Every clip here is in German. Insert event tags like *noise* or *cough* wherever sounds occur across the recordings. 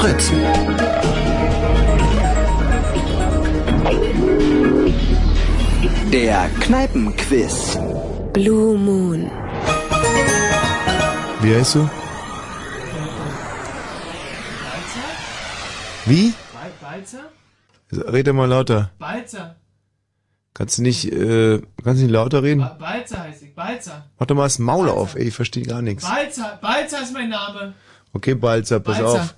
Fritz. Der Kneipenquiz. Blue Moon. Wie heißt du? Wie? Balzer? Rede mal lauter. Balzer. Kannst du nicht, äh, kannst du nicht lauter reden? Ba- Balzer heißt ich. Balzer. Mach doch mal das Maul auf, ey, ich verstehe gar nichts. Balzer. Balzer ist mein Name. Okay, Balzer, pass Balzer. auf.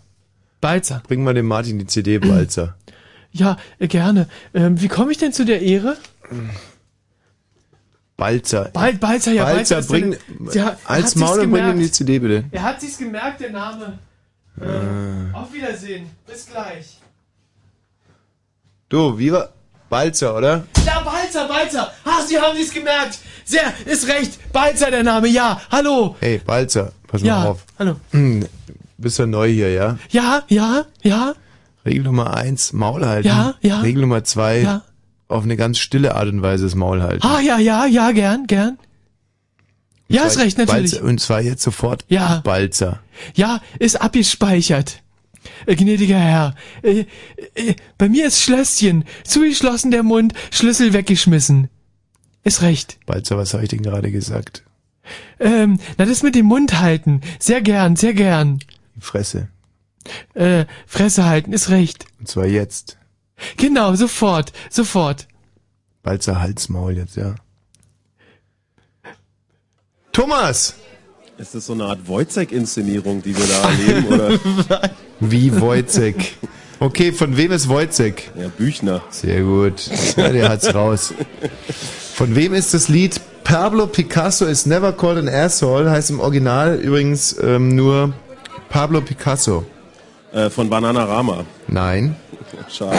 Balzer. Bring mal dem Martin die CD, Balzer. *clears throat* Ja, äh, gerne. Ähm, wie komme ich denn zu der Ehre? Balzer. Bal Balzer, ja, Balzer, Balzer. bring, hat- als Maul und bring ihm die CD bitte. Er hat sich's gemerkt, der Name. Äh, Auf Wiedersehen. Bis gleich. Du, wie war, Balzer, oder? Ja, Balzer, Balzer. Ah, Sie haben sich's gemerkt. Sehr, ist recht. Balzer der Name, ja. Hallo. Hey, Balzer, pass mal Ja, auf. hallo. Hm, bist ja neu hier, ja? Ja, ja, ja. Regel Nummer eins, Maul halten. Ja, ja. Regel Nummer zwei, Ja. auf eine ganz stille Art und Weise das Maul halten. Ah, ja, ja, ja, gern, gern. Ja, ist recht, natürlich. Balzer, und zwar jetzt sofort Ja. Balzer. Ja, ist abgespeichert. Äh, gnädiger Herr, äh, äh, bei mir ist Schlösschen, zugeschlossen der Mund, Schlüssel weggeschmissen. Ist recht. Balzer, was habe ich denn gerade gesagt? Ähm, na das mit dem Mund halten, sehr gern, sehr gern. Die Fresse. Äh, Fresse halten, ist recht. Und zwar jetzt. Genau, sofort, sofort. Balzer Halsmaul jetzt, ja. Thomas! Ist das so eine Art Wojcek-Inszenierung, die wir da erleben, oder? *laughs* *laughs* Wie Wojcek. Okay, von wem ist Wojcek? Ja, Büchner. Sehr gut. Ja, der hat's raus. Von wem ist das Lied Pablo Picasso is never called an asshole? Heißt im Original übrigens ähm, nur Pablo Picasso. Äh, von Bananarama. Nein. Schade.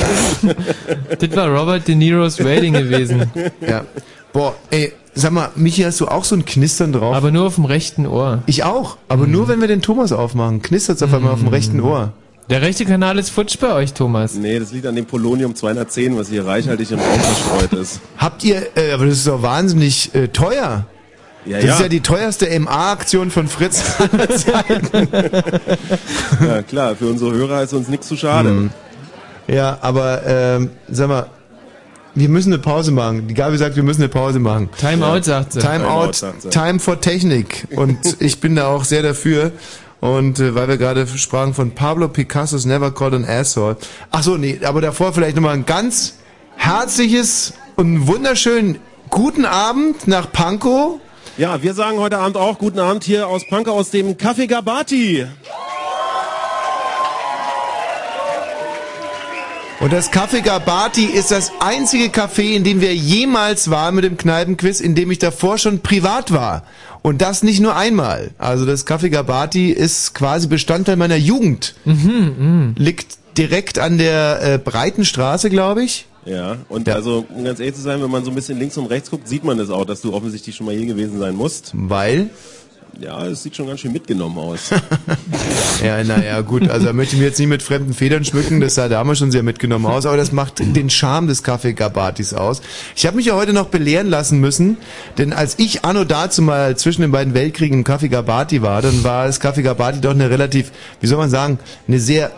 Das war Robert De Niro's Waiting gewesen. Ja. Boah, ey, sag mal, Michi, hast du auch so ein Knistern drauf? Aber nur auf dem rechten Ohr. ich auch. Aber nur wenn wir den Thomas aufmachen, knistert's auf einmal auf dem rechten Ohr. Der rechte Kanal ist futsch bei euch, Thomas. Nee, das liegt an dem Polonium 210, was hier reichhaltig im Raum verstreut ist. Habt ihr, äh, aber das ist doch wahnsinnig äh, teuer. Ja, Das ja. ist ja die teuerste MA-Aktion von Fritz. *laughs* *laughs* ja, klar, für unsere Hörer ist uns nichts zu schade. Mhm. ja, aber ähm, sag mal, wir müssen eine Pause machen. Die Gabi sagt, wir müssen eine Pause machen. Time out, sagt sie. Time Time time for Technik. Und *laughs* ich bin da auch sehr dafür. Und äh, weil wir gerade sprachen von Pablo Picasso's Never Called an Asshole. Ach so, nee, aber davor vielleicht nochmal ein ganz herzliches und wunderschönen guten Abend nach Pankow. Ja, wir sagen heute Abend auch guten Abend hier aus Pankow aus dem Café Gabati. Und das Café Gabati ist das einzige Café, in dem wir jemals waren mit dem Kneipenquiz, in dem ich davor schon privat war. Und das nicht nur einmal. Also das Café Gabati ist quasi Bestandteil meiner Jugend. Liegt direkt an der äh, Breitenstraße, glaube ich. Ja, und Ja. also, um ganz ehrlich zu sein, wenn man so ein bisschen links und rechts guckt, sieht man das auch, dass du offensichtlich schon mal hier gewesen sein musst. Weil? Ja, es sieht schon ganz schön mitgenommen aus. *laughs* Ja, naja, gut. Also da möchte ich mir jetzt nicht mit fremden Federn schmücken. Das sah damals schon sehr mitgenommen aus. Aber das macht den Charme des Café Gabatis aus. Ich habe mich ja heute noch belehren lassen müssen. Denn als ich anno dazu mal zwischen den beiden Weltkriegen im Café Gabati war, dann war das Café Gabati doch eine relativ, wie soll man sagen, eine sehr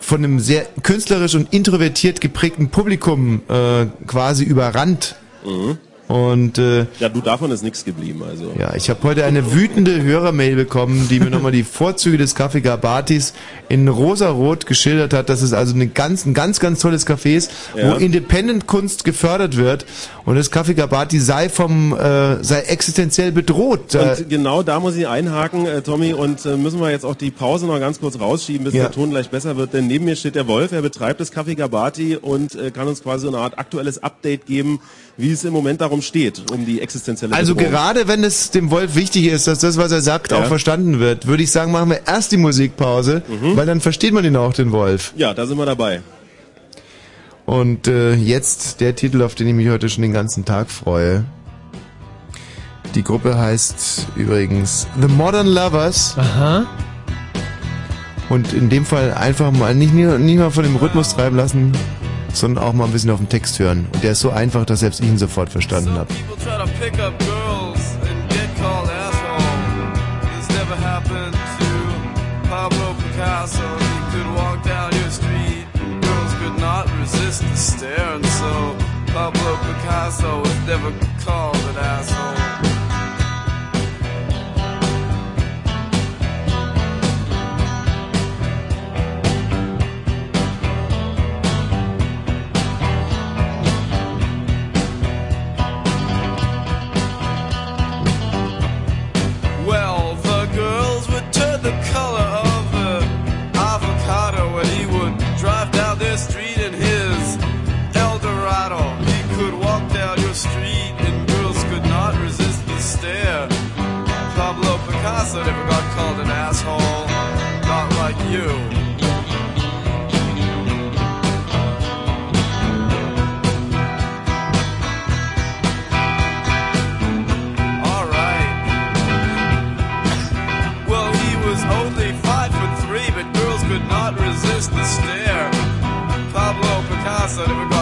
von einem sehr künstlerisch und introvertiert geprägten Publikum äh, quasi überrannt. Mhm. Und äh, Ja, du, davon ist nichts geblieben, also. ja, ich habe heute eine wütende Hörermail bekommen, die mir nochmal die Vorzüge des Café Gabatis in rosarot geschildert hat, dass es also eine ganz, ein ganz, ganz tolles Café ist, Ja. wo Independent-Kunst gefördert wird und das Café Gabati sei vom, äh, sei existenziell bedroht. Äh, Und genau da muss ich einhaken, äh, Tommy, und äh, müssen wir jetzt auch die Pause noch ganz kurz rausschieben, bis Ja. der Ton gleich besser wird. Denn neben mir steht der Wolf, er betreibt das Café Gabati und äh, kann uns quasi so eine Art aktuelles Update geben, wie es im Moment darum steht, um die existenzielle also Bedrohung. gerade wenn es dem Wolf wichtig ist, dass das, was er sagt, Ja. auch verstanden wird, würde ich sagen, machen wir erst die Musikpause, Mhm. weil dann versteht man ihn auch, den Wolf. Ja, da sind wir dabei. Und äh, jetzt der Titel, auf den ich mich heute schon den ganzen Tag freue. Die Gruppe heißt übrigens The Modern Lovers. Aha. Und in dem Fall einfach mal nicht, nur- nicht mal von dem Rhythmus treiben lassen, sondern auch mal ein bisschen auf den Text hören. Und der ist so einfach, dass selbst ich ihn sofort verstanden habe. People try to pick up girls and Never got called an asshole, not like you. Alright. Well, he was only five foot three, but girls could not resist the stare. Pablo Picasso never got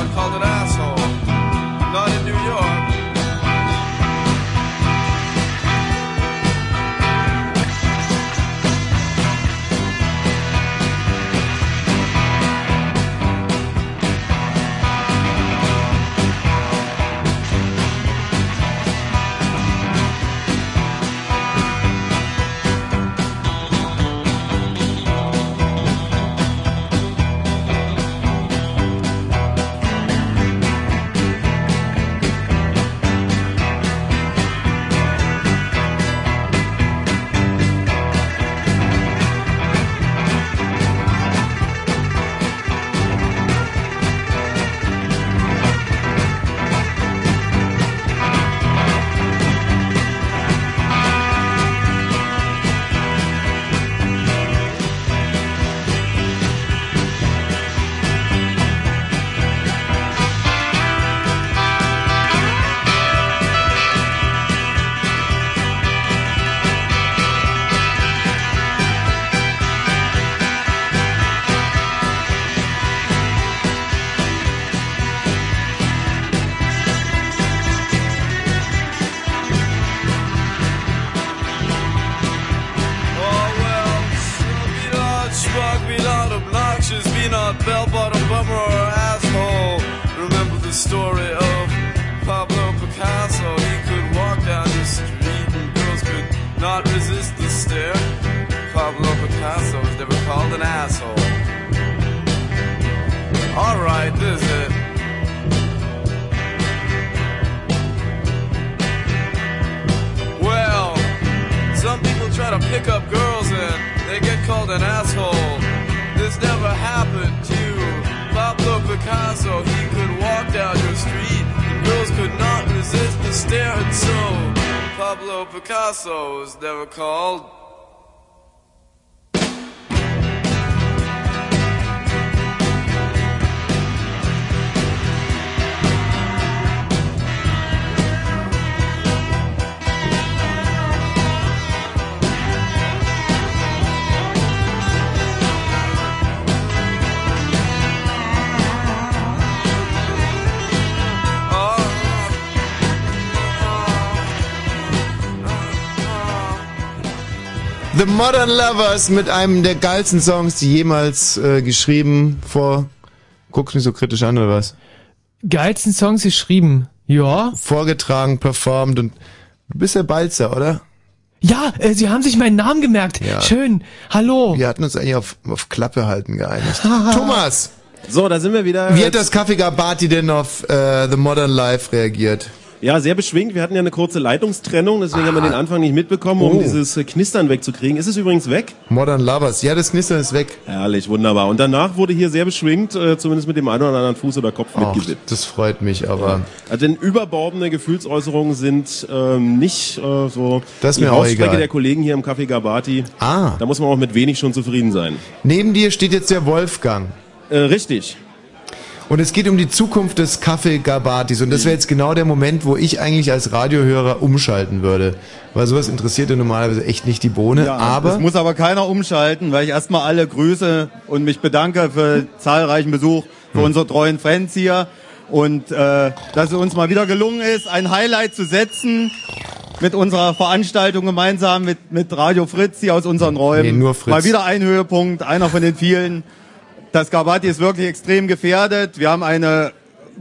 The Modern Lovers mit einem der geilsten Songs, die jemals äh, geschrieben vor. Guckst mich so kritisch an oder was? Geilsten Songs geschrieben. Ja. Vorgetragen, performt und du bist der Balzer, oder? Ja, äh, Sie haben sich meinen Namen gemerkt. Ja. Schön. Hallo. Wir hatten uns eigentlich auf, auf Klappe halten geeinigt. *laughs* Thomas! So, da sind wir wieder. Wie hat das Kaffee Gabati denn auf äh, The Modern Life reagiert? Ja, sehr beschwingt. Wir hatten ja eine kurze Leitungstrennung, deswegen haben wir den Anfang nicht mitbekommen, um Oh. dieses Knistern wegzukriegen. Ist es übrigens weg? Modern Lovers. Ja, das Knistern ist weg. Herrlich, wunderbar. Und danach wurde hier sehr beschwingt, äh, zumindest mit dem einen oder anderen Fuß oder Kopf Ach, mitgewippt. das freut mich, aber Also denn überbordene Gefühlsäußerungen sind ähm, nicht äh, so Das ist die mir auch Hausstrecke der Kollegen hier im Café Gabati. Ah. Da muss man auch mit wenig schon zufrieden sein. neben dir steht jetzt der Wolfgang. Äh, richtig. Und es geht um die Zukunft des Kaffee Gabatis. Und das wäre jetzt genau der Moment, wo ich eigentlich als Radiohörer umschalten würde. Weil sowas interessiert ja normalerweise echt nicht die Bohne. Ja, aber es muss aber keiner umschalten, weil ich erstmal alle grüße und mich bedanke für zahlreichen Besuch, für unsere treuen Fans hier und äh, dass es uns mal wieder gelungen ist, ein Highlight zu setzen mit unserer Veranstaltung gemeinsam mit, mit Radio Fritz hier aus unseren Räumen. Nee, nur Fritz. Mal wieder ein Höhepunkt, einer von den vielen. Das Gabati ist wirklich extrem gefährdet. Wir haben eine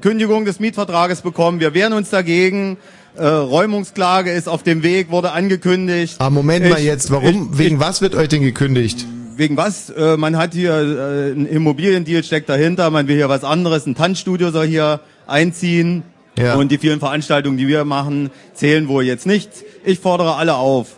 Kündigung des Mietvertrages bekommen. Wir wehren uns dagegen. Äh, Räumungsklage ist auf dem Weg, wurde angekündigt. Ah, Moment mal Ich- jetzt, warum, ich- wegen was wird euch denn gekündigt? Wegen was? Äh, man hat hier äh, ein Immobiliendeal steckt dahinter, man will hier was anderes, ein Tanzstudio soll hier einziehen. Ja. Und die vielen Veranstaltungen, die wir machen, zählen wohl jetzt nicht. Ich fordere alle auf.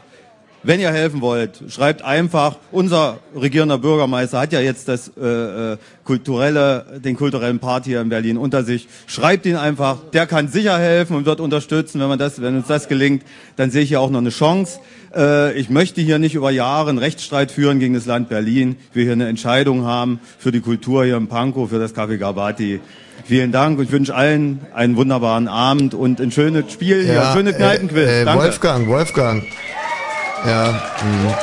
Wenn ihr helfen wollt, schreibt einfach, unser regierender Bürgermeister hat ja jetzt das äh, äh, kulturelle, den kulturellen Part hier in Berlin unter sich. Schreibt ihn einfach, der kann sicher helfen und wird unterstützen. Wenn man das, wenn uns das gelingt, dann sehe ich hier auch noch eine Chance. Äh, ich möchte hier nicht über Jahre einen Rechtsstreit führen gegen das Land Berlin. Wir hier eine Entscheidung haben für die Kultur hier im Pankow, für das Café Gabati. Vielen Dank und ich wünsche allen einen wunderbaren Abend und ein schönes Spiel hier, ein schönes Kneipenquiz. äh, äh. Wolfgang, Wolfgang. Ja, mh.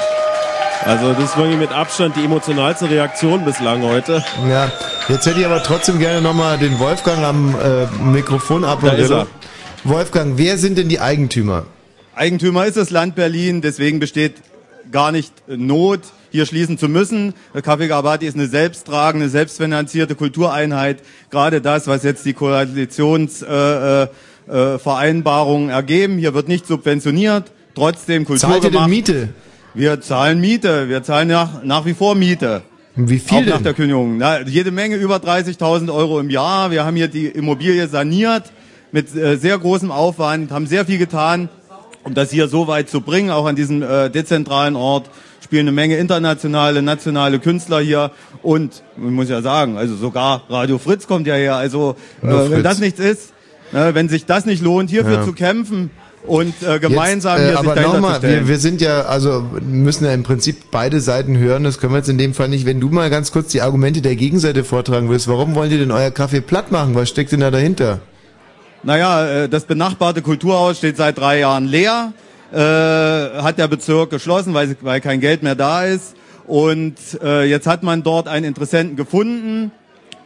Also das ist wirklich mit Abstand die emotionalste Reaktion bislang heute. ja. Jetzt hätte ich aber trotzdem gerne nochmal den Wolfgang am äh, Mikrofon ab. Da ist er. Wolfgang, wer sind denn die Eigentümer? Eigentümer ist das Land Berlin, deswegen besteht gar nicht Not, hier schließen zu müssen. Der Café Gabati ist eine selbsttragende, selbstfinanzierte Kultureinheit. Gerade das, was jetzt die Koalitionsvereinbarungen äh, äh, Vereinbarungen ergeben. Hier wird nicht subventioniert, trotzdem Kultur Zahlt ihr denn gemacht. Miete? Wir zahlen Miete, wir zahlen nach, nach wie vor Miete. Wie viel Auch nach denn? der Kündigung. Na, jede Menge, über 30.000 Euro im Jahr. Wir haben hier die Immobilie saniert mit äh, sehr großem Aufwand, haben sehr viel getan, um das hier so weit zu bringen, auch an diesem äh, dezentralen Ort. Spielen eine Menge internationale, nationale Künstler hier und, ich muss ja sagen, also sogar Radio Fritz kommt ja her. Also äh, wenn das nichts ist, ne, wenn sich das nicht lohnt, hierfür Ja. zu kämpfen und äh, gemeinsam Jetzt, äh, hier sich aber zu nochmal, wir, wir sind ja, also müssen ja im Prinzip beide Seiten hören. Das können wir jetzt in dem Fall nicht. Wenn du mal ganz kurz die Argumente der Gegenseite vortragen willst, warum wollen die denn euer Kaffee platt machen? Was steckt denn da dahinter? Naja, äh, das benachbarte Kulturhaus steht seit drei Jahren leer, äh, hat der Bezirk geschlossen, weil, weil kein Geld mehr da ist. Und äh, jetzt hat man dort einen Interessenten gefunden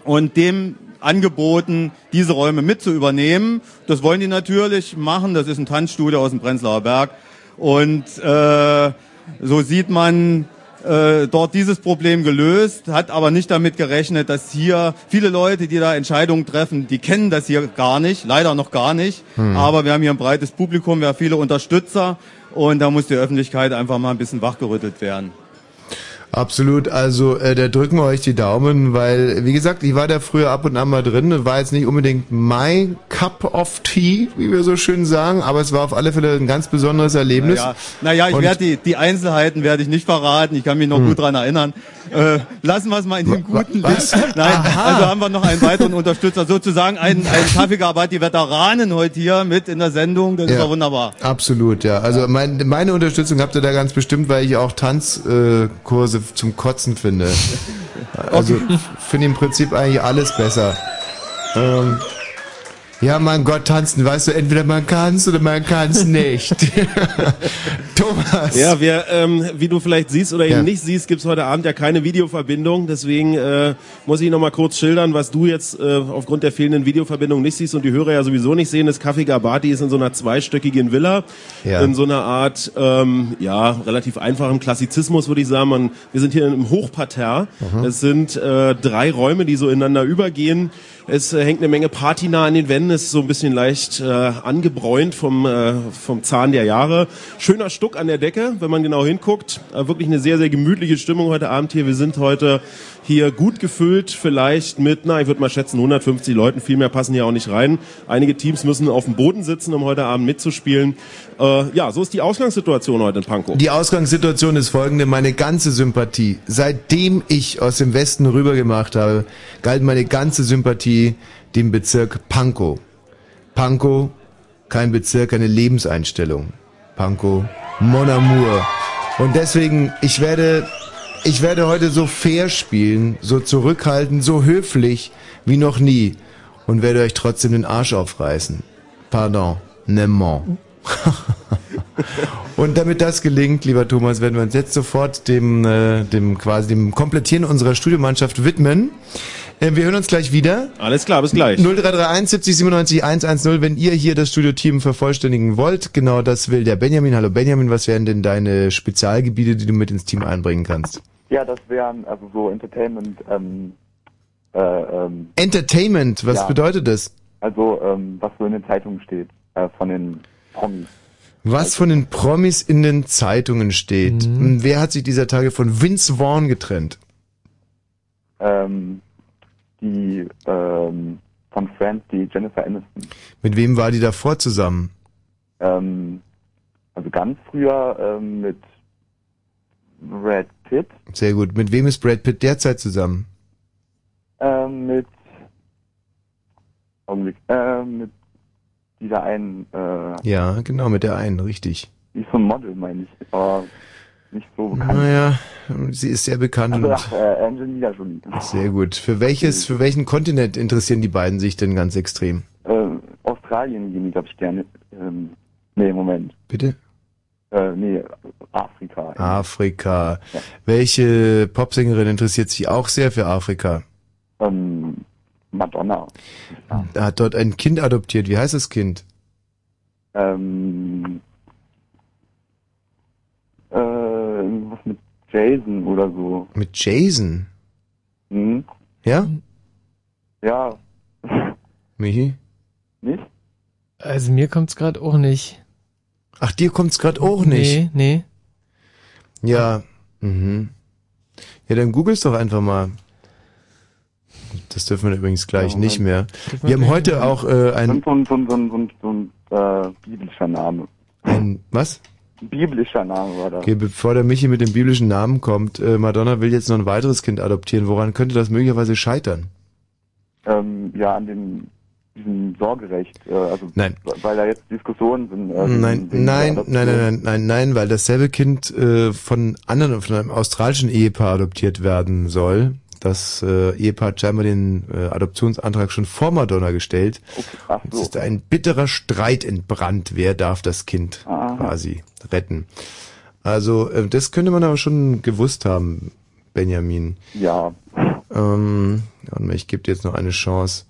und dem angeboten, diese Räume mit zu übernehmen. Das wollen die natürlich machen. Das ist ein Tanzstudio aus dem Prenzlauer Berg. Und äh, so sieht man äh, dort dieses Problem gelöst, hat aber nicht damit gerechnet, dass hier viele Leute, die da Entscheidungen treffen, die kennen das hier gar nicht, leider noch gar nicht. Aber wir haben hier ein breites Publikum, wir haben viele Unterstützer und da muss die Öffentlichkeit einfach mal ein bisschen wachgerüttelt werden. Absolut, also äh, da drücken wir euch die Daumen, weil, wie gesagt, ich war da früher ab und an mal drin, war jetzt nicht unbedingt my cup of tea, wie wir so schön sagen, aber es war auf alle Fälle ein ganz besonderes Erlebnis. Naja, naja ich Und- werde die, die Einzelheiten werde ich nicht verraten. Ich kann mich noch gut dran erinnern. Äh, lassen wir es mal in dem guten? Licht. Nein, also haben wir noch einen weiteren Unterstützer, sozusagen einen, einen Kaffeegabat, die Veteranen heute hier mit in der Sendung. Das ist Ja. doch wunderbar. Absolut, ja. Also mein, meine Unterstützung habt ihr da ganz bestimmt, weil ich auch Tanzkurse äh, zum Kotzen finde. Also finde im Prinzip eigentlich alles besser. Ähm, ja, mein Gott, tanzen, weißt du, entweder man kann's oder man kann's nicht. *laughs* Thomas. Ja, wir, ähm, wie du vielleicht siehst oder Ja. eben nicht siehst, gibt's heute Abend ja keine Videoverbindung. Deswegen äh, muss ich nochmal kurz schildern, was du jetzt äh, aufgrund der fehlenden Videoverbindung nicht siehst und die Hörer ja sowieso nicht sehen. Das Café Gabati ist in so einer zweistöckigen Villa, Ja. in so einer Art, ähm, ja, relativ einfachem Klassizismus, würde ich sagen. Man, wir sind hier im Hochparterre. Es sind äh, drei Räume, die so ineinander übergehen. Es äh, hängt eine Menge Patina an den Wänden, es ist so ein bisschen leicht äh, angebräunt vom, äh, vom Zahn der Jahre. Schöner Stuck an der Decke, wenn man genau hinguckt. Äh, wirklich eine sehr, sehr gemütliche Stimmung heute Abend hier. Wir sind heute hier gut gefüllt, vielleicht mit, na, ich würde mal schätzen, 150 Leuten. Viel mehr passen hier auch nicht rein. Einige Teams müssen auf dem Boden sitzen, um heute Abend mitzuspielen. Äh, ja, so ist die Ausgangssituation heute in Pankow. Die Ausgangssituation ist folgende. Meine ganze Sympathie, seitdem ich aus dem Westen rübergemacht habe, galt meine ganze Sympathie dem Bezirk Pankow. Pankow, kein Bezirk, eine Lebenseinstellung. Pankow, Mon Amour. Und deswegen, ich werde, ich werde heute so fair spielen, so zurückhaltend, so höflich wie noch nie und werde euch trotzdem den Arsch aufreißen. Pardon, Nemment. *laughs* Und damit das gelingt, lieber Thomas, werden wir uns jetzt sofort dem, äh, dem quasi dem Komplettieren unserer Studiomannschaft widmen. Äh, wir hören uns gleich wieder. Alles klar, bis gleich. 0331 70 97 110, wenn ihr hier das Studioteam vervollständigen wollt. Genau das will der Benjamin. Hallo Benjamin, was wären denn deine Spezialgebiete, die du mit ins Team einbringen kannst? Ja, das wären also so Entertainment, ähm, äh, ähm, Entertainment, was Ja. bedeutet das? also ähm, was so in den Zeitungen steht, äh, von den Promis. Was von den Promis in den Zeitungen steht. Und Wer hat sich dieser Tage von Vince Vaughn getrennt? Ähm, die ähm, von Friends, die Jennifer Aniston. Mit wem war die davor zusammen? Ähm, also ganz früher ähm, mit Brad Pitt, Sehr gut. Mit wem ist Brad Pitt derzeit zusammen? ähm, mit Augenblick, ähm, mit dieser einen, äh, Ja, genau, mit der einen, richtig. die ist so ein Model, meine ich, aber nicht so bekannt. Naja, sie ist sehr bekannt Also ach, äh, Angelina Jolie. sehr gut. Für welches, für welchen Kontinent interessieren die beiden sich denn ganz extrem? Äh, Australien gehen die, glaube ich, gerne. Ähm, nee, Moment. Bitte? Äh, nee, Afrika. Afrika. Welche Popsängerin interessiert sich auch sehr für Afrika? Ähm, Madonna. Er hat dort ein Kind adoptiert. Wie heißt das Kind? Ähm, äh, irgendwas mit Jason oder so. Mit Jason. Hm? Ja? Ja, Michi? nicht? Also mir kommt's gerade auch nicht. Ach, dir kommt's gerade auch nicht. Nee, nee. Ja. Mhm. Ja, dann googelst doch einfach mal. Das dürfen wir übrigens gleich Ja, nicht mehr. Wir haben heute auch äh, ein, So ein, so ein, so ein, so ein, äh, biblischer Name. ein was? Ein biblischer Name war das. Okay, bevor der Michi mit dem biblischen Namen kommt, äh, Madonna will jetzt noch ein weiteres Kind adoptieren. Woran könnte das möglicherweise scheitern? Ähm, ja, an dem diesem Sorgerecht. Äh, also Nein. weil da jetzt Diskussionen sind. Äh, Nein, nein, nein, nein, nein, nein, nein, weil dasselbe Kind äh, von anderen, von einem australischen Ehepaar adoptiert werden soll. Das äh, Ehepaar hat scheinbar den äh, Adoptionsantrag schon vor Madonna gestellt. Es so. ist ein bitterer Streit entbrannt, wer darf das Kind Aha. quasi retten. Also äh, das könnte man aber schon gewusst haben, Benjamin. Ja. Ähm, ich gebe dir jetzt noch eine Chance.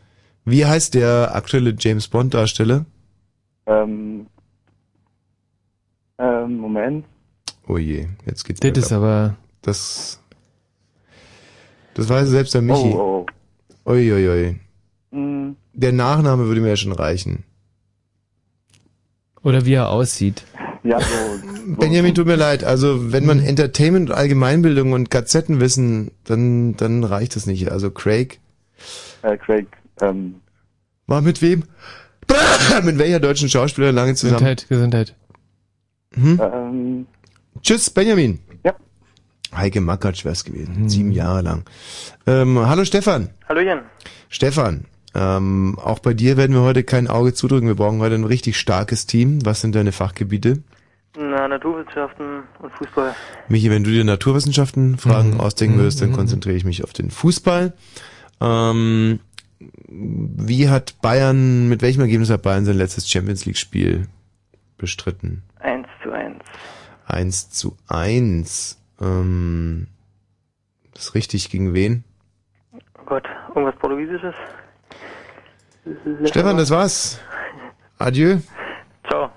Wie heißt der aktuelle James Bond Darsteller? Ähm, ähm, Moment. Oh je, jetzt geht's Das ist aber. Das, das weiß selbst der Michi. Oh, oh. Uiuiui. Hm, Der Nachname würde mir ja schon reichen. Oder wie er aussieht. ja, so. *laughs* so Benjamin, tut mir leid. Also, wenn Mhm. man Entertainment, Allgemeinbildung und Gazettenwissen, dann, dann reicht das nicht. Also, Craig äh, Craig. Ähm, war mit wem? *laughs* mit welcher deutschen Schauspielerin lange zusammen? Gesundheit, Gesundheit. Hm? ähm, Tschüss, Benjamin. Heike Makatsch wär's gewesen. Hm. Sieben Jahre lang. Ähm, hallo Stefan. Hallöchen. Stefan, ähm, auch bei dir werden wir heute kein Auge zudrücken. Wir brauchen heute ein richtig starkes Team. Was sind deine Fachgebiete? Na, Naturwissenschaften und Fußball. Michi, wenn du dir Naturwissenschaften Fragen Mhm. ausdenken Mhm. würdest, dann Mhm. konzentriere ich mich auf den Fußball. Ähm, wie hat Bayern, mit welchem Ergebnis hat Bayern sein letztes Champions League Spiel bestritten? 1 zu 1. 1 zu 1. Ähm, das ist richtig gegen wen? Oh Gott, irgendwas Portugiesisches? Stefan, das war's. Adieu. Ciao.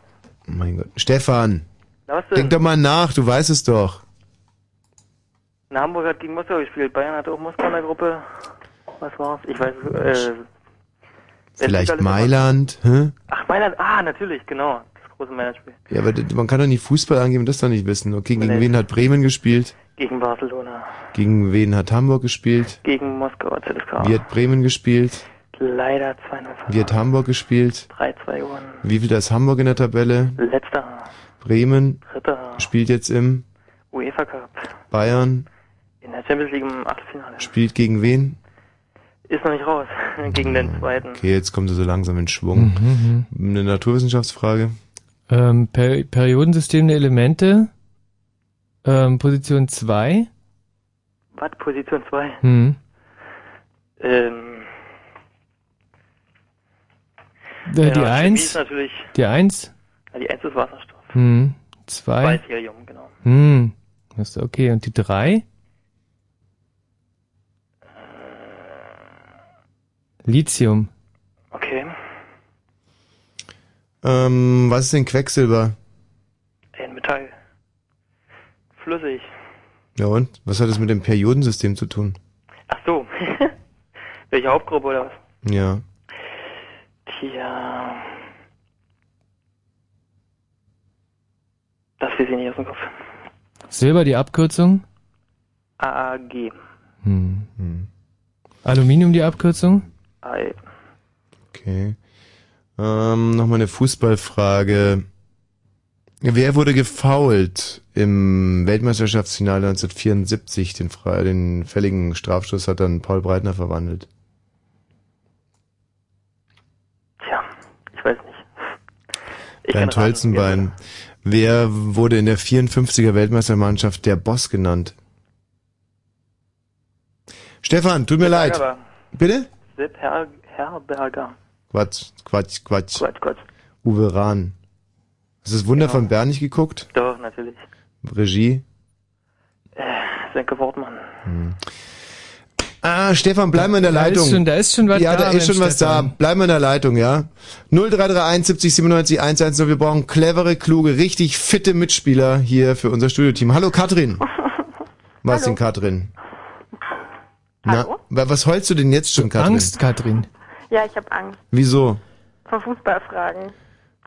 Oh mein Gott. Stefan, denk doch mal nach, du weißt es doch. Na, Hamburg hat gegen Moskau gespielt. Bayern hatte auch Moskau in der Gruppe. Was war's? Ich weiß, äh... Vielleicht Mailand, hä? Ach, Mailand, ah, natürlich, genau. Große. Ja, aber man kann doch nicht Fußball angeben und das doch nicht wissen. Okay, gegen Nee. wen hat Bremen gespielt? Gegen Barcelona. Gegen wen hat Hamburg gespielt? Gegen Moskau, ZSK. Wie hat Bremen gespielt? Leider 2-0 verloren. Wie hat Hamburg gespielt? 3-2 gewonnen. Wie viel ist Hamburg in der Tabelle? Letzter. Bremen Dritter. spielt jetzt im UEFA Cup. Bayern, In der Champions League im Achtelfinale. spielt gegen wen? Ist noch nicht raus. *laughs* Gegen den zweiten. Okay, jetzt kommt er so langsam in Schwung. Mhm. Eine Naturwissenschaftsfrage. Ähm, per Periodensystem der Elemente. Ähm, Position 2. Was? Position 2? Hm. Ähm, Äh, ja, die Chemie 1. ist natürlich, Die 1. ja, die 1 ist Wasserstoff. Hm. Zwei? Zwei Helium, genau. Hm. Das ist okay. Und die drei? Lithium. Okay. Ähm, was ist denn Quecksilber? Ein Metall. Flüssig. Ja und? Was hat das mit dem Periodensystem zu tun? Ach so. *laughs* Welche Hauptgruppe oder was? Ja. Tja. Das weiß ich nicht aus dem Kopf. Silber die Abkürzung? AAG. Hm. Aluminium die Abkürzung? Ei. Okay. Ähm, Nochmal eine Fußballfrage. Wer wurde gefoult im Weltmeisterschaftsfinale 1974? Den, den fälligen Strafstoß hat dann Paul Breitner verwandelt. Tja, ich weiß nicht. Ich Bernd Hölzenbein. Wer wurde in der 54er Weltmeistermannschaft der Boss genannt? Stefan, tut mir leid. Herberger. Bitte? Sepp Her Herberger. Quatsch, Quatsch, Quatsch. Quatsch, Quatsch. Uwe Rahn. Hast du das Wunder Ja. von Bern nicht geguckt? Doch, natürlich. Regie? Äh, Senke Wortmann. Ah, Stefan, bleib mal in der Da ist Leitung. schon- da ist schon was ja, da da ist schon was da. Stefan. Bleib mal in der Leitung, ja. 0331 70 97 110. Wir brauchen clevere, kluge, richtig fitte Mitspieler hier für unser Studioteam. Hallo Katrin. *laughs* Was denn Katrin? Hallo? Na, wa- was heulst du denn jetzt schon, Katrin? Angst, Katrin. Ja, ich habe Angst Wieso? vor Fußballfragen.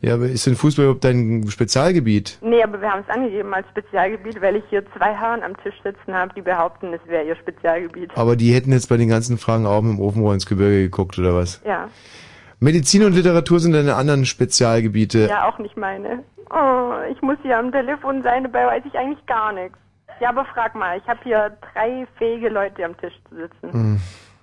Ja, aber ist denn Fußball überhaupt dein Spezialgebiet? Nee, aber wir haben es angegeben als Spezialgebiet, weil ich hier zwei Herren am Tisch sitzen habe, die behaupten, es wäre ihr Spezialgebiet. Aber die hätten jetzt bei den ganzen Fragen auch mit dem Ofenrohr ins Gebirge geguckt, oder was? Ja. Medizin und Literatur sind deine anderen Spezialgebiete. Ja, auch nicht meine. Oh, ich muss hier am Telefon sein, dabei weiß ich eigentlich gar nichts. Ja, aber frag mal, ich habe hier drei fähige Leute am Tisch zu sitzen. Hm.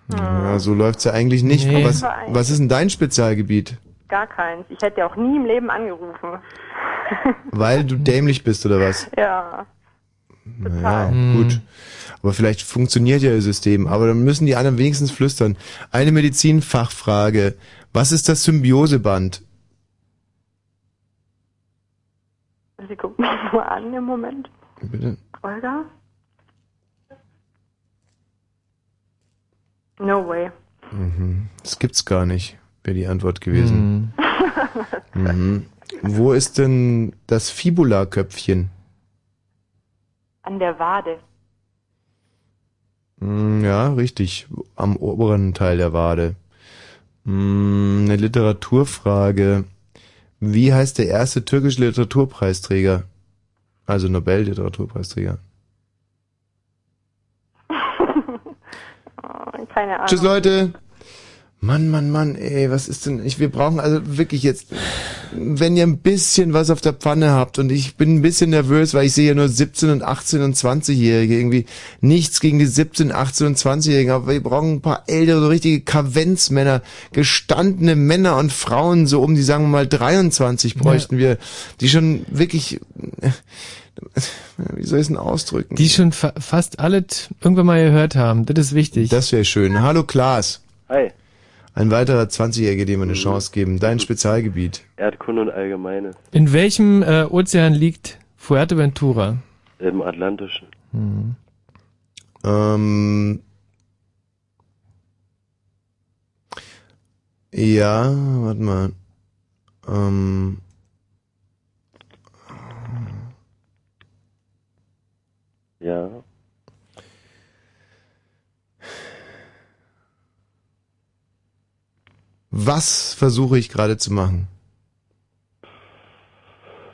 Ja, so läuft's ja eigentlich nicht. Nee. Was, was ist denn dein Spezialgebiet? Gar keins. Ich hätte auch nie im Leben angerufen. *laughs* Weil du dämlich bist, oder was? ja. Naja, gut. Aber vielleicht funktioniert ja ihr System. Aber dann müssen die anderen wenigstens flüstern. Eine Medizinfachfrage. Was ist das Symbioseband? Sie guckt mich nur an im Moment. Bitte? Olga? No way. Mhm. Das gibt's gar nicht, wäre die Antwort gewesen. Mhm. *laughs* Wo ist denn das Fibula-Köpfchen? An der Wade. Mm, Ja, richtig. Am oberen Teil der Wade. Mm, Eine Literaturfrage. Wie heißt der erste türkische Literaturpreisträger? Also Nobel-Literaturpreisträger. Keine Ahnung. Tschüss, Leute. Mann, Mann, Mann, ey, was ist denn, ich, wir brauchen also wirklich jetzt, wenn ihr ein bisschen was auf der Pfanne habt und ich bin ein bisschen nervös, weil ich sehe ja nur 17 und 18 und 20-Jährige irgendwie, nichts gegen die 17, 18 und 20-Jährigen, aber wir brauchen ein paar ältere, so richtige Kavenzmänner, gestandene Männer und Frauen, so um die, sagen wir mal, 23 bräuchten wir, die schon wirklich, äh, *laughs* wie soll ich es denn ausdrücken? Die schon fa fast alle irgendwann mal gehört haben. Das ist wichtig. Das wäre schön. Hallo Klaas. Hi, Ein weiterer 20-Jähriger, dem wir eine Chance geben. Dein Spezialgebiet. Erdkunde und Allgemeines In welchem äh, Ozean liegt Fuerteventura? im Atlantischen. Hm. Ähm, ja, warte mal. Ähm, Ja, was versuche ich gerade zu machen?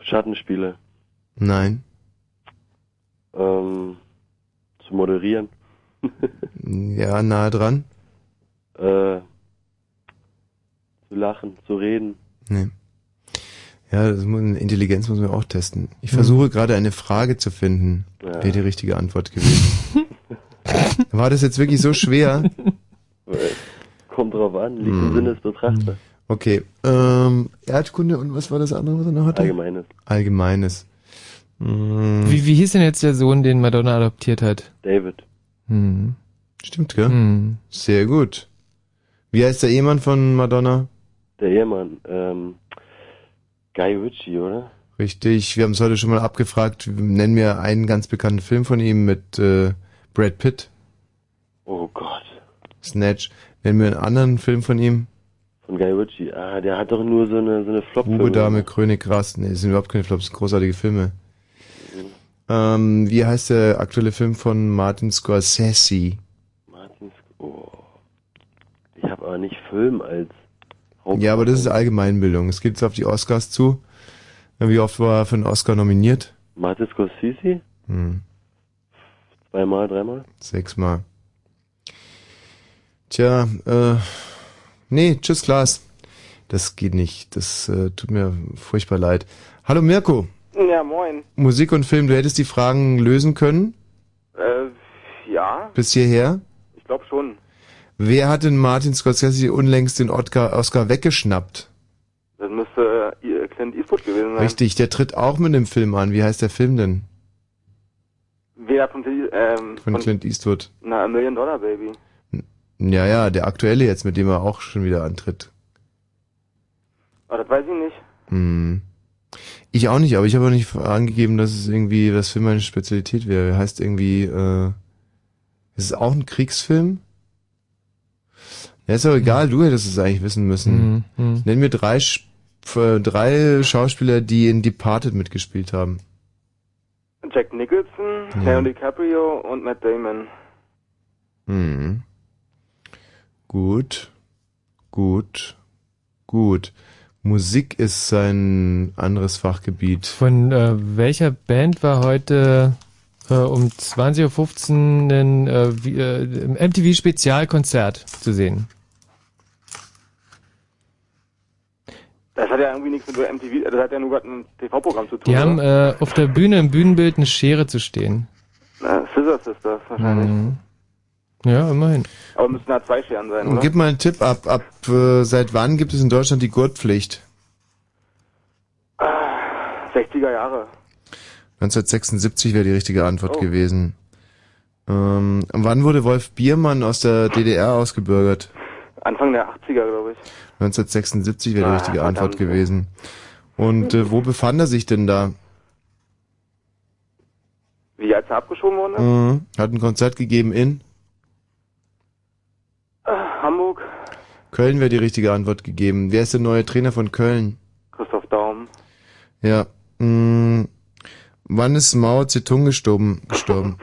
Schattenspiele. Nein. Ähm, zu moderieren. *laughs* Ja, nahe dran. Äh, zu lachen, zu reden. Nee. Ja, das muss, Intelligenz muss man auch testen. Ich versuche gerade eine Frage zu finden. Ja. Wäre die richtige Antwort gewesen. *laughs* War das jetzt wirklich so schwer? Äh, Kommt drauf an, liegt im Hm. Sinne des Betrachters. Okay. Ähm, Erdkunde und was war das andere, was er noch hatte? Allgemeines. Allgemeines. Hm. Wie, wie hieß denn jetzt der Sohn, den Madonna adoptiert hat? David. Hm. Stimmt, gell? Hm. Sehr gut. Wie heißt der Ehemann von Madonna? Der Ehemann, ähm, Guy Ritchie, oder? Richtig, wir haben es heute schon mal abgefragt. Nenn mir einen ganz bekannten Film von ihm mit äh, Brad Pitt. Oh Gott. Snatch. Nenn mir einen anderen Film von ihm. Von Guy Ritchie. Ah, der hat doch nur so eine, so eine flop Bube, Dame, König, Gras. Nee, das sind überhaupt keine Flops, das sind großartige Filme. Ähm, wie heißt der aktuelle Film von Martin Scorsese? Martin Sc- oh. Ich habe aber nicht Film als Ja, aber das ist Allgemeinbildung. Es geht jetzt auf die Oscars zu. Wie oft war er für einen Oscar nominiert? Martin Scorsese? Hm, Zweimal, dreimal? sechsmal. Tja, äh, nee, tschüss Klaas. Das geht nicht. Das äh, tut mir furchtbar leid. Hallo Mirko. Ja, moin. Musik und Film, du hättest die Fragen lösen können Äh, ja, bis hierher. ich glaube schon. Wer hat denn Martin Scorsese unlängst den Oscar, Oscar weggeschnappt? Das müsste äh, Clint Eastwood gewesen sein. Richtig, der tritt auch mit dem Film an. Wie heißt der Film denn? Wer von, ähm, Von Clint Eastwood. Na, A Million Dollar Baby. Ja, ja, der aktuelle jetzt, mit dem er auch schon wieder antritt. Aber das weiß ich nicht. Hm. Ich auch nicht, aber ich habe auch nicht angegeben, dass es irgendwie was für meine Spezialität wäre. Er heißt irgendwie, äh, ist es auch ein Kriegsfilm? Ja, ist aber egal, du hättest es eigentlich wissen müssen. Mhm, mhm. Nenn mir drei, Sch- äh, drei Schauspieler, die in Departed mitgespielt haben. Jack Nicholson, Ja. Leonardo DiCaprio und Matt Damon. Hm. Gut, gut, gut. Musik ist sein anderes Fachgebiet. Von äh, welcher Band war heute äh, um 20.15 Uhr ein äh, äh, im MTV-Spezialkonzert zu sehen? Das hat ja irgendwie nichts mit MTV, das hat ja nur gerade ein TV-Programm zu tun. Die haben oder? äh, auf der Bühne im Bühnenbild eine Schere zu stehen. Na, Scissor Sisters wahrscheinlich. Mhm. Ja, immerhin. Aber müssen da zwei Scheren sein, Und oder? gib mal einen Tipp ab. Ab äh, seit wann gibt es in Deutschland die Gurtpflicht? 60er Jahre. 1976 wäre die richtige Antwort gewesen. Ähm, wann wurde Wolf Biermann aus der DDR ausgebürgert? Anfang der 80er, glaube ich. 1976 wäre die Ah, richtige Antwort verdammt. gewesen. Und äh, wo befand er sich denn da? Wie als er abgeschoben ist? Mhm. Hat ein Konzert gegeben in Äh, Hamburg, Köln wäre die richtige Antwort gegeben. Wer ist der neue Trainer von Köln? Christoph Daum. Ja. Mh, wann ist Mao Zedong gestorben? *laughs* gestorben?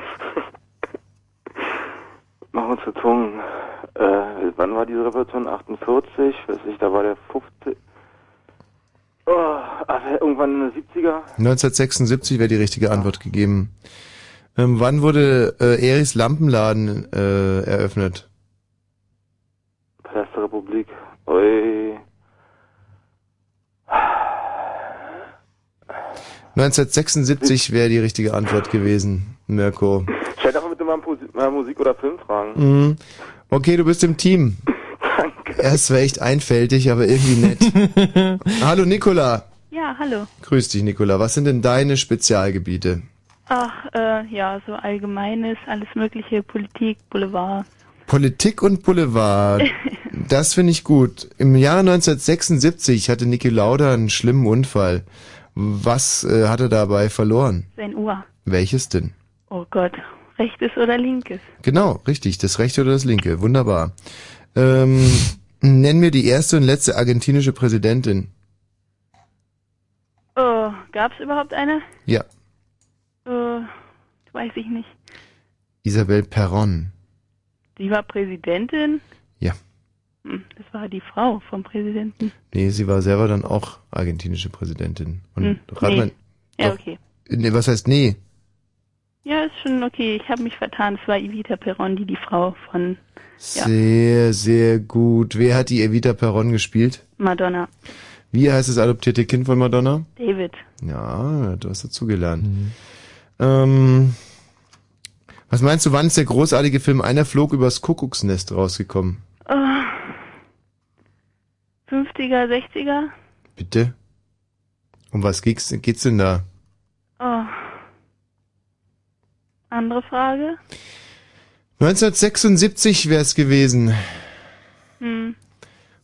Zu Zungen. Äh, wann war diese Revolution? 48? Weiß ich, da war der 50. Oh, ach, irgendwann in den 70er? 1976 wäre die richtige Antwort gegeben. Ähm, wann wurde äh, Eris Lampenladen äh, eröffnet? Palast der Republik. Ui. 1976 wäre die richtige Antwort gewesen, Mirko. Stell doch mal bitte mal Posi- mal Musik oder Film fragen. Mhm. Okay, du bist im Team. Danke. Er ist zwar echt einfältig, aber irgendwie nett. *laughs* Hallo Nicola. Ja, hallo. Grüß dich, Nicola. Was sind denn deine Spezialgebiete? Ach, äh, ja, so allgemeines, alles mögliche, Politik, Boulevard. Politik und Boulevard. *laughs* Das finde ich gut. Im Jahr 1976 hatte Niki Lauda einen schlimmen Unfall. Was äh, hat er dabei verloren? Sein Uhr. Welches denn? Oh Gott, rechtes oder linkes? Genau, richtig. Das rechte oder das linke. Wunderbar. Ähm, nenn mir die erste und letzte argentinische Präsidentin. Oh, gab's überhaupt eine? Ja, Äh, weiß ich nicht. Isabel Perón. Sie war Präsidentin? Ja. Hm, das war die Frau vom Präsidenten. Nee, sie war selber dann auch argentinische Präsidentin. Und Hm, rat nee. mal- Ja, okay. Nee, was heißt nee? Ja, ist schon okay. Ich habe mich vertan. Es war Evita Peron, die die Frau von ja, Sehr, sehr gut. Wer hat die Evita Perón gespielt? Madonna. Wie heißt das adoptierte Kind von Madonna? David. Ja, du hast dazugelernt. Ähm, was meinst du, wann ist der großartige Film Einer flog übers Kuckucksnest rausgekommen? Oh. 50er, 60er? Bitte? Um was geht's, geht's denn da? Oh. Andere Frage? 1976 wär's gewesen. Hm.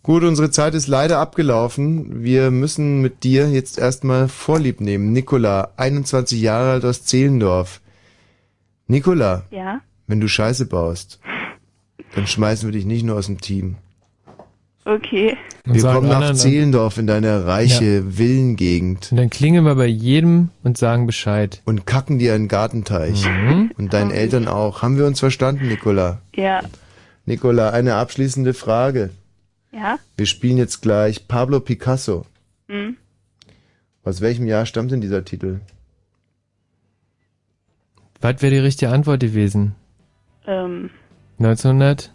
Gut, unsere Zeit ist leider abgelaufen. Wir müssen mit dir jetzt erstmal Vorlieb nehmen. Nikola, 21 Jahre alt aus Zehlendorf. Nikola, Ja? wenn du Scheiße baust, dann schmeißen wir dich nicht nur aus dem Team. Okay. Und Wir kommen nach Zehlendorf in deine reiche Villengegend. Und dann klingeln wir bei jedem und sagen Bescheid. Und kacken dir einen Gartenteich. Mhm. Und deinen Eltern auch. Haben wir uns verstanden, Nikola? Ja. Nikola, eine abschließende Frage. Ja? Wir spielen jetzt gleich Pablo Picasso. Hm. Aus welchem Jahr stammt denn dieser Titel? Was wäre die richtige Antwort gewesen? Ähm, 1900?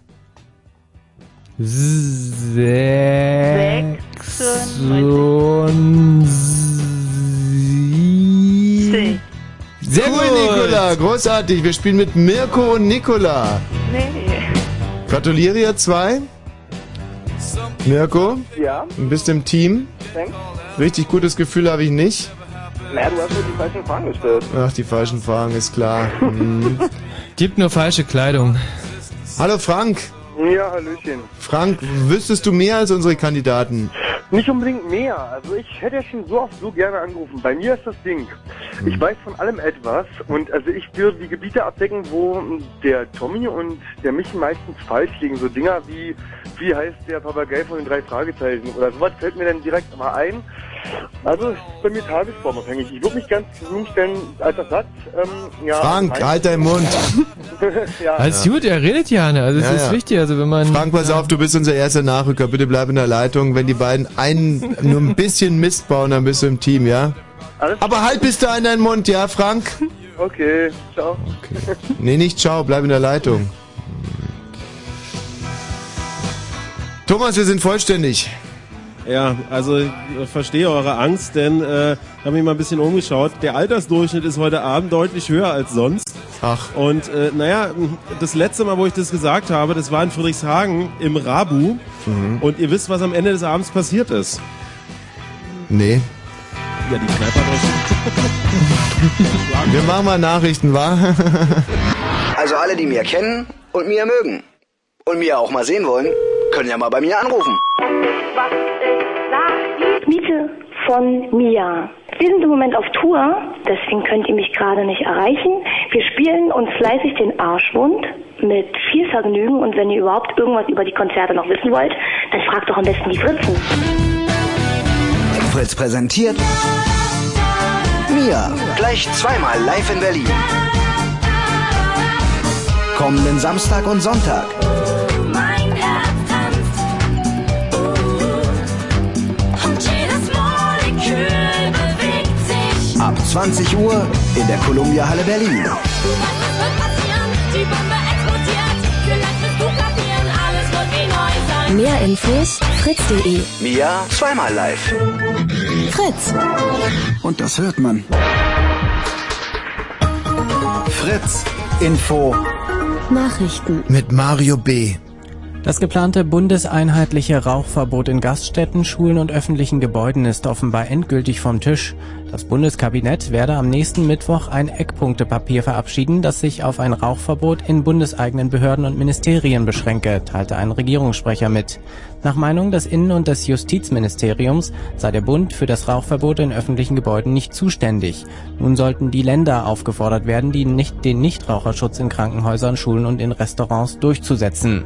Sechsundneunzig. Sehr gut. gut, Nikola. Großartig. Wir spielen mit Mirko und Nikola. Nee. Gratuliere ihr zwei. Mirko, Ja, du bist im Team. thanks. Richtig gutes Gefühl habe ich nicht. Naja, du hast mir die falschen Fragen gestellt. Ach, die falschen Fragen, ist klar. Hm. *laughs* Gibt nur falsche Kleidung. Hallo Frank. Ja, Hallöchen. Frank, wüsstest du mehr als unsere Kandidaten? Nicht unbedingt mehr. Also ich hätte ja schon so oft so gerne angerufen. Bei mir ist das Ding. Ich weiß von allem etwas und also ich würde die Gebiete abdecken, wo der Tommy und der Michi meistens falsch liegen. So Dinger wie, wie heißt der Papagei von den drei Fragezeichen oder sowas fällt mir dann direkt mal ein. Also ist bei mir tagesformabhängig. Ich würde mich ganz gesund stellen als Ersatz. Ähm, ja, Frank, halt deinen Mund. *laughs* ja. Alles gut, er redet ja, ne? Also es Ja, ist ja. wichtig, also wenn man... Frank, pass auf, du bist unser erster Nachrücker. Bitte bleib in der Leitung. Wenn die beiden einen, nur ein bisschen Mist bauen, dann bist du im Team, ja? Aber halt bis da in deinen Mund, ja, Frank? Okay, ciao. Nee, nicht ciao, bleib in der Leitung. Thomas, wir sind vollständig. Ja, also ich verstehe eure Angst, denn äh, ich habe mich mal ein bisschen umgeschaut. Der Altersdurchschnitt ist heute Abend deutlich höher als sonst. Ach. Und äh, naja, das letzte Mal, wo ich das gesagt habe, das war in Friedrichshagen im Rabu. Mhm. Und ihr wisst, was am Ende des Abends passiert ist. Nee. Ja, die Kneipe hat euch Wir machen mal Nachrichten, wa? *laughs* Also alle, die mir kennen und mir mögen und mir auch mal sehen wollen, können ja mal bei mir anrufen. Miete von Mia. Wir sind im Moment auf Tour, deswegen könnt ihr mich gerade nicht erreichen. Wir spielen uns fleißig den Arschwund mit viel Vergnügen und wenn ihr überhaupt irgendwas über die Konzerte noch wissen wollt, dann fragt doch am besten die Fritzen. Fritz präsentiert Mia. Gleich zweimal live in Berlin. Kommenden Samstag und Sonntag. 20 Uhr in der Columbia Halle Berlin. Was wird passieren? Die Bombe explodiert. Vielleicht wirst du kapieren, alles wird wie neu sein. Mehr Infos fritz.de. Mia zweimal live. Fritz. Und das hört man. Fritz Info. Nachrichten. Mit Mario B. Das geplante bundeseinheitliche Rauchverbot in Gaststätten, Schulen und öffentlichen Gebäuden ist offenbar endgültig vom Tisch. Das Bundeskabinett werde am nächsten Mittwoch ein Eckpunktepapier verabschieden, das sich auf ein Rauchverbot in bundeseigenen Behörden und Ministerien beschränke, teilte ein Regierungssprecher mit. Nach Meinung des Innen- und des Justizministeriums sei der Bund für das Rauchverbot in öffentlichen Gebäuden nicht zuständig. Nun sollten die Länder aufgefordert werden, die nicht, den Nichtraucherschutz in Krankenhäusern, Schulen und in Restaurants durchzusetzen.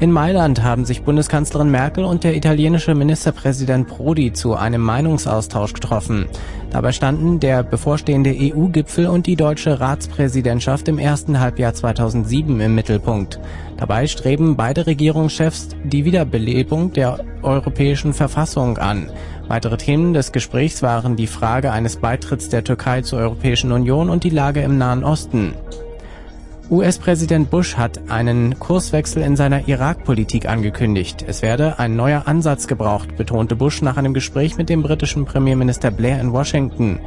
In Mailand haben sich Bundeskanzlerin Merkel und der italienische Ministerpräsident Prodi zu einem Meinungsaustausch getroffen. Dabei standen der bevorstehende EU-Gipfel und die deutsche Ratspräsidentschaft im ersten Halbjahr 2007 im Mittelpunkt. Dabei streben beide Regierungschefs die Wiederbelebung der europäischen Verfassung an. Weitere Themen des Gesprächs waren die Frage eines Beitritts der Türkei zur Europäischen Union und die Lage im Nahen Osten. US-Präsident Bush hat einen Kurswechsel in seiner Irak-Politik angekündigt. Es werde ein neuer Ansatz gebraucht, betonte Bush nach einem Gespräch mit dem britischen Premierminister Blair in Washington.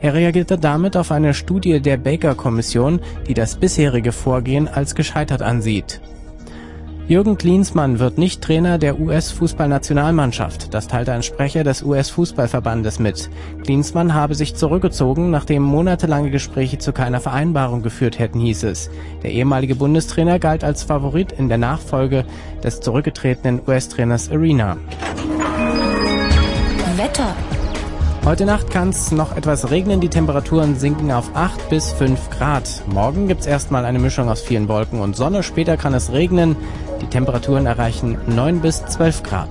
Er reagierte damit auf eine Studie der Baker-Kommission, die das bisherige Vorgehen als gescheitert ansieht. Jürgen Klinsmann wird nicht Trainer der US-Fußballnationalmannschaft. Das teilte ein Sprecher des US-Fußballverbandes mit. Klinsmann habe sich zurückgezogen, nachdem monatelange Gespräche zu keiner Vereinbarung geführt hätten, hieß es. Der ehemalige Bundestrainer galt als Favorit in der Nachfolge des zurückgetretenen US-Trainers Arena. Wetter. Heute Nacht kann es noch etwas regnen, die Temperaturen sinken auf 8 bis 5 Grad. Morgen gibt's erstmal eine Mischung aus vielen Wolken und Sonne, später kann es regnen. Die Temperaturen erreichen 9 bis 12 Grad.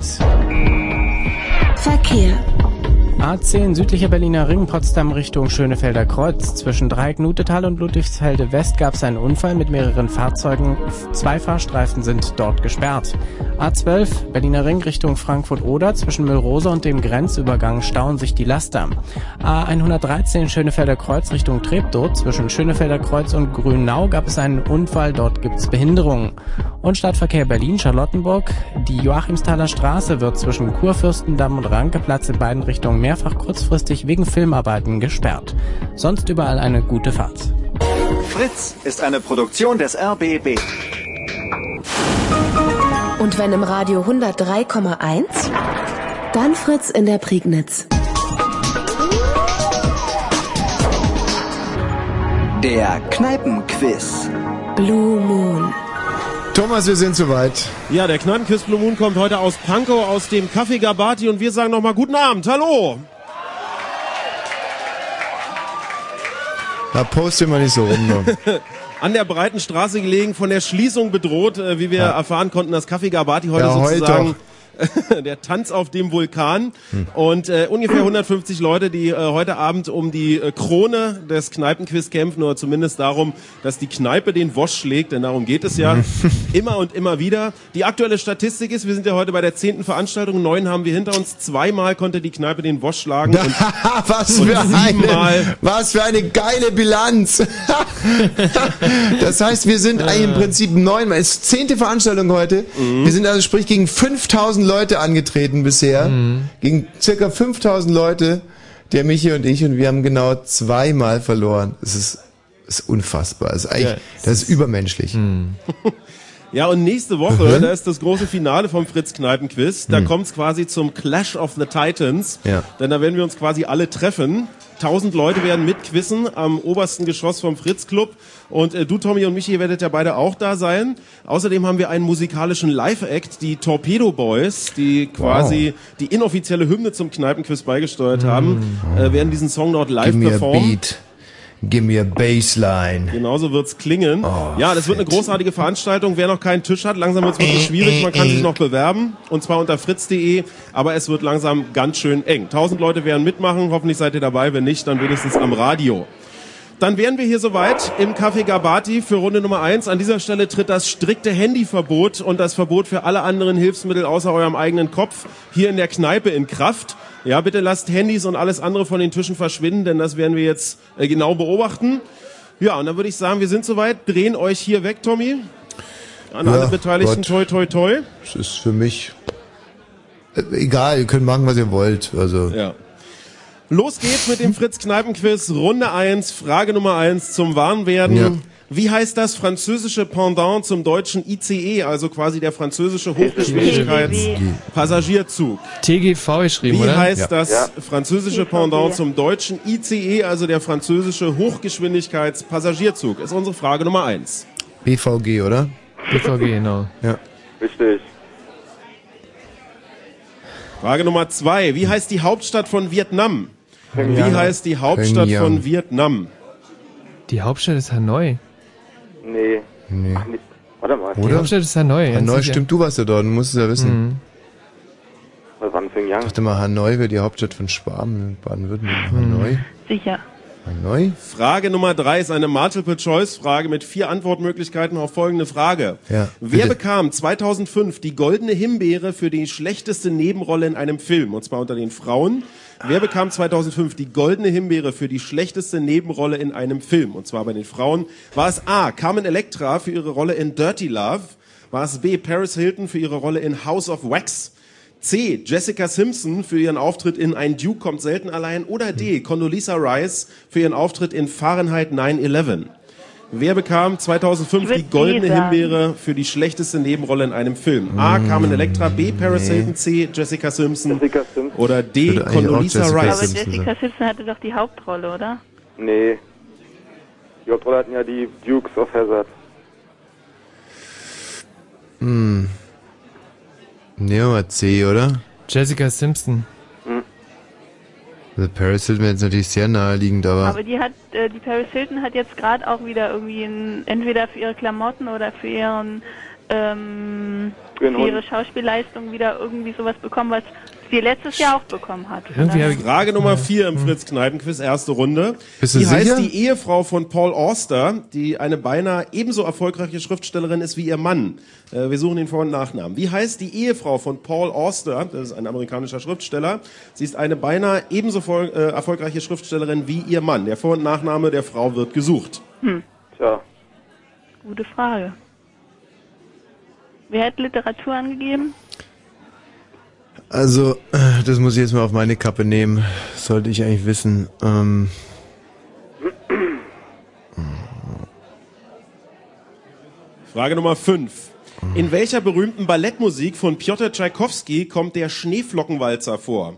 Verkehr. A10 südlicher Berliner Ring, Potsdam Richtung Schönefelder Kreuz. Zwischen Dreieck Nutetal und Ludwigsfelde West gab es einen Unfall mit mehreren Fahrzeugen. Zwei Fahrstreifen sind dort gesperrt. A12 Berliner Ring Richtung Frankfurt-Oder. Zwischen Müllrose und dem Grenzübergang stauen sich die Laster. A113 Schönefelder Kreuz Richtung Treptow. Zwischen Schönefelder Kreuz und Grünau gab es einen Unfall. Dort gibt's Behinderungen. Und Stadtverkehr Berlin-Charlottenburg. Die Joachimsthaler Straße wird zwischen Kurfürstendamm und Rankeplatz in beiden Richtungen mehrfach kurzfristig wegen Filmarbeiten gesperrt. Sonst überall eine gute Fahrt. Fritz ist eine Produktion des RBB. Und wenn im Radio 103,1, dann Fritz in der Prignitz. Der Kneipenquiz. Blue Moon. Thomas, wir sind soweit. Ja, der Kneipenquiz Blue Moon kommt heute aus Pankow, aus dem Café Gabati und wir sagen nochmal guten Abend. Hallo! Da poste mal nicht so rum. *laughs* An der breiten Straße gelegen, von der Schließung bedroht, äh, wie wir Ja. erfahren konnten, das Café Gabati heute Ja, sozusagen *laughs* der Tanz auf dem Vulkan Hm. und äh, ungefähr 150 Leute, die äh, heute Abend um die äh, Krone des Kneipenquiz kämpfen oder zumindest darum, dass die Kneipe den Wosch schlägt, denn darum geht es ja *laughs* immer und immer wieder. Die aktuelle Statistik ist, wir sind ja heute bei der zehnten Veranstaltung, neun haben wir hinter uns, zweimal konnte die Kneipe den Wosch schlagen und, *laughs* was, und für eine, was für eine geile Bilanz. das heißt, wir sind eigentlich im Prinzip neunmal. Es ist zehnte Veranstaltung heute. Wir sind also sprich gegen 5000 Leute angetreten bisher. Gegen circa 5000 Leute, der Michi und ich, und wir haben genau zweimal verloren. Es ist, ist unfassbar. Es ist eigentlich, Ja, das ist übermenschlich. *laughs* Ja, und nächste Woche, Mhm. da ist das große Finale vom Fritz Kneipen Quiz. Da Mhm. kommt's quasi zum Clash of the Titans. Ja. Denn da werden wir uns quasi alle treffen. Tausend Leute werden mitquissen am obersten Geschoss vom Fritz Club. Und äh, du, Tommy und Michi, ihr werdet ja beide auch da sein. Außerdem haben wir einen musikalischen Live-Act, die Torpedo Boys, die quasi die inoffizielle Hymne zum Kneipenquiz beigesteuert haben, äh, werden diesen Song dort live performen. Give me a baseline. Genauso wird's klingen. Oh, ja, das wird eine großartige Veranstaltung. Wer noch keinen Tisch hat, langsam wird's wirklich schwierig. Man kann sich noch bewerben. Und zwar unter fritz.de. Aber es wird langsam ganz schön eng. Tausend Leute werden mitmachen. Hoffentlich seid ihr dabei. Wenn nicht, dann wenigstens am Radio. Dann wären wir hier soweit im Café Gabati für Runde Nummer eins. An dieser Stelle tritt das strikte Handyverbot und das Verbot für alle anderen Hilfsmittel außer eurem eigenen Kopf hier in der Kneipe in Kraft. Ja, bitte lasst Handys und alles andere von den Tischen verschwinden, denn das werden wir jetzt äh, genau beobachten. Ja, und dann würde ich sagen, wir sind soweit. Drehen euch hier weg, Tommy. An Ja, alle Beteiligten, Gott. toi, toi, toi. Es ist für mich äh, egal, ihr könnt machen, was ihr wollt. Also Ja. Los geht's mit dem Fritz Kneipenquiz. Runde 1, Frage Nummer 1 zum Warmwerden. Ja. Wie heißt das französische Pendant zum deutschen ICE, also quasi der französische Hochgeschwindigkeits-Passagierzug? TGV geschrieben, Wie oder? heißt das französische Pendant zum deutschen ICE, also der französische Hochgeschwindigkeits-Passagierzug? Ist unsere Frage Nummer 1. BVG, oder? BVG, genau. Ja. Richtig. Frage Nummer 2. Wie heißt die Hauptstadt von Vietnam? Wie heißt die Hauptstadt Pyongyang. von Vietnam? Die Hauptstadt ist Hanoi. Nee. Nee. Ach, nee. Warte mal. Die Hauptstadt ist Hanoi. Hanoi, stimmt, du warst ja dort, du musst es ja wissen. Mhm. Was war denn Jahr? Ich dachte mal, Hanoi wäre die Hauptstadt von Schwaben, Baden-Württemberg. Mhm. Hanoi? Sicher. Hanoi? Frage Nummer drei ist eine Multiple-Choice-Frage mit vier Antwortmöglichkeiten auf folgende Frage. Ja, Wer bitte. bekam 2005 die goldene Himbeere für die schlechteste Nebenrolle in einem Film? Und zwar unter den Frauen. Wer bekam 2005 die goldene Himbeere für die schlechteste Nebenrolle in einem Film? Und zwar bei den Frauen. War es A. Carmen Electra für ihre Rolle in Dirty Love? War es B. Paris Hilton für ihre Rolle in House of Wax? C. Jessica Simpson für ihren Auftritt in Ein Duke kommt selten allein. Oder D. Condoleezza Rice für ihren Auftritt in Fahrenheit 9-11. Wer bekam 2005 die goldene sagen. Himbeere für die schlechteste Nebenrolle in einem Film? A. Carmen Electra, B. Paris nee. Hilton, C. Jessica Simpson oder D. Ich würde eigentlich auch Condoleezza Jessica Rice. Aber Jessica Simpson hatte doch die Hauptrolle, oder? Nee. Die Hauptrolle hatten ja die Dukes of Hazzard. Hm. Nehmen wir C, oder? Jessica Simpson. Also Paris Hilton wäre jetzt natürlich sehr naheliegend, aber... Aber die hat, äh, die Paris Hilton hat jetzt gerade auch wieder irgendwie ein, entweder für ihre Klamotten oder für ihren, ähm, Für ihre. Schauspielleistung wieder irgendwie sowas bekommen, was sie letztes Jahr auch bekommen hat. Frage Nummer 4 im Fritz Kneipenquiz, erste Runde. Bist du Wie heißt sicher? die Ehefrau von Paul Auster, die eine beinahe ebenso erfolgreiche Schriftstellerin ist wie ihr Mann? Äh, wir suchen den Vor- und Nachnamen. Wie heißt die Ehefrau von Paul Auster? Das ist ein amerikanischer Schriftsteller. Sie ist eine beinahe ebenso voll, äh, erfolgreiche Schriftstellerin wie ihr Mann. Der Vor- und Nachname der Frau wird gesucht. Hm, Tja. gute Frage. Wer hat Literatur angegeben? Also, äh, das muss ich jetzt mal auf meine Kappe nehmen. Sollte ich eigentlich wissen. Ähm, Frage Nummer 5. In welcher berühmten Ballettmusik von Piotr Tschaikowski kommt der Schneeflockenwalzer vor?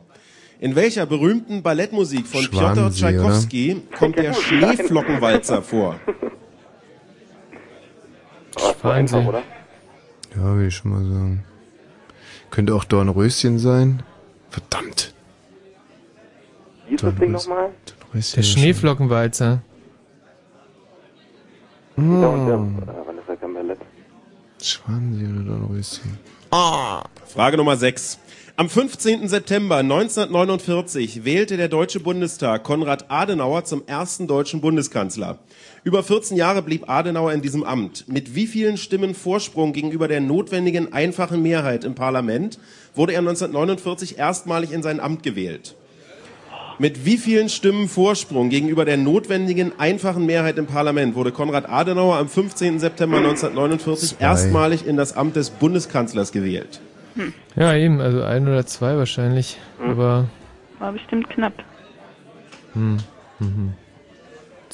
In welcher berühmten Ballettmusik von Piotr Tschaikowski kommt der Schneeflockenwalzer vor? Wahnsinn. ja, will ich schon mal sagen. Könnte auch Dornröschen sein. Verdammt. Wie ist das Ding nochmal? Dornröschen. Der Schneeflockenwalzer. Ballett? Schwanensee oder Dornröschen. Frage Nummer 6. Am 15. September 1949 wählte der Deutsche Bundestag Konrad Adenauer zum ersten deutschen Bundeskanzler. Über 14 Jahre blieb Adenauer in diesem Amt. Mit wie vielen Stimmen Vorsprung gegenüber der notwendigen einfachen Mehrheit im Parlament wurde er 1949 erstmalig in sein Amt gewählt? Mit wie vielen Stimmen Vorsprung gegenüber der notwendigen einfachen Mehrheit im Parlament wurde Konrad Adenauer am 15. September 1949 Zwei. erstmalig in das Amt des Bundeskanzlers gewählt? Ja, eben, also ein oder zwei wahrscheinlich. Aber War bestimmt knapp. hm, mhm.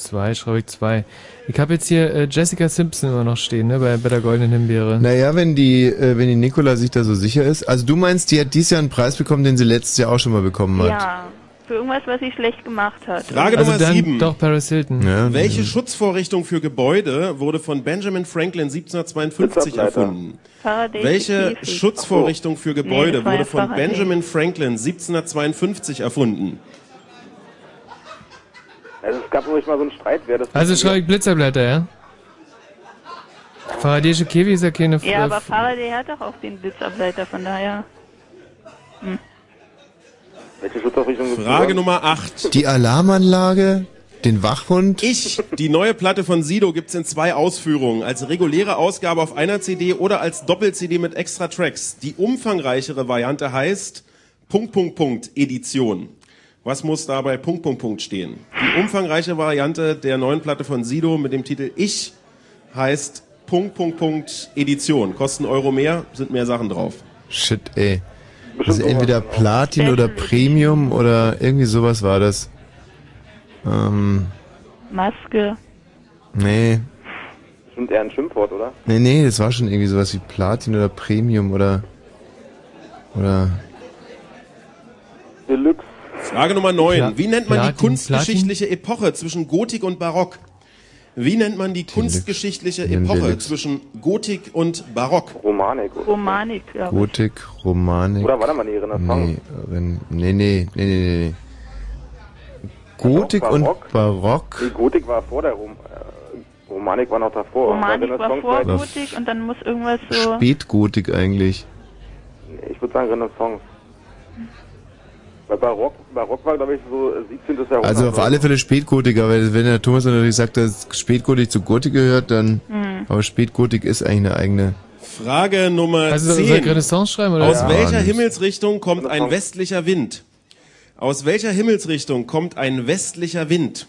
Zwei, schreibe ich zwei. Ich habe jetzt hier äh, Jessica Simpson immer noch stehen, ne, bei, bei der goldenen Himbeere. Naja, wenn die, äh, wenn die Nicola sich da so sicher ist. Also du meinst, die hat dieses Jahr einen Preis bekommen, den sie letztes Jahr auch schon mal bekommen hat. Ja, für irgendwas, was sie schlecht gemacht hat. Frage Also Nummer dann 7. doch Paris Hilton. Ja, Welche Schutzvorrichtung für Gebäude wurde von Benjamin Franklin 1752 Blitzableiter. erfunden? Faraday Welche. Schutzvorrichtung für Gebäude war wurde ja von Faraday. Benjamin Franklin 1752 erfunden? Also es gab nämlich mal so einen Streit, wer das... Also schreibe ich Blitzableiter, ja? Faradayische Käfig ist ja keine Ja, aber Faraday hat doch auch den Blitzableiter, von daher. Hm. Welche Schutzvorrichtung gibt's Frage? Nummer 8. Die Alarmanlage, den Wachhund. Ich, die neue Platte von Sido gibt's in zwei Ausführungen. Als reguläre Ausgabe auf einer CD oder als Doppel-CD mit extra Tracks. Die umfangreichere Variante heißt Punkt, Punkt, Punkt, Edition. Was muss da bei Punkt, Punkt, Punkt stehen? Die umfangreiche Variante der neuen Platte von Sido mit dem Titel Ich heißt Punkt, Punkt, Punkt, Edition. Kosten Euro mehr, sind mehr Sachen drauf. Shit, ey. Also entweder Platin oder Premium oder irgendwie sowas war das. Ähm, Maske. nee. Bestimmt eher ein Schimpfwort, oder? Nee, nee, das war schon irgendwie sowas wie Platin oder Premium oder. Oder. Deluxe. Frage Nummer 9. Pla- Wie nennt man Platin- die kunstgeschichtliche Epoche zwischen Gotik und Barock? Wie nennt man die kunstgeschichtliche Epoche Deluxe. zwischen Gotik und Barock? Romanik, oder? Romanik, ja. Gotik, Romanik. Oder war da mal die Renaissance? Nee, nee, nee, nee, nee, nee. Gotik und Barock? Nee, Gotik war vor der Rom äh, Romanik war noch davor. Romanik war vor Gotik und dann muss irgendwas so. Spätgotik eigentlich. Ich würde sagen Renaissance. Weil Barock, Barock war, glaube ich, so äh, 17. Jahrhundert. Also auf alle Fälle Spätgotik, aber wenn der Thomas natürlich sagt, dass Spätgotik zu Gotik gehört, dann. Hm. Aber Spätgotik ist eigentlich eine eigene. Frage Nummer Also soll 10. ich Renaissance schreiben, oder? Aus Ja, welcher Himmelsrichtung kommt ein westlicher Wind? Aus welcher Himmelsrichtung kommt ein westlicher Wind?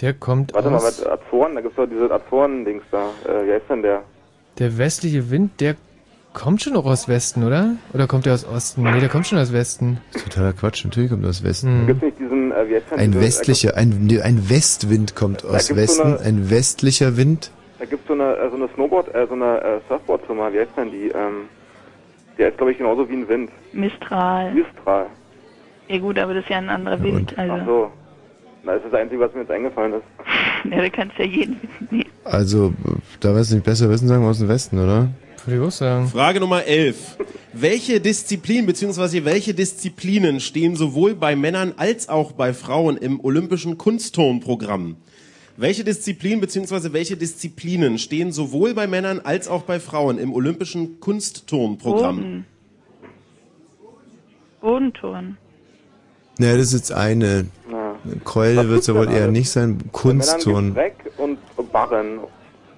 Der kommt Warte mal, aus. was, Azoren, da gibt's doch diese Azoren-Dings da. Äh, wie heißt denn der? Der westliche Wind, der kommt schon auch aus Westen, oder? Oder kommt der aus Osten? Nee, der kommt schon aus Westen. Das ist totaler Quatsch, natürlich kommt das aus Hm. Westen. Gibt's nicht diesen äh, wie heißt denn Ein diese- westlicher, ein, nee, ein Westwind kommt aus gibt's so Westen. eine- Ein westlicher Wind. Da gibt so eine, äh, so eine Snowboard, äh, so eine äh, Surfboard-Firma, wie heißt denn die? Ähm, der ist, glaube ich, genauso wie ein Wind. Mistral. Mistral. Ja gut, aber das ist ja ein anderer Wind. Also, Ach so. Na, das ist das Einzige, was mir jetzt eingefallen ist. *laughs* ja, du kannst ja jeden Wind nehmen. Also, da wirst du nicht besser wissen, sagen wir aus dem Westen, oder? Würde ich auch sagen. Frage Nummer 11. Welche Disziplin bzw. welche Disziplinen stehen sowohl bei Männern als auch bei Frauen im olympischen Kunstturnprogramm? Welche Disziplin bzw. welche Disziplinen stehen sowohl bei Männern als auch bei Frauen im olympischen Kunstturnprogramm? Boden. Bodenturnen. Ja, das ist jetzt eine. Na. Keule wird es ja wohl eher nicht sein. Bei. Männern gibt's Reck und Barren.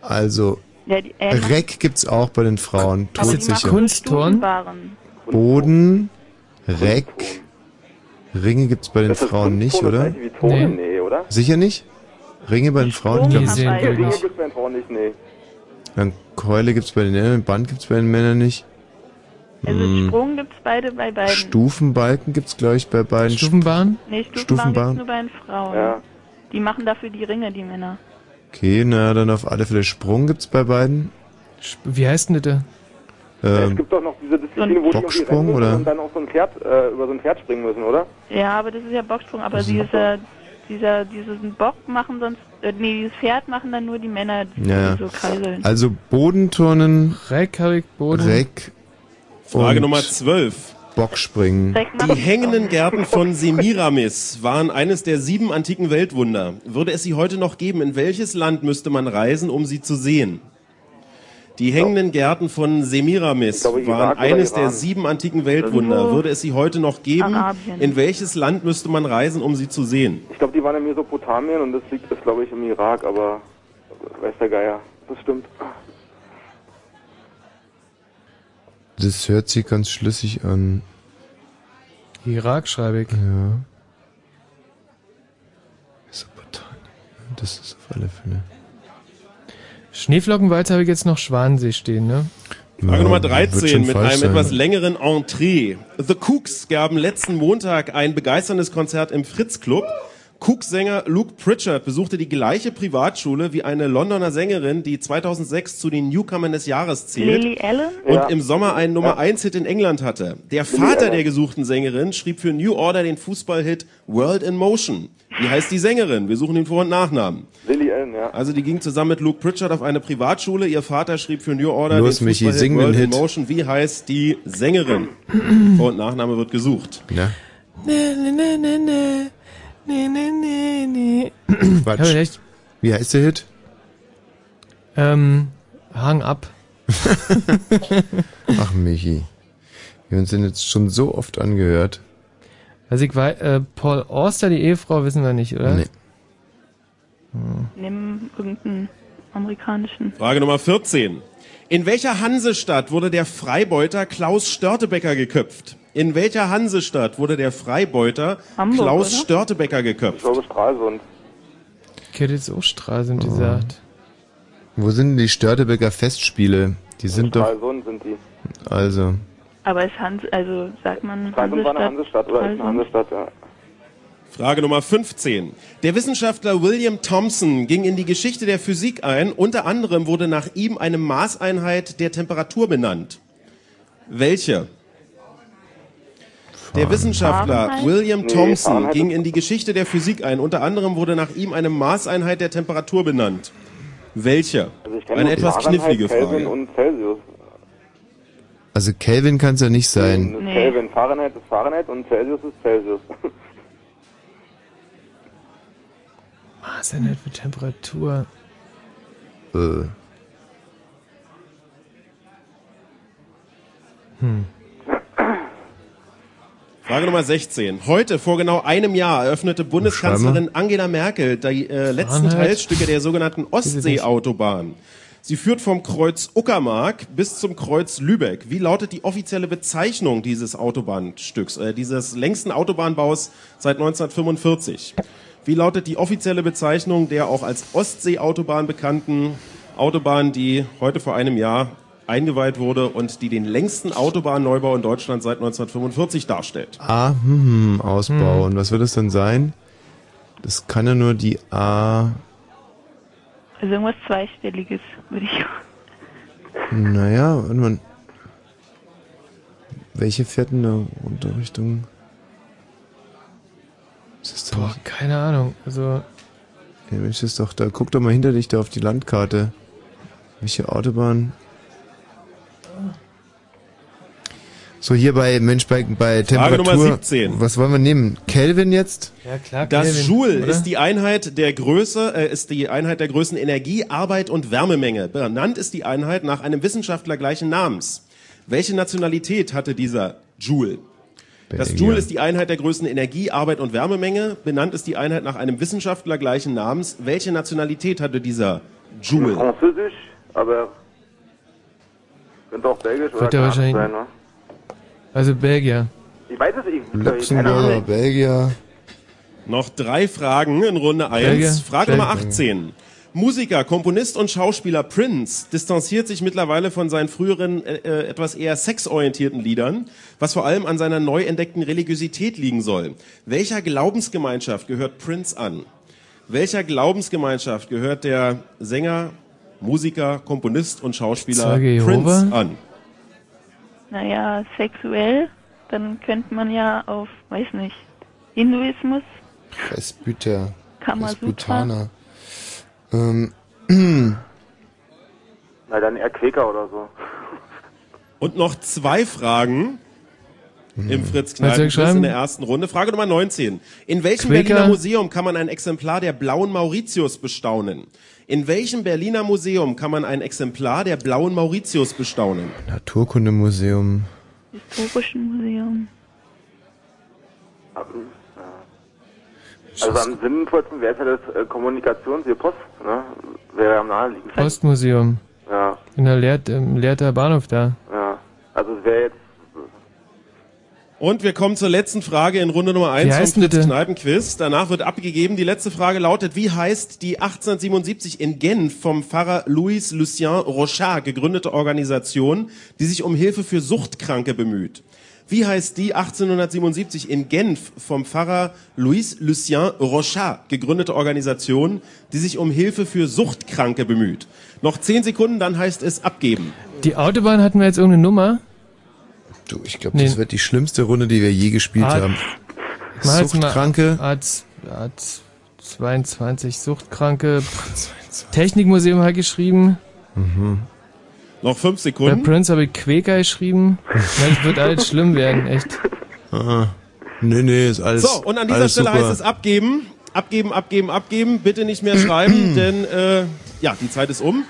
Also, Ja, die, äh, Reck gibt's auch bei den Frauen, aber todsicher. machen Stufenbarren. Boden, Reck, Ringe gibt's bei den Das Frauen nicht, oder? Turnen? Nee, oder? Sicher nicht? Ringe bei den Frauen? Ich Sprung glaub, haben nicht. beide Ringe nicht. gibt's bei den Frauen nicht, nee. Dann Keule gibt's bei den Männern, Band gibt's bei den Männern nicht. Also Hm, Sprung gibt's beide bei beiden. Stufenbalken gibt's glaube ich bei beiden. Stufenbahn? Nee, Stufenbahn Stufenbahn. gibt's nur bei den Frauen. Ja. Die machen dafür die Ringe, die Männer. Okay, na dann auf alle Fälle Sprung gibt's bei beiden. Wie heißt denn das? es Ähm, gibt doch noch diese Disziplin, wo die irgendwie Boxsprung, rennen oder? und dann auf so ein Pferd, äh, über so ein Pferd springen müssen, oder? Ja, aber das ist ja Boxsprung. Aber Also- dieser, dieser, diesen Bock machen sonst, äh, nee, dieses Pferd machen dann nur die Männer, die ja, so kreiseln. Also Bodenturnen, Reck, Reck, Boden. Reck. Frage Nummer 12. Bockspringen. Die hängenden Gärten von *laughs* Semiramis waren eines der sieben antiken Weltwunder. Würde es sie heute noch geben, in welches Land müsste man reisen, um sie zu sehen? Die hängenden Gärten von Semiramis glaube, waren eines der sieben antiken Weltwunder. Würde es sie heute noch geben, Arabien. in welches Land müsste man reisen, um sie zu sehen? Ich glaube, die waren in Mesopotamien und das liegt, ist, glaube ich, im Irak, aber weiß der Geier. Das stimmt. Das hört sich ganz schlüssig an. Irak schreibe ich. Ja. Mesopotamien. Das ist auf alle Fälle. Schneeflockenwalzer habe ich jetzt noch Schwansee stehen, ne? Frage Ja, Nummer wird 13 schon mit einem sein. etwas längeren Entree. The Cooks gaben letzten Montag ein begeisterndes Konzert im Fritz Club. Cooks-Sänger Luke Pritchard besuchte die gleiche Privatschule wie eine Londoner Sängerin, die 2006 zu den Newcomern des Jahres zählt Lily Allen? und Ja. im Sommer einen Nummer 1 Hit in England hatte. Der Vater der gesuchten Sängerin schrieb für New Order den Fußballhit World in Motion. Wie heißt die Sängerin? Wir suchen den Vor- und Nachnamen. Lily Allen, ja. Also die ging zusammen mit Luke Pritchard auf eine Privatschule. Ihr Vater schrieb für New Order Los, den Michi, Fußballhit World in Hit. Motion. Wie heißt die Sängerin? *clears throat* Vor- und Nachname wird gesucht. Ja. Ne, ne, ne, ne, ne. Ne, ne, ne, ne. Quatsch. Ja, echt. Wie heißt der Hit? Ähm, hang ab. *laughs* Ach, Michi. Wir haben uns den jetzt schon so oft angehört. Also ich weiß, äh, Paul Auster, die Ehefrau, wissen wir nicht, oder? Nee. Nimm irgendeinen amerikanischen. Frage Nummer 14. In welcher Hansestadt wurde der Freibeuter Klaus Störtebecker geköpft? In welcher Hansestadt wurde der Freibeuter Hamburg, Klaus oder? Störtebecker Ich geköpft? glaube, Stralsund. Ich hätte jetzt auch Stralsund Oh. gesagt. Wo sind denn die Störtebecker Festspiele? Die sind doch, Stralsund sind die. also, Aber ist Hans, also sagt man Stralsund war eine Hansestadt, oder? Ist eine? Hansestadt, ja. Frage Nummer 15. Der Wissenschaftler William Thomson ging in die Geschichte der Physik ein. Unter anderem wurde nach ihm eine Maßeinheit der Temperatur benannt. Welche? Der Wissenschaftler? William Thomson ging in die Geschichte der Physik ein. Unter anderem wurde nach ihm eine Maßeinheit der Temperatur benannt. Welche? Also Eine etwas knifflige Kelvin Frage. also Kelvin kann es ja nicht sein. Nee. Kelvin, Fahrenheit ist Fahrenheit und Celsius ist Celsius. *laughs* Maßeinheit für Temperatur. Äh, Hm. Frage Nummer 16. Heute, vor genau einem Jahr, eröffnete Bundeskanzlerin Angela Merkel die äh, letzten? Teilstücke der sogenannten Ostseeautobahn. Sie führt vom Kreuz Uckermark bis zum Kreuz Lübeck. Wie lautet die offizielle Bezeichnung dieses Autobahnstücks, äh, dieses längsten Autobahnbaus seit 1945? Wie lautet die offizielle Bezeichnung der auch als Ostseeautobahn bekannten Autobahn, die heute vor einem Jahr eingeweiht wurde und die den längsten Autobahnneubau in Deutschland seit 1945 darstellt? ah, hm, hm, Ausbau. Und was wird es dann sein? Das kann ja nur die A. Also irgendwas Zweistelliges, würde ich. Naja, warte mal. Welche fährt denn da runter Richtung? Was ist? Boah, keine Ahnung. Also, Ja, Mensch, das ist doch da. Guck doch mal hinter dich da auf die Landkarte. Welche Autobahn? So, hier bei, Mensch, bei, bei Frage Temperatur. Nummer 17. Was wollen wir nehmen? Kelvin jetzt? ja klar, Das Kelvin, Joule oder? ist die Einheit der Größe, äh, ist die Einheit der Größen Energie, Arbeit und Wärmemenge. Benannt ist die Einheit nach einem Wissenschaftler gleichen Namens. Welche Nationalität hatte dieser Joule? Das. Joule ist die Einheit der Größen Energie, Arbeit und Wärmemenge. Benannt ist die Einheit nach einem Wissenschaftler gleichen Namens. Welche Nationalität hatte dieser Joule? Französisch, aber könnte auch Belgisch oder Wird Kanadisch wahrscheinlich- sein, ne? Also Belgier. Ich weiß es nicht. keine Luxemburger. Belgier. Noch drei Fragen in Runde 1. Belgier. Frage Belgier. Nummer 18. Musiker, Komponist und Schauspieler Prince distanziert sich mittlerweile von seinen früheren äh, äh, etwas eher sexorientierten Liedern, was vor allem an seiner neu entdeckten Religiosität liegen soll. Welcher Glaubensgemeinschaft gehört Prince an? Welcher Glaubensgemeinschaft gehört der Sänger, Musiker, Komponist und Schauspieler? Prince an? Naja, sexuell, dann könnte man ja auf, weiß nicht, Hinduismus, Presbyter. Kamasutra. Presbytaner. Ähm, *clears throat* Na, dann eher Quäker oder so. Und noch zwei Fragen im Fritz Willst du Kneipen schreiben? in der ersten Runde. Frage Nummer 19. In welchem Quäker. Berliner Museum kann man ein Exemplar der blauen Mauritius bestaunen? In welchem Berliner Museum kann man ein Exemplar der blauen Mauritius bestaunen? Naturkundemuseum. Historischen Museum. Also am sinnvollsten wäre es ja das äh, Kommunikations, hier Post, ne? Wäre am naheliegendsten. Postmuseum. Ja, In der Leert, im Leerter Bahnhof da. ja. Also es wäre jetzt Und wir kommen zur letzten Frage in Runde Nummer Wie 1 heißt vom? Kneipenquiz. Danach wird abgegeben. Die letzte Frage lautet, wie heißt die 1877 in Genf vom Pfarrer Louis Lucien Rochard gegründete Organisation, die sich um Hilfe für Suchtkranke bemüht? Wie heißt die 1877 in Genf vom Pfarrer Louis Lucien Rochard gegründete Organisation, die sich um Hilfe für Suchtkranke bemüht? Noch zehn Sekunden, dann heißt es abgeben. Die Autobahn hatten wir jetzt irgendeine Nummer. Du, ich glaube, das wird die schlimmste Runde, die wir je gespielt Ah, haben. Suchtkranke. Arzt, Arzt 22 Suchtkranke. Technikmuseum hat geschrieben. Mhm. Noch fünf Bei Sekunden. Prince habe ich Quäker geschrieben. Das wird alles schlimm werden, echt. Ah, nee, nee, ist alles. So, und an dieser Stelle super. heißt es abgeben, abgeben, abgeben, abgeben. Bitte nicht mehr schreiben, *clears throat* denn äh, ja, die Zeit ist um.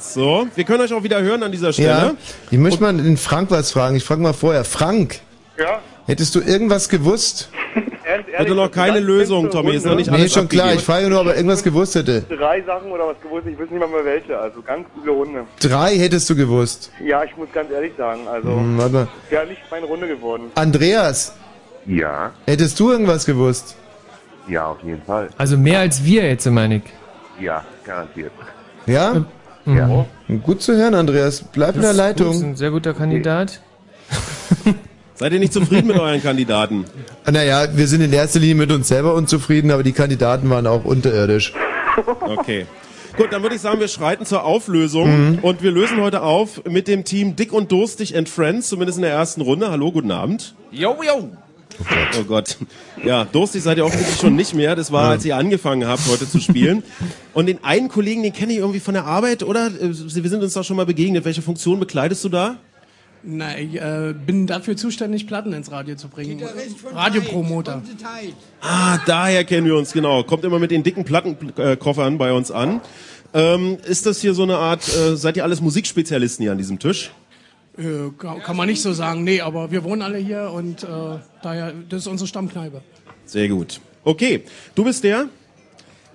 So, wir können euch auch wieder hören an dieser Stelle. Ja, ich möchte mal den Frank was fragen. Ich frage mal vorher. Frank, Ja? hättest du irgendwas gewusst? *laughs* Ernst, ehrlich, Bitte noch keine Lösung, Tommy, ist noch nicht Nee, alles schon klar. Ich abgegeben. frage nur, ob er irgendwas gewusst hätte. Drei Sachen oder was gewusst, ich weiß nicht mal mehr welche, also ganz üble Runde. Drei hättest du gewusst. Ja, ich muss ganz ehrlich sagen, also Hm, warte mal. wäre nicht meine Runde geworden. Andreas, Ja, hättest du irgendwas gewusst? ja, auf jeden Fall. Also mehr als wir jetzt, meine ich. Ja, garantiert. Ja? Ja. Gut zu hören, Andreas. Bleib in der Das ist Leitung. ein sehr guter Kandidat. *laughs* Seid ihr nicht zufrieden mit euren Kandidaten? Ah, Naja, wir sind in erster Linie mit uns selber unzufrieden, aber die Kandidaten waren auch unterirdisch. Okay. Gut, dann würde ich sagen, wir schreiten zur Auflösung Mhm. und wir lösen heute auf mit dem Team Dick und Durstig and Friends, zumindest in der ersten Runde. Hallo, guten Abend. Jo, jo. Oh Gott. Ja, durstig seid ihr offensichtlich schon nicht mehr. Das war, als ihr angefangen habt, heute zu spielen. Und den einen Kollegen, den kenne ich irgendwie von der Arbeit, oder? Äh, Wir sind uns doch schon mal begegnet. Welche Funktion bekleidest du da? Na, ich äh, bin dafür zuständig, Platten ins Radio zu bringen. Radiopromoter. Ah, daher kennen wir uns, genau. Kommt immer mit den dicken Plattenkoffern bei uns an. Ähm, ist das hier so eine Art, äh, seid ihr alles Musikspezialisten hier an diesem Tisch? Äh, kann, kann man nicht so sagen, nee, aber wir wohnen alle hier und äh, daher, das ist unsere Stammkneipe. Sehr gut. Okay, du bist der?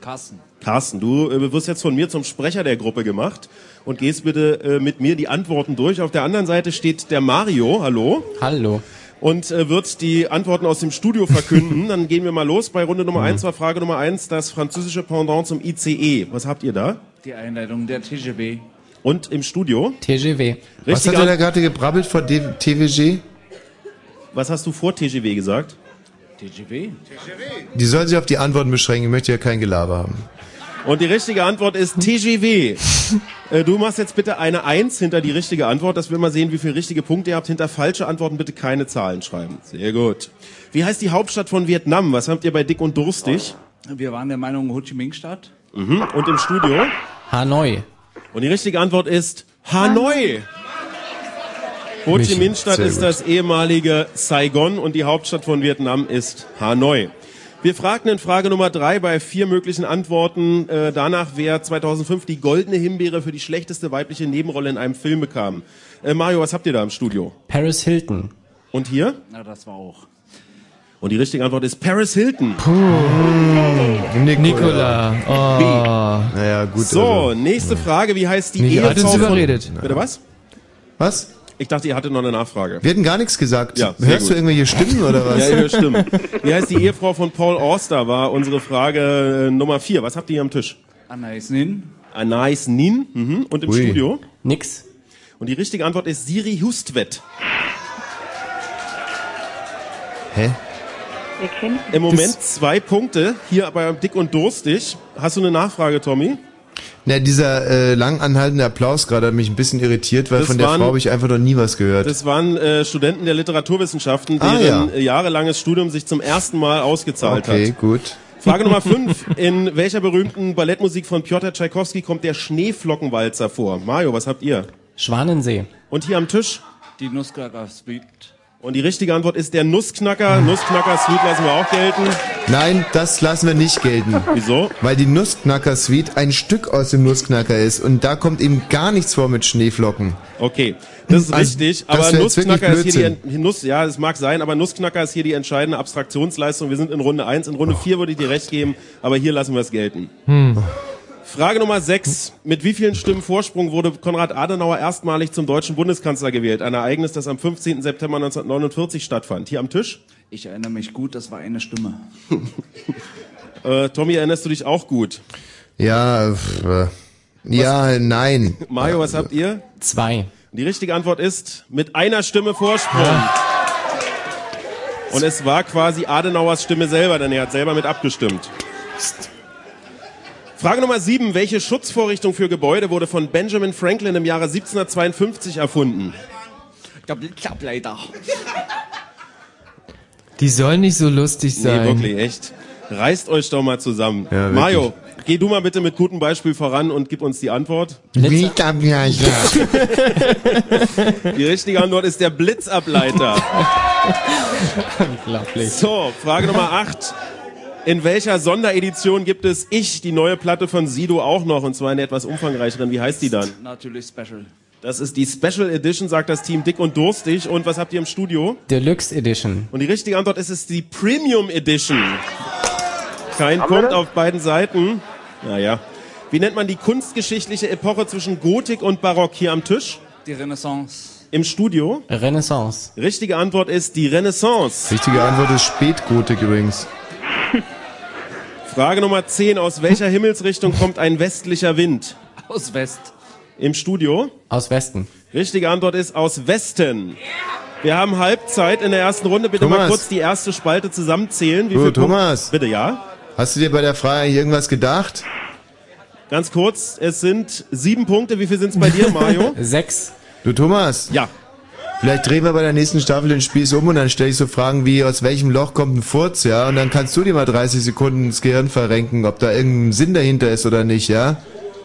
Carsten. Carsten, du äh, wirst jetzt von mir zum Sprecher der Gruppe gemacht und gehst bitte äh, mit mir die Antworten durch. Auf der anderen Seite steht der Mario, hallo. Hallo. Und äh, wird die Antworten aus dem Studio verkünden. Dann gehen wir mal los. Bei Runde Nummer eins war Frage Nummer eins das französische Pendant zum ICE. Was habt ihr da? Die Einleitung der TGB. Und im Studio? TGW. Was hat er da gerade gebrabbelt vor D TVG? Was hast du vor TGW gesagt? TGW. Die soll sich auf die Antworten beschränken, ich möchte ja kein Gelaber haben. Und die richtige Antwort ist TGW. Äh, du machst jetzt bitte eine Eins hinter die richtige Antwort, dass wir mal sehen, wie viele richtige Punkte ihr habt. Hinter falsche Antworten bitte keine Zahlen schreiben. Sehr gut. Wie heißt die Hauptstadt von Vietnam? Was habt ihr bei Dick und Durstig? Wir waren der Meinung Ho Chi Minh Stadt. Mhm. Und im Studio? Hanoi. Und die richtige Antwort ist Hanoi. Ho Chi Minh Stadt ist das ehemalige Saigon und die Hauptstadt von Vietnam ist Hanoi. Wir fragten in Frage Nummer drei bei vier möglichen Antworten äh, danach, wer 2005 die goldene Himbeere für die schlechteste weibliche Nebenrolle in einem Film bekam. Äh, Mario, was habt ihr da im Studio? Paris Hilton. Und hier? Na, das war auch. Und die richtige Antwort ist Paris Hilton. Nicola. Oh. Naja, gut. So, also. nächste Frage. Wie heißt die Nee, Ehefrau uns von... überredet. Bitte was? Was? Ich dachte, ihr hattet noch eine Nachfrage. Wir hatten gar nichts gesagt. Ja, Hörst gut. du irgendwelche Stimmen oder was? Ja, ich höre Stimmen. Wie heißt die Ehefrau von Paul Auster, war unsere Frage äh, Nummer vier. Was habt ihr hier am Tisch? Anais Nin. Anais Nin. Mhm. Und im Ui. Studio? Nix. Und die richtige Antwort ist Siri Hustvedt. Hä? Im Moment zwei Punkte hier bei Dick und Durstig. Hast du eine Nachfrage, Tommy? Na, dieser äh, lang anhaltende Applaus gerade hat mich ein bisschen irritiert, weil Das von der waren- Frau habe ich einfach noch nie was gehört. Das waren äh, Studenten der Literaturwissenschaften, Ah, deren ja. äh, jahrelanges Studium sich zum ersten Mal ausgezahlt okay, hat. gut. Frage Nummer *laughs* 5. In welcher berühmten Ballettmusik von Piotr Tchaikovsky kommt der Schneeflockenwalzer vor? Mario, was habt ihr? Schwanensee. Und hier am Tisch? Die Nussknacker Suite. Und die richtige Antwort ist der Nussknacker. Nussknacker Suite lassen wir auch gelten. Nein, das lassen wir nicht gelten. Wieso? Weil die Nussknacker Suite ein Stück aus dem Nussknacker ist und da kommt eben gar nichts vor mit Schneeflocken. Okay, das ist Also, richtig. Aber Nussknacker ist hier die Nuss, ja, es mag sein, aber Nussknacker ist hier die entscheidende Abstraktionsleistung. Wir sind in Runde 1. In Runde 4 würde ich dir recht geben, aber hier lassen wir es gelten. Hm. Frage Nummer 6. Mit wie vielen Stimmen Vorsprung wurde Konrad Adenauer erstmalig zum deutschen Bundeskanzler gewählt? Ein Ereignis, das am 15. September 1949 stattfand. Hier am Tisch? Ich erinnere mich gut, das war eine Stimme. *laughs* Äh, Tommy, erinnerst du dich auch gut? Ja, äh, ja, nein. *laughs* Mario, was habt ihr? Zwei. Die richtige Antwort ist mit einer Stimme Vorsprung. *laughs* Und es war quasi Adenauers Stimme selber, denn er hat selber mit abgestimmt. Frage Nummer 7. Welche Schutzvorrichtung für Gebäude wurde von Benjamin Franklin im Jahre 1752 erfunden? Der Blitzableiter. Die sollen nicht so lustig sein. Nee, wirklich, echt. Reißt euch doch mal zusammen. Ja. Mario, geh du mal bitte mit gutem Beispiel voran und gib uns die Antwort. *laughs* Die richtige Antwort ist der Blitzableiter. *laughs* Unglaublich. So, Frage Nummer 8. In welcher Sonderedition gibt es Ich, die neue Platte von Sido auch noch, und zwar in der etwas umfangreicheren? Wie heißt die dann? Natürlich Special. Das ist die Special Edition, sagt das Team Dick und Durstig. Und was habt ihr im Studio? Deluxe Edition. Und die richtige Antwort ist, es ist die Premium Edition. Kein Haben Punkt auf beiden Seiten. Naja. Wie nennt man die kunstgeschichtliche Epoche zwischen Gotik und Barock hier am Tisch? Die Renaissance. Im Studio? Renaissance. Richtige Antwort ist die Renaissance. Richtige Antwort ist Spätgotik übrigens. Frage Nummer 10. Aus welcher Himmelsrichtung kommt ein westlicher Wind? Aus West. Im Studio? Aus Westen. Richtige Antwort ist aus Westen. Wir haben Halbzeit in der ersten Runde. Bitte mal Thomas. kurz die erste Spalte zusammenzählen. Wie Oh, viel Thomas. Punkte? Bitte, ja. Hast du dir bei der Frage irgendwas gedacht? Ganz kurz, es sind sieben Punkte. Wie viel sind es bei dir, Mario? *laughs* Sechs. Du Thomas? Ja. Vielleicht drehen wir bei der nächsten Staffel den Spieß um und dann stelle ich so Fragen wie, aus welchem Loch kommt ein Furz, ja? Und dann kannst du dir mal 30 Sekunden ins Gehirn verrenken, ob da irgendein Sinn dahinter ist oder nicht, ja?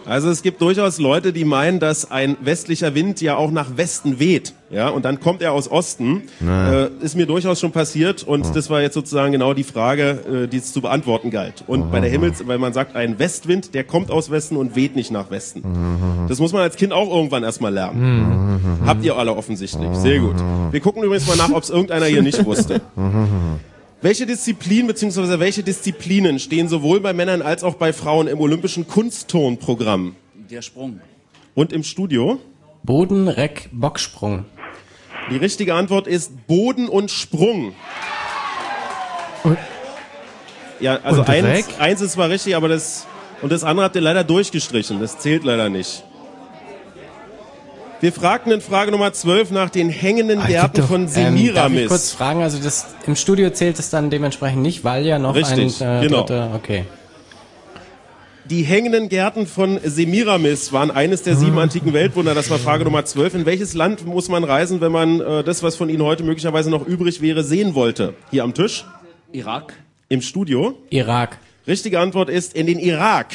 Also es gibt durchaus Leute, die meinen, dass ein westlicher Wind ja auch nach Westen weht, ja, und dann kommt er aus Osten. Na. Äh, ist mir durchaus schon passiert und das war jetzt sozusagen genau die Frage, äh, die es zu beantworten galt. Und bei der Himmels, weil man sagt, ein Westwind, der kommt aus Westen und weht nicht nach Westen. Das muss man als Kind auch irgendwann erstmal lernen. Habt ihr alle offensichtlich. Sehr gut. Wir gucken übrigens mal nach, ob es irgendeiner hier nicht wusste. *laughs* Welche Disziplin bzw. welche Disziplinen stehen sowohl bei Männern als auch bei Frauen im olympischen Kunstturnprogramm? Der Sprung. Und im Studio? Boden, Reck, Bocksprung. Die richtige Antwort ist Boden und Sprung. Ja, also Und eins, Reck? eins ist zwar richtig, aber das und das andere habt ihr leider durchgestrichen. Das zählt leider nicht. Wir fragten in Frage Nummer 12 nach den hängenden Gärten von Ähm, darf ich Semiramis. kurz fragen, also das im Studio zählt es dann dementsprechend nicht, weil ja noch Richtig, ein äh, genau. dritter, okay. Die hängenden Gärten von Semiramis waren eines der sieben antiken Weltwunder. Das war Frage Nummer 12. In welches Land muss man reisen, wenn man äh, das, was von Ihnen heute möglicherweise noch übrig wäre, sehen wollte? Hier am Tisch? Irak. Im Studio? Irak. Richtige Antwort ist in den Irak.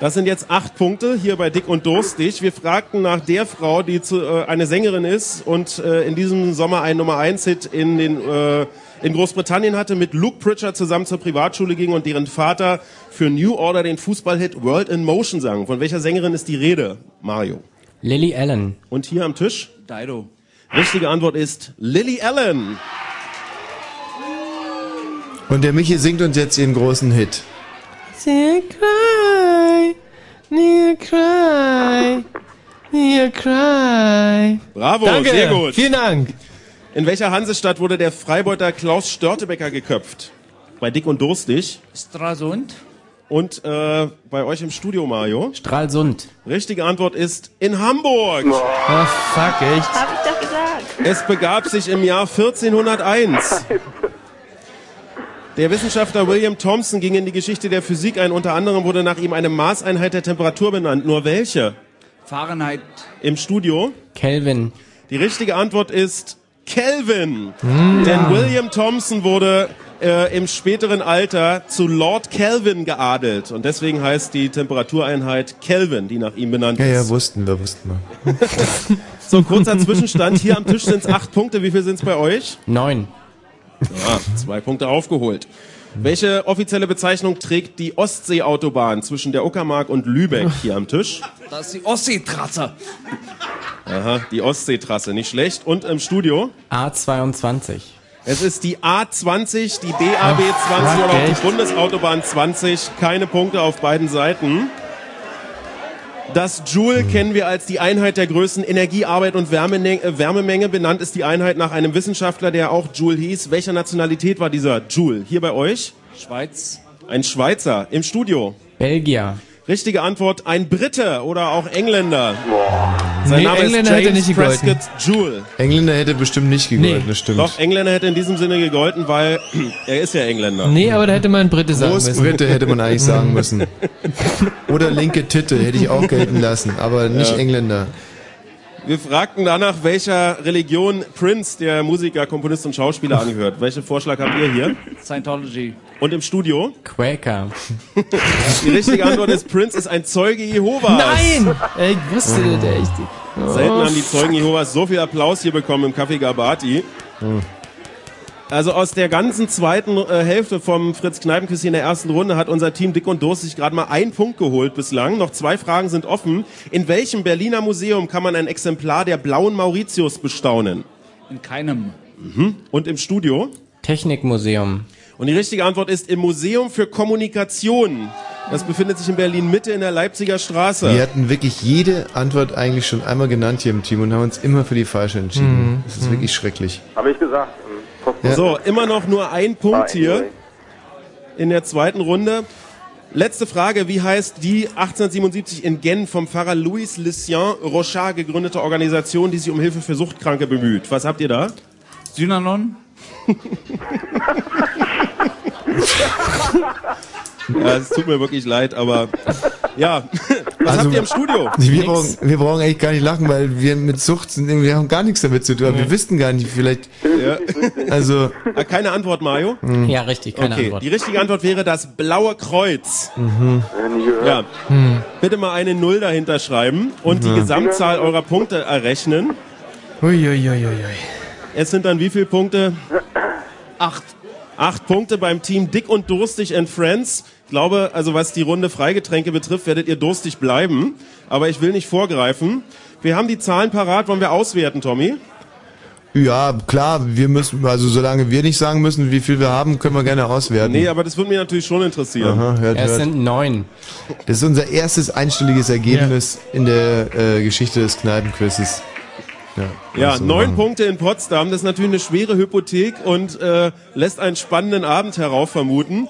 Das sind jetzt acht Punkte hier bei Dick und Durstig. Wir fragten nach der Frau, die zu, äh, eine Sängerin ist und äh, in diesem Sommer einen Nummer 1 Hit in den äh, in Großbritannien hatte, mit Luke Pritchard zusammen zur Privatschule ging und deren Vater für New Order den Fußballhit World in Motion sang. Von welcher Sängerin ist die Rede, Mario? Lily Allen. Und hier am Tisch? Dido. Richtige Antwort ist Lily Allen. Und der Michi singt uns jetzt ihren großen Hit. Near cry, near cry, near cry. Bravo, Danke, sehr gut. Vielen Dank. In welcher Hansestadt wurde der Freibeuter Klaus Störtebecker geköpft? Bei Dick und Durstig. Stralsund. Und äh, bei euch im Studio, Mario? Stralsund. Richtige Antwort ist in Hamburg. Ah, fuck, echt? Hab ich doch gesagt. Es begab sich im Jahr 1401. Der Wissenschaftler William Thomson ging in die Geschichte der Physik ein. Unter anderem wurde nach ihm eine Maßeinheit der Temperatur benannt. Nur welche? Fahrenheit. Im Studio? Kelvin. Die richtige Antwort ist Kelvin. Hm. Denn William Thomson wurde äh, im späteren Alter zu Lord Kelvin geadelt. Und deswegen heißt die Temperatureinheit Kelvin, die nach ihm benannt Ja, ist. ja, wussten wir, wussten wir. *laughs* So, kurzer Zwischenstand. Hier am Tisch sind es acht Punkte. Wie viel sind es bei euch? Neun. Ja, zwei Punkte aufgeholt. Welche offizielle Bezeichnung trägt die Ostseeautobahn zwischen der Uckermark und Lübeck hier am Tisch? Das ist die Ostseetrasse. Aha, die Ostseetrasse, nicht schlecht. Und im Studio? A22. Es ist die A20, die BAB 20 fuck, oder auch die Bundesautobahn 20. Keine Punkte auf beiden Seiten. Das Joule kennen wir als die Einheit der Größen Energiearbeit und Wärmene- äh, Wärmemenge. Benannt ist die Einheit nach einem Wissenschaftler, der auch Joule hieß. Welcher Nationalität war dieser Joule? Hier bei euch? Schweiz. Ein Schweizer. Im Studio? Belgier. Richtige Antwort, ein Brite oder auch Engländer. Sein Nee, Name Engländer ist hätte James nicht gegolten. Prescott Joule. Engländer hätte bestimmt nicht gegolten, das stimmt. Doch, Engländer hätte in diesem Sinne gegolten, weil *clears throat* er ist ja Engländer. Nee, aber da hätte man Brite sagen müssen. Großbritte hätte man eigentlich *laughs* sagen müssen. Oder linke Titte hätte ich auch gelten lassen, aber nicht Ja. Engländer. Wir fragten danach, welcher Religion Prince, der Musiker, Komponist und Schauspieler, angehört. Welchen Vorschlag habt ihr hier? Scientology. Und im Studio? Quaker. Die richtige Antwort ist, Prince ist ein Zeuge Jehovas. Nein! Ich wusste das echt. Selten haben die Zeugen Jehovas so viel Applaus hier bekommen im Café Gabati. Also aus der ganzen zweiten äh, Hälfte vom Fritz Kneipenquiz in der ersten Runde hat unser Team Dick und Durstig gerade mal einen Punkt geholt bislang. Noch zwei Fragen sind offen. In welchem Berliner Museum kann man ein Exemplar der blauen Mauritius bestaunen? In keinem. Mhm. Und im Studio? Technikmuseum. Und die richtige Antwort ist im Museum für Kommunikation. Das befindet sich in Berlin Mitte in der Leipziger Straße. Wir hatten wirklich jede Antwort eigentlich schon einmal genannt hier im Team und haben uns immer für die falsche entschieden. Mhm. Das ist wirklich schrecklich. Habe ich gesagt. Ja. So, immer noch nur ein Punkt hier in der zweiten Runde. Letzte Frage, wie heißt die 1877 in Genf vom Pfarrer Louis Lucien Rochard gegründete Organisation, die sich um Hilfe für Suchtkranke bemüht? Was habt ihr da? Synanon? *laughs* Ja, es tut mir wirklich leid, aber ja. *laughs* Was Also, habt ihr im Studio? *laughs* Wir brauchen, wir brauchen eigentlich gar nicht lachen, weil wir mit Sucht sind, wir haben gar nichts damit zu tun. Wir wüssten gar nicht, vielleicht. Ja. Also. Ah, Keine Antwort, Mario? Mhm. Ja, richtig, keine okay, Antwort. die richtige Antwort wäre das Blaue Kreuz. Mhm. Ja. Bitte mal eine Null dahinter schreiben und die Mhm. Gesamtzahl eurer Punkte errechnen. Uiuiuiui. Es sind dann wie viele Punkte? Acht. Acht Punkte beim Team Dick und Durstig and Friends. Ich glaube, also was die Runde Freigetränke betrifft, werdet ihr durstig bleiben. Aber ich will nicht vorgreifen. Wir haben die Zahlen parat. Wollen wir auswerten, Tommy? Ja, klar, wir müssen, also solange wir nicht sagen müssen, wie viel wir haben, können wir gerne auswerten. Nee, aber das würde mich natürlich schon interessieren. Aha, hört, Es hört. sind neun. Das ist unser erstes einstelliges Ergebnis in der äh, Geschichte des Kneipenquizzes. Ja, Ja, neun. Punkte in Potsdam, das ist natürlich eine schwere Hypothek und äh, lässt einen spannenden Abend heraufvermuten.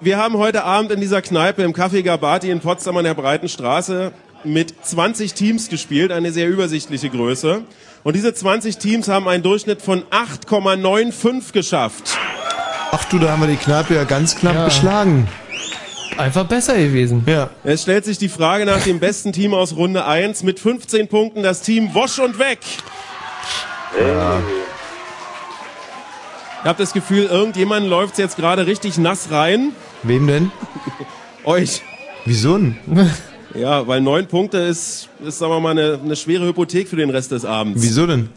Wir haben heute Abend in dieser Kneipe im Café Gabati in Potsdam an der Breiten Straße mit 20 Teams gespielt, eine sehr übersichtliche Größe. Und diese 20 Teams haben einen Durchschnitt von 8,95 geschafft. Ach du, da haben wir die Kneipe ja ganz knapp Ja. geschlagen. Einfach besser gewesen. Ja. Es stellt sich die Frage nach dem besten Team aus Runde 1 mit 15 Punkten das Team Wosch und Weg. Ja. Ich habe das Gefühl, irgendjemand läuft jetzt gerade richtig nass rein. Wem denn? *laughs* Euch. Wieso denn? *laughs* Ja, weil neun Punkte ist, ist sagen wir mal, eine, eine schwere Hypothek für den Rest des Abends. Wieso denn?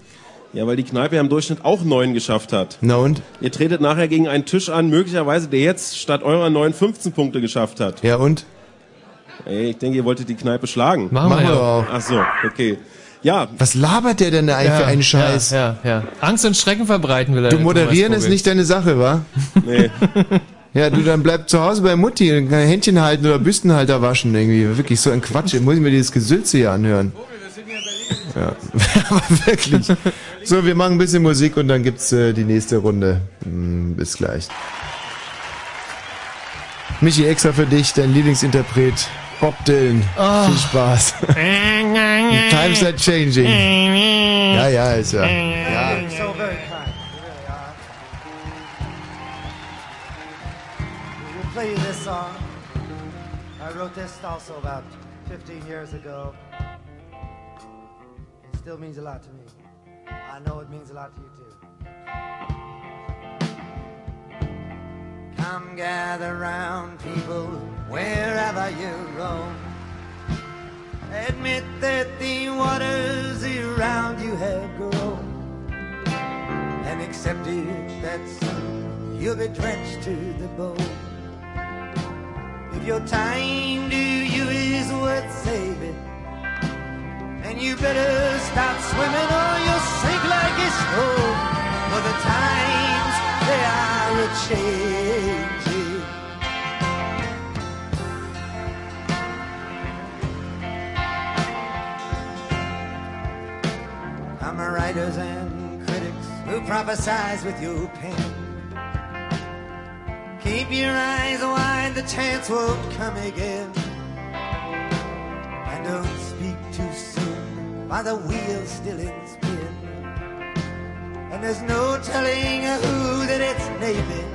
Ja, weil die Kneipe ja im Durchschnitt auch neun geschafft hat. Na und? Ihr tretet nachher gegen einen Tisch an, möglicherweise der jetzt statt eurer neun 15 Punkte geschafft hat. Ja und? Ey, ich denke, ihr wolltet die Kneipe schlagen. Machen wir Machen wir ja. auch. Ach so, okay. Ja. Was labert der denn da eigentlich für einen Scheiß? Ja, ja, ja. Angst und Schrecken verbreiten will er. Du der moderieren ist nicht deine Sache, wa? Nee. *laughs* Ja, du dann bleib zu Hause bei Mutti und kann Händchen halten oder Büstenhalter waschen irgendwie. Wirklich so ein Quatsch. Jetzt muss ich mir dieses Gesülze hier anhören. Ja, *laughs* aber wirklich. So, wir machen ein bisschen Musik und dann gibt's äh, die nächste Runde. Hm, bis gleich. Michi, extra für dich, dein Lieblingsinterpret, Bob Dylan. Oh. Viel Spaß. *laughs* Times are changing. Ja, ja, ist ja. ja. Wrote this also about 15 years ago. It still means a lot to me. I know it means a lot to you too. Come gather round, people, wherever you roam. Admit that the waters around you have grown. And accept it that soon you'll be drenched to the bone. If your time to you is worth saving, and you better start swimming or you'll sink like a stone. For the times they are a changing. I'm a writers and critics who prophesize with your pen. Keep your eyes wide, the chance won't come again. And don't speak too soon, while the wheel's still in spin. And there's no telling who that it's naming.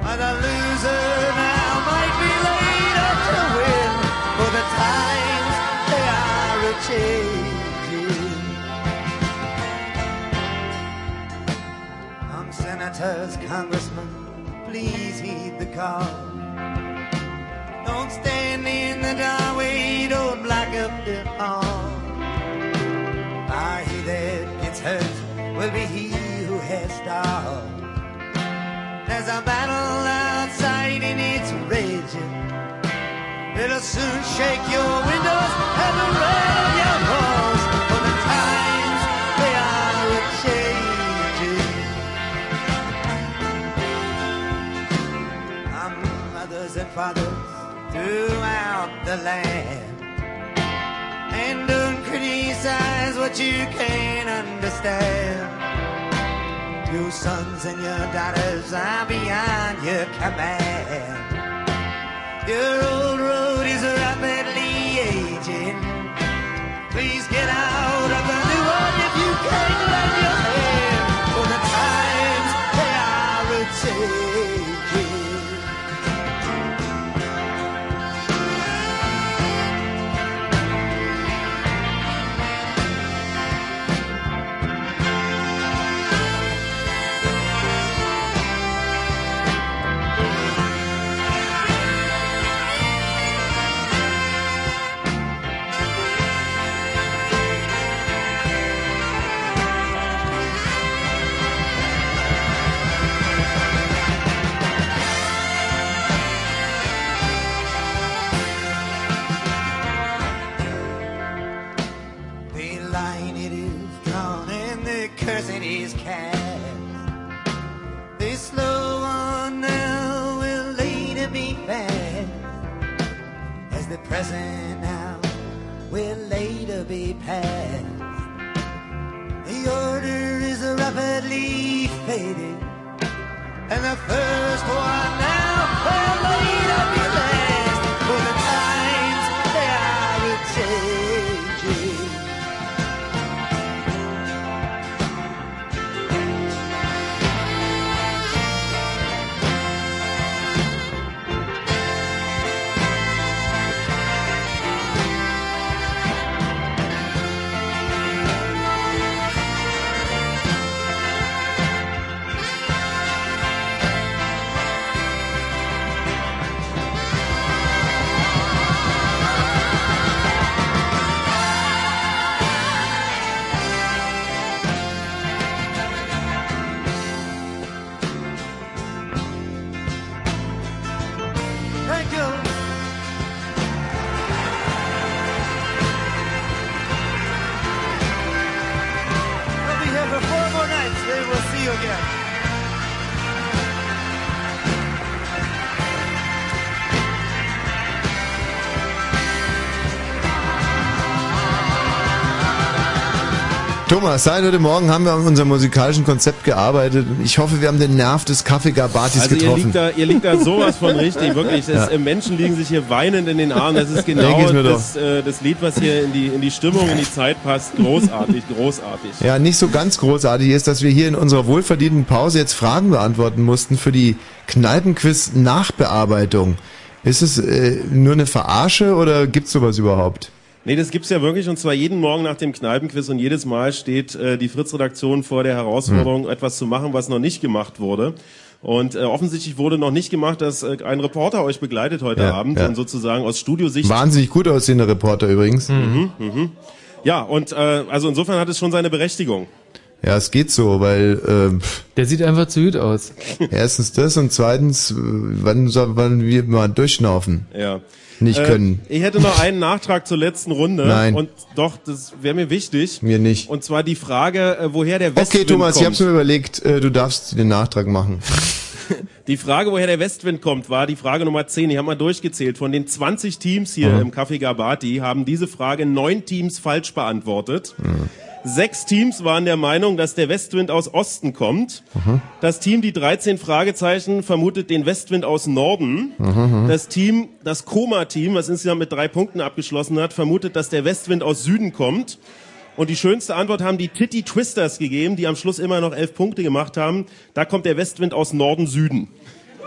But the loser now might be later to win. For the times they are a changing. I'm senators, congressmen, please heed the call. Don't stand in the doorway, don't block up the hall. Ah, he that gets hurt will be he who has stalled. There's a battle outside and it's raging. It'll soon shake your windows and around your fathers throughout the land. And don't criticize what you can't understand. Your sons and your daughters are beyond your command. Your old road is rapidly aging. Please get out Present now will later be past. The order is rapidly fading. And the first one Thomas, seit heute Morgen haben wir an unserem musikalischen Konzept gearbeitet. Ich hoffe, wir haben den Nerv des Kaffeegabatis Also ihr getroffen. liegt, da, ihr liegt da sowas von *laughs* richtig, wirklich. Das, Ja. äh, Menschen liegen sich hier weinend in den Armen. Das ist genau das, äh, das Lied, was hier in die, in die Stimmung, in die Zeit passt. Großartig, großartig. Ja, nicht so ganz großartig ist, dass wir hier in unserer wohlverdienten Pause jetzt Fragen beantworten mussten für die Kneipenquiz-Nachbearbeitung. Ist es äh, nur eine Verarsche oder gibt's sowas überhaupt? Nee, das gibt's ja wirklich und zwar jeden Morgen nach dem Kneipenquiz und jedes Mal steht äh, die Fritz-Redaktion vor der Hm. Herausforderung, etwas zu machen, was noch nicht gemacht wurde. Und äh, offensichtlich wurde noch nicht gemacht, dass äh, ein Reporter euch begleitet heute Ja, Abend ja. und sozusagen aus Studiosicht Wahnsinnig gut aussehender Reporter übrigens. Mhm, mhm. Ja, und äh, also insofern hat es schon seine Berechtigung. Ja, es geht so, weil ähm, Der sieht einfach zu gut aus. *laughs* erstens das und zweitens, äh, wann soll wann wir mal durchschnaufen? Ja. Nicht Äh, können. Ich hätte noch einen Nachtrag zur letzten Runde. Nein. Und doch, das wäre mir wichtig. Mir nicht. Und zwar die Frage, äh, woher der Westwind Okay, Thomas, ich kommt. hab's mir überlegt, äh, du darfst den Nachtrag machen. *laughs* Die Frage, woher der Westwind kommt, war die Frage Nummer 10. Ich habe mal durchgezählt. Von den 20 Teams hier Mhm. im Café Gabati haben diese Frage neun Teams falsch beantwortet. Mhm. Sechs Teams waren der Meinung, dass der Westwind aus Osten kommt. Mhm. Das Team, die 13 Fragezeichen, vermutet den Westwind aus Norden. Mhm. Das Team, das Koma-Team, was insgesamt mit drei Punkten abgeschlossen hat, vermutet, dass der Westwind aus Süden kommt. Und die schönste Antwort haben die Titty Twisters gegeben, die am Schluss immer noch elf Punkte gemacht haben. Da kommt der Westwind aus Norden-Süden.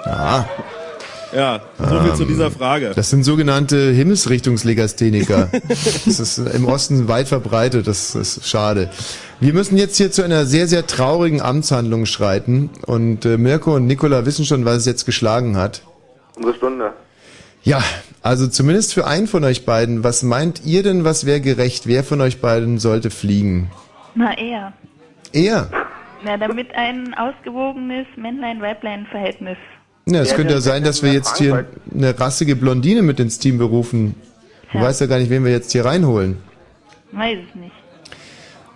Ah. Ja, so viel zu Ähm, dieser Frage. Das sind sogenannte Himmelsrichtungslegastheniker. *laughs* das ist im Osten weit verbreitet, das ist schade. Wir müssen jetzt hier zu einer sehr, sehr traurigen Amtshandlung schreiten und äh, Mirko und Nicola wissen schon, was es jetzt geschlagen hat. Unsere Stunde. Ja, also zumindest für einen von euch beiden, was meint ihr denn, was wäre gerecht? Wer von euch beiden sollte fliegen? Na eher. Er? Na, damit ein ausgewogenes Männlein-Weiblein-Verhältnis. Ja, es könnte ja sein, dass wir jetzt hier eine rassige Blondine mit ins Team berufen. Du weißt ja gar nicht, wen wir jetzt hier reinholen. Weiß es nicht.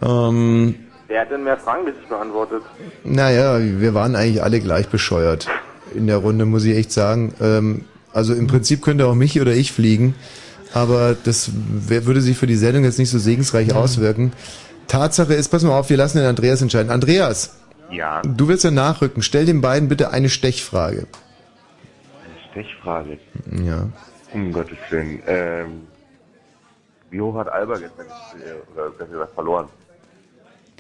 Ähm, Wer hat denn mehr Fragen bis ich beantwortet? Naja, wir waren eigentlich alle gleich bescheuert in der Runde, muss ich echt sagen. Ähm, also im Prinzip könnte auch mich oder ich fliegen, aber das wär- würde sich für die Sendung jetzt nicht so segensreich auswirken. Tatsache ist, pass mal auf, wir lassen den Andreas entscheiden. Andreas, Ja, du willst ja nachrücken. Stell den beiden bitte eine Stechfrage. eine Stechfrage. Ja. Um Gottes Willen. Ähm, wie hoch hat Alba gestern gespielt, oder besser gesagt verloren?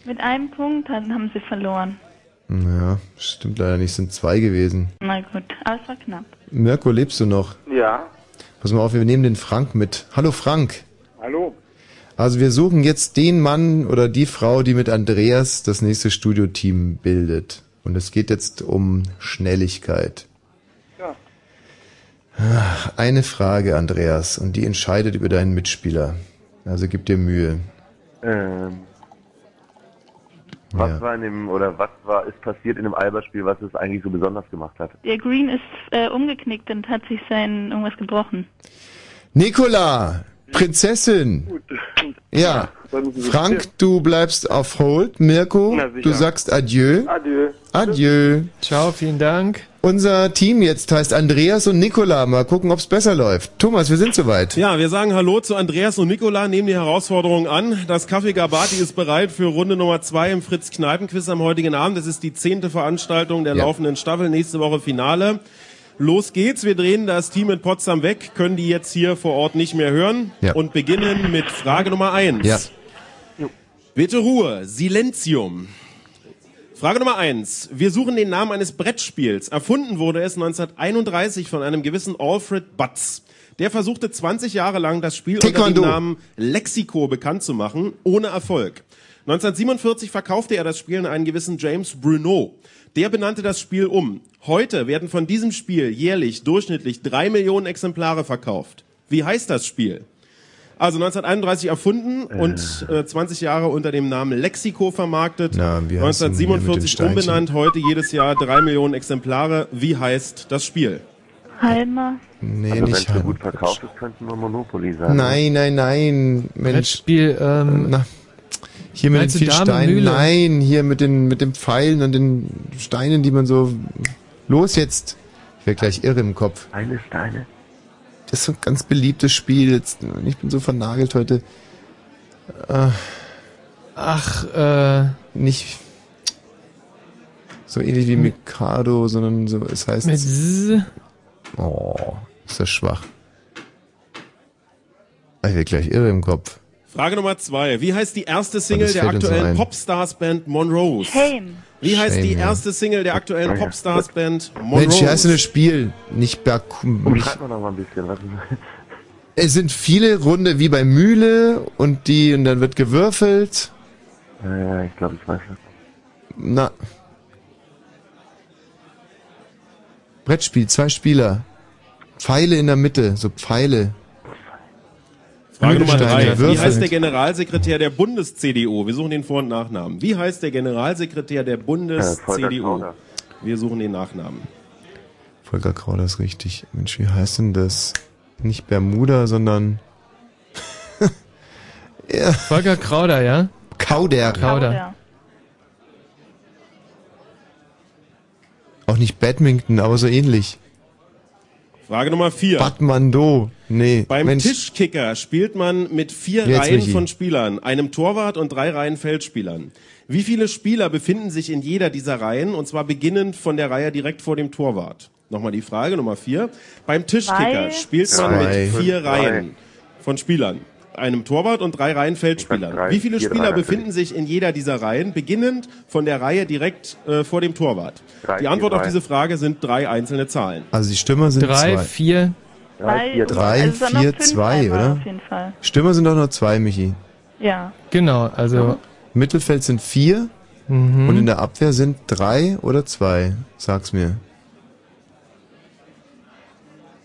Mit einem Punkt haben haben sie verloren. Ja, stimmt leider nicht, es sind zwei gewesen. Na gut, aber es war knapp. Mirko, lebst du noch? Ja. Pass mal auf, wir nehmen den Frank mit. Hallo Frank. Hallo. Also wir suchen jetzt den Mann oder die Frau, die mit Andreas das nächste Studioteam bildet. Und es geht jetzt um Schnelligkeit. Ja. Ach, Eine Frage, Andreas, und die entscheidet über deinen Mitspieler. Also gib dir Mühe. Ähm, was Ja. war in dem, oder was war, ist passiert in dem Alba-Spiel, was es eigentlich so besonders gemacht hat? Der Green ist äh, umgeknickt und hat sich sein irgendwas gebrochen. Nicola, Prinzessin. Ja, Frank, du bleibst auf Hold. Mirko, du sagst Adieu. Adieu. Adieu. Ciao, vielen Dank. Unser Team jetzt heißt Andreas und Nicola. Mal gucken, ob's besser läuft. Thomas, wir sind soweit. Ja, wir sagen Hallo zu Andreas und Nicola, nehmen die Herausforderung an. Das Café Gabati ist bereit für Runde Nummer zwei im Fritz Kneipenquiz am heutigen Abend. Das ist die zehnte Veranstaltung der Ja. laufenden Staffel. Nächste Woche Finale. Los geht's. Wir drehen das Team in Potsdam weg, können die jetzt hier vor Ort nicht mehr hören Ja. und beginnen mit Frage Nummer eins. Ja. Bitte Ruhe. Silenzium. Frage Nummer eins. Wir suchen den Namen eines Brettspiels. Erfunden wurde es 1931 von einem gewissen Alfred Butz. Der versuchte 20 Jahre lang das Spiel unter Taekwondo. dem Namen Lexico bekannt zu machen, ohne Erfolg. 1947 verkaufte er das Spiel an einen gewissen James Bruno. Der benannte das Spiel um. Heute werden von diesem Spiel jährlich durchschnittlich drei Millionen Exemplare verkauft. Wie heißt das Spiel? Also 1931 erfunden und äh, 20 Jahre unter dem Namen Lexico vermarktet. Na, wie heißt denn hier mit dem 1947 Steinchen? umbenannt, heute jedes Jahr drei Millionen Exemplare. Wie heißt das Spiel? Halmer. Nee, also wenn nicht es so Heim- gut verkauft ist, könnte nur Monopoly sein. Nein, nein, nein. Mensch. Brettspiel, ähm, Na, hier mit den meinst vielen Dame, Steinen. Mühle? Nein, hier mit den, mit den Pfeilen und den Steinen, die man so. Los jetzt. Ich werde gleich irre im Kopf. Eine Steine. Das ist so ein ganz beliebtes Spiel. Jetzt, ich bin so vernagelt heute. Äh, Ach, äh. Nicht so ähnlich wie Mikado, sondern so, es heißt. Mit Z. Oh, ist das schwach. Ich werde gleich irre im Kopf. Frage Nummer zwei. Wie heißt die erste Single der so aktuellen ein. Popstars-Band Monrose? Shame. Wie heißt Shame, die erste Single der aktuellen Popstars-Band Monrose? Mensch, hier heißt denn das Spiel? Nicht Berg. Umschreibt man noch mal ein bisschen. Was *laughs* Es sind viele Runde wie bei Mühle und die und dann wird gewürfelt. ja, ja, ich glaube, ich weiß es. Na. Brettspiel, zwei Spieler. Pfeile in der Mitte, so Pfeile. Frage Nummer drei. Wie heißt der Generalsekretär der Bundes-CDU? Wir suchen den Vor- und Nachnamen. Wie heißt der Generalsekretär der Volker Bundes-CDU? Kauder. Wir suchen den Nachnamen. Volker Krauder ist richtig. Mensch, wie heißt denn das? Nicht Bermuda, sondern *laughs* ja. Volker Krauder, ja? Kauder. Krauder. Auch nicht Badminton, aber so ähnlich. Frage Nummer vier. Batmando. Nee. Beim Mensch. Tischkicker spielt man mit vier Jetzt, Reihen Michi. von Spielern, einem Torwart und drei Reihen Feldspielern. Wie viele Spieler befinden sich in jeder dieser Reihen und zwar beginnend von der Reihe direkt vor dem Torwart? Nochmal die Frage Nummer vier. Beim Tischkicker Zwei. spielt man Zwei. mit vier Drei. Reihen von Spielern, einem Torwart und drei Reihen Feldspielern. drei, Wie viele vier, Spieler drei, befinden sich in jeder dieser Reihen, beginnend von der Reihe direkt äh, vor dem Torwart? Drei, die Antwort vier, auf drei. diese Frage sind drei einzelne Zahlen. Also die Stürmer sind Drei, zwei. vier. Drei, vier, Drei, also vier, zwei, oder? Auf jeden Fall. Stürmer sind doch nur zwei, Michi. Ja. Genau, also. Mittelfeld sind vier Mhm. und in der Abwehr sind drei oder zwei. Sag's mir.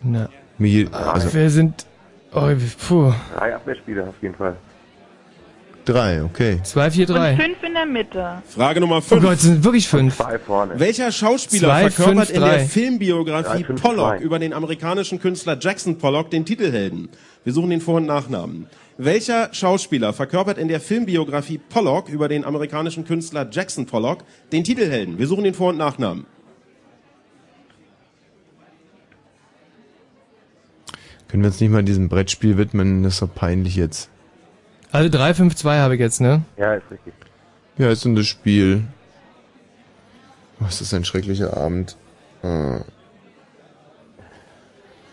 Na, Michi, also wir sind. Oh, puh. drei Abwehrspieler auf jeden Fall. Drei, okay. Zwei, vier, Und drei. fünf in der Mitte. Frage Nummer Oh fünf. Gott, es sind wirklich fünf. Zwei vorne. Welcher Schauspieler Zwei, verkörpert fünf, in der drei. Filmbiografie Drei, fünf, Pollock zwei. über den amerikanischen Künstler Jackson Pollock den Titelhelden? Wir suchen den Vor- und Nachnamen. Welcher Schauspieler verkörpert in der Filmbiografie Pollock über den amerikanischen Künstler Jackson Pollock den Titelhelden? Wir suchen den Vor- und Nachnamen. Können wir uns nicht mal diesem Brettspiel widmen? Das ist doch peinlich jetzt. Also drei, fünf, zwei habe ich jetzt, ne? Ja, ist richtig. Wie heißt denn das Spiel? Was ist ein schrecklicher Abend. Ah.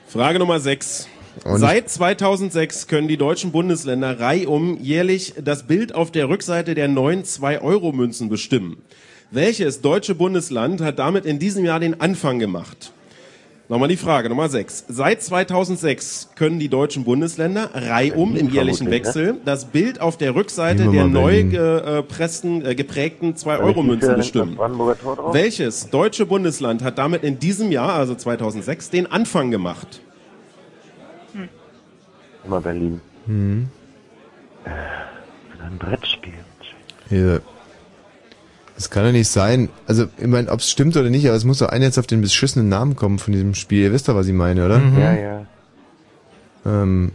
Frage Nummer 6. Und- Seit 2006 können die deutschen Bundesländer reihum jährlich das Bild auf der Rückseite der neuen 2-Euro-Münzen bestimmen. Welches deutsche Bundesland hat damit in diesem Jahr den Anfang gemacht? Nochmal die Frage, Nummer 6. Seit 2006 können die deutschen Bundesländer reihum im jährlichen vermutlich, Wechsel das Bild auf der Rückseite der neu gepressten, äh, geprägten 2-Euro-Münzen bestimmen. Welches deutsche Bundesland hat damit in diesem Jahr, also 2006, den Anfang gemacht? Immer Berlin. Hm. Ein Brettspiel. Hier. Das kann doch nicht sein. Also, ich meine, ob es stimmt oder nicht, aber es muss doch einer jetzt auf den beschissenen Namen kommen von diesem Spiel. Ihr wisst doch, was ich meine, oder? Mhm. Ja, ja. Ähm,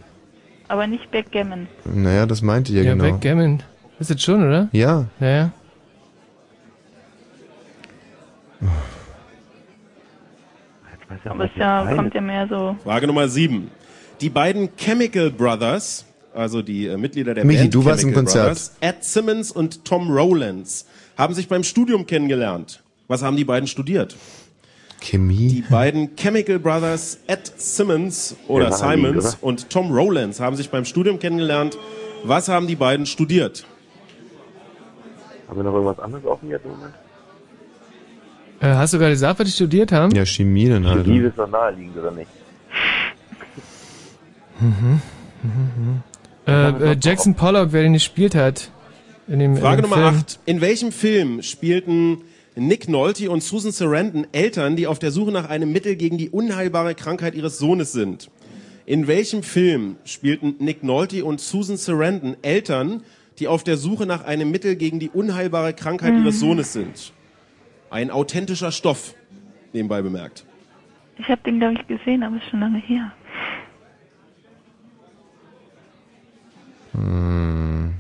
Aber nicht Backgammon. naja, das meinte ich ja, Ja, genau. Backgammon. Ist jetzt schon, oder? Ja, Ja, ja. Aber es ja, kommt ja mehr so. Frage Nummer 7. Die beiden Chemical Brothers, also die äh, Mitglieder der Michi, Band du warst im Chemical Konzert. Brothers, Ed Simmons und Tom Rowlands, haben sich beim Studium kennengelernt. Was haben die beiden studiert? Chemie. Die beiden Chemical Brothers Ed Simmons oder Ja, Simons oder? und Tom Rowlands haben sich beim Studium kennengelernt. Was haben die beiden studiert? Haben wir noch irgendwas anderes offen jetzt im Moment? Äh, hast du gerade gesagt, was die studiert haben? Ja, Chemie dann halt. Chemie ist noch naheliegend, oder nicht? Mhm. Mhm. Äh, äh, Jackson Pollock, wer den gespielt hat. In dem, Frage in dem Nummer Film. 8. In welchem Film spielten Nick Nolte und Susan Sarandon Eltern, die auf der Suche nach einem Mittel gegen die unheilbare Krankheit ihres Sohnes sind? In welchem Film spielten Nick Nolte und Susan Sarandon Eltern, die auf der Suche nach einem Mittel gegen die unheilbare Krankheit Mhm. ihres Sohnes sind? Ein authentischer Stoff, nebenbei bemerkt. Ich habe den, glaube ich, gesehen, aber ist schon lange her. Hm.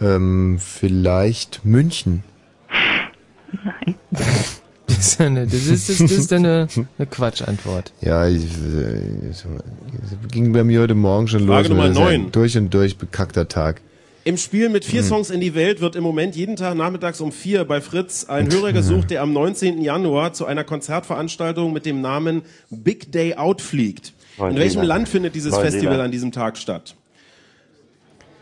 Ähm, vielleicht München. Nein. *laughs* Das ist eine, das ist, das, ist eine, eine Quatschantwort. Ja, ich, äh, es ging bei mir heute Morgen schon Frage los. Nummer ist ein neun. Durch und durch bekackter Tag. Im Spiel mit vier Hm. Songs in die Welt wird im Moment jeden Tag nachmittags um vier bei Fritz ein Hörer gesucht, der am 19. Januar zu einer Konzertveranstaltung mit dem Namen Big Day Out fliegt. In welchem Land findet dieses. Festival an diesem Tag statt?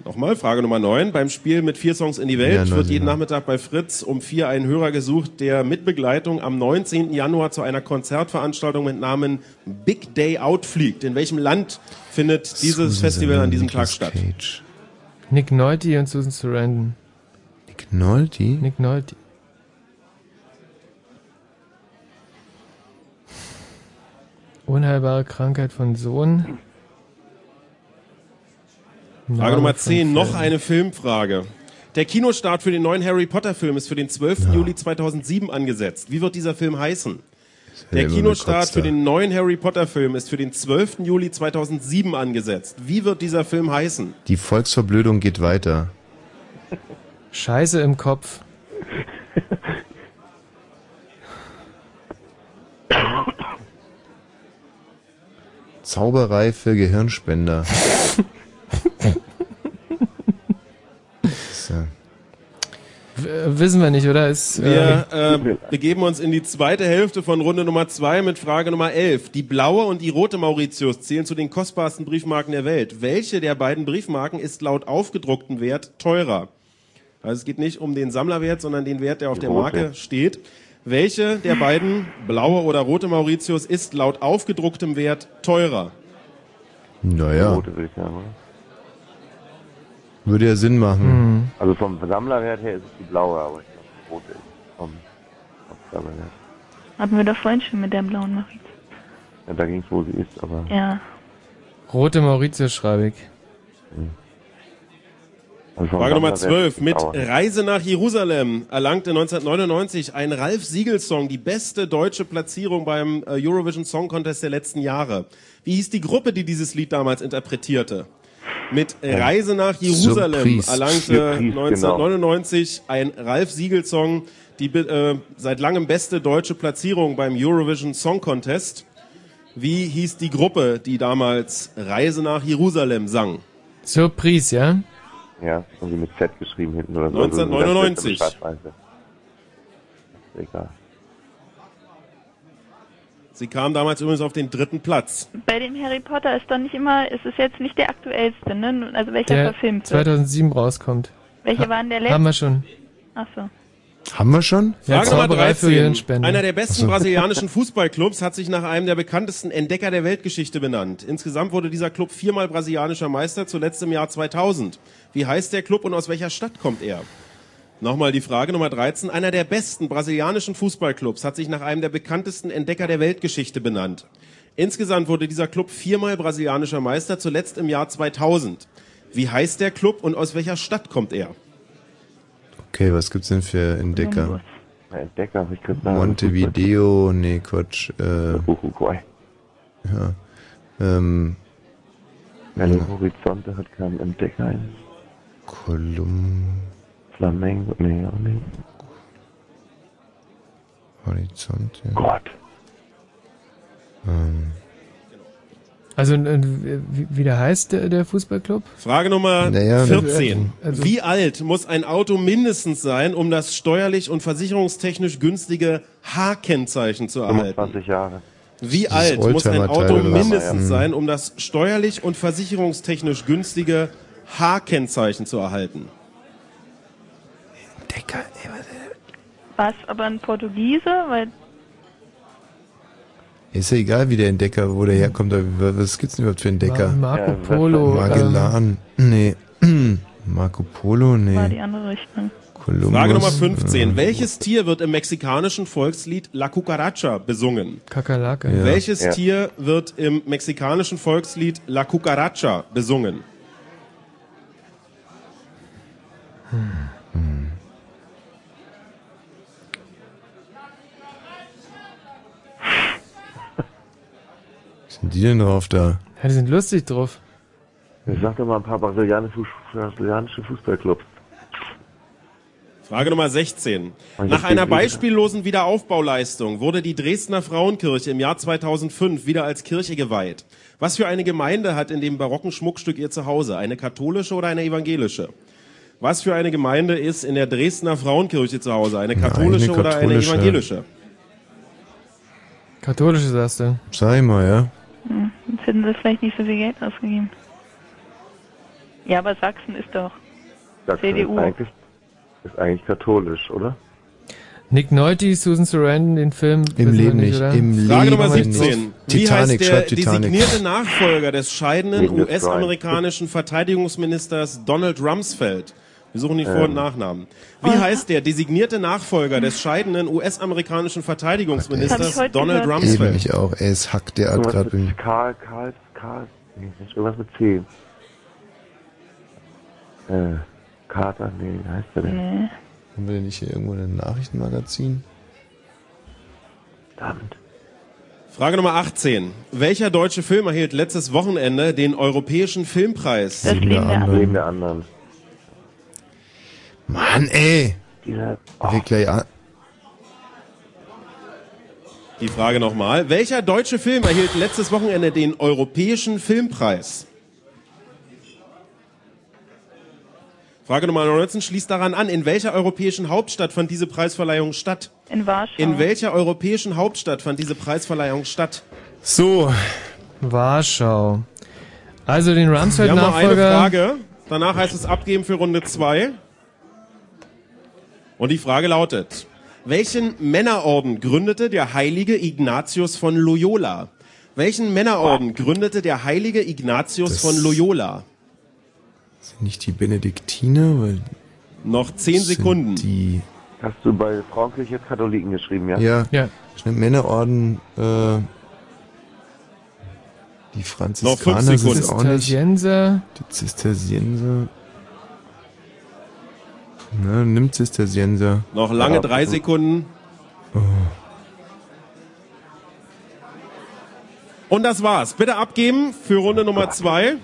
Nochmal, Frage Nummer 9. Beim Spiel mit vier Songs in die Welt Ja, wird jeden Nachmittag bei Fritz um vier ein Hörer gesucht, der mit Begleitung am 19. Januar zu einer Konzertveranstaltung mit Namen Big Day Out fliegt. In welchem Land findet dieses Festival an diesem Tag statt? Nick Nolte und Susan Sarandon. Nick Nolte? Nick Nolte. Unheilbare Krankheit von Sohn. Frage Name Nummer von 10, noch Film. eine Filmfrage. Der Kinostart für den neuen Harry Potter Film ist für den 12. Juli 2007 angesetzt. Wie wird dieser Film heißen? Der Kinostart für den neuen Harry Potter Film ist für den 12. Juli 2007 angesetzt. Wie wird dieser Film heißen? Die Volksverblödung geht weiter. Scheiße im Kopf. Zauberei für Gehirnspender. *laughs* so. Äh, wissen wir nicht, oder? Ist, Wir äh, äh, begeben uns in die zweite Hälfte von Runde Nummer 2 mit Frage Nummer 11. Die blaue und die rote Mauritius zählen zu den kostbarsten Briefmarken der Welt. Welche der beiden Briefmarken ist laut aufgedrucktem Wert teurer? Also es geht nicht um den Sammlerwert, sondern den Wert, der auf der rote. Marke steht. Welche der beiden, blaue oder rote Mauritius, ist laut aufgedrucktem Wert teurer? Naja, Rote würde ich sagen, oder? Würde ja Sinn machen. Also vom Sammlerwert her ist es die blaue, aber ich glaube, die rote ist vom, vom Sammlerwert. Hatten wir doch vorhin schon mit der blauen Marie. Ja, da ging es, wo sie ist, aber. Ja. Rote Mauritius schreibe ich. Also vom Frage Nummer Sammlerwert 12. ist die Mit. Reise nach Jerusalem erlangte 1999 ein Ralf Siegel-Song die beste deutsche Platzierung beim äh, Eurovision Song Contest der letzten Jahre. Wie hieß die Gruppe, die dieses Lied damals interpretierte? Mit Reise nach Jerusalem Surprise. erlangte Surprise, genau. 1999 ein Ralf Siegel-Song die äh, seit langem beste deutsche Platzierung beim Eurovision Song Contest. Wie hieß die Gruppe, die damals Reise nach Jerusalem sang? Surprise, ja? Ja, irgendwie mit Z geschrieben hinten oder so. 1999. Also, Egal. Sie kam damals übrigens auf den dritten Platz. Bei dem Harry Potter ist doch nicht immer, ist es jetzt nicht der aktuellste, ne? Also welcher Der verfilmt wird. 2007 rauskommt. Welche waren der letzte? Haben wir schon. Ach so. Haben wir schon? Ja, Frage Nummer Zauberei für 13. Gehirnspende. Einer der besten so. brasilianischen Fußballclubs hat sich nach einem der bekanntesten Entdecker der Weltgeschichte benannt. Insgesamt wurde dieser Club viermal brasilianischer Meister, zuletzt im Jahr 2000. Wie heißt der Club und aus welcher Stadt kommt er? Nochmal die Frage Nummer 13. Einer der besten brasilianischen Fußballclubs hat sich nach einem der bekanntesten Entdecker der Weltgeschichte benannt. Insgesamt wurde dieser Club viermal brasilianischer Meister, zuletzt im Jahr 2000. Wie heißt der Club und aus welcher Stadt kommt er? Okay, was gibt's denn für Entdecker? Entdecker, ich gerade sagen. Montevideo, nee, Quatsch. Äh, Uruguay. ja. Ähm, Horizonte hat keinen Entdecker. Kolum, Flamengo, nee, auch nicht. Horizont, ja. Gott. Ähm, Also, äh, wie, wie der heißt der, Fußballclub? Frage Nummer Naja, 14. also- Wie alt muss ein Auto mindestens sein, um das steuerlich und versicherungstechnisch günstige H-Kennzeichen zu erhalten? 25 Jahre. Wie Dieses alt muss ein Auto oder was? mindestens Ja. sein, um das steuerlich und versicherungstechnisch günstige H-Kennzeichen zu erhalten? Entdecker, ey, War es aber ein Portugiese? Weil Ist ja egal, wie der Entdecker, wo der herkommt. Was gibt's denn überhaupt für Entdecker? Mar Marco Polo. Ähm, Magellan. Nee. *clears throat* Marco Polo, war nee. die andere Richtung. Columbus. Frage Nummer 15. äh, Welches Tier wird im mexikanischen Volkslied La Cucaracha besungen? Kakerlake. Ja. Welches Ja. Tier wird im mexikanischen Volkslied La Cucaracha besungen? Was sind die denn drauf da? Ja, die sind lustig drauf. Sag doch mal ein paar brasilianische, Fuß- brasilianische Fußballclubs. Frage Nummer 16. Und Nach einer beispiellosen Wiederaufbauleistung wurde die Dresdner Frauenkirche im Jahr 2005 wieder als Kirche geweiht. Was für eine Gemeinde hat in dem barocken Schmuckstück ihr Zuhause? Eine katholische oder eine evangelische? Was für eine Gemeinde ist in der Dresdner Frauenkirche zu Hause? Eine katholische, oder eine katholische. evangelische? Katholische sagst du. Sag ich mal, ja. Hm, Jetzt hätten sie vielleicht nicht so viel Geld ausgegeben. Ja, aber Sachsen ist doch Sachsen CDU. Ist eigentlich, ist eigentlich katholisch, oder? Nick Nolte, Susan Sarandon, den Film. Im Leben nicht. oder? Im Frage Leben Nummer nicht. 17. Wie Titanic, heißt der schreibt Titanic. designierte Nachfolger des scheidenden US-amerikanischen Verteidigungsministers Donald Rumsfeld? Wir suchen die Vor- und Ähm. Nachnamen. Wie heißt der designierte Nachfolger des scheidenden US-amerikanischen Verteidigungsministers heute Donald gehört. Eben Rumsfeld? ich auch. Ey, es hackt der Irgendwas gerade. Karl, Karl, Karl, nee, nicht, irgendwas mit C. Äh, Carter, nee, wie heißt der denn? Nee. Haben wir denn nicht hier irgendwo ein Nachrichtenmagazin? Verdammt. Frage Nummer 18. Welcher deutsche Film erhielt letztes Wochenende den Europäischen Filmpreis? Das Leben der anderen. Mann, ey! Gleich an. Die Frage nochmal. Welcher deutsche Film erhielt letztes Wochenende den Europäischen Filmpreis? Frage Nummer 19 schließt daran an. In welcher europäischen Hauptstadt fand diese Preisverleihung statt? In Warschau. In welcher europäischen Hauptstadt fand diese Preisverleihung statt? So, Warschau. Also den Wir haben noch eine Rumsfeld-Nachfolger. Frage. Danach heißt es abgeben für Runde 2. Und die Frage lautet, welchen Männerorden gründete der heilige Ignatius von Loyola? Welchen Männerorden gründete der heilige Ignatius Das- von Loyola? sind nicht die Benediktiner, weil Noch 10 sind Sekunden. Die, Hast du bei Frauenkirche Katholiken geschrieben, ja? ja, Ja. schnell Männerorden, äh, die Noch Franziskaner sind Sekunden. es auch nicht. Die Zisterzienser. Na, nimm Zisterzienser. Noch lange drei Sekunden. Und das war's. Bitte abgeben für Runde Nummer zwei.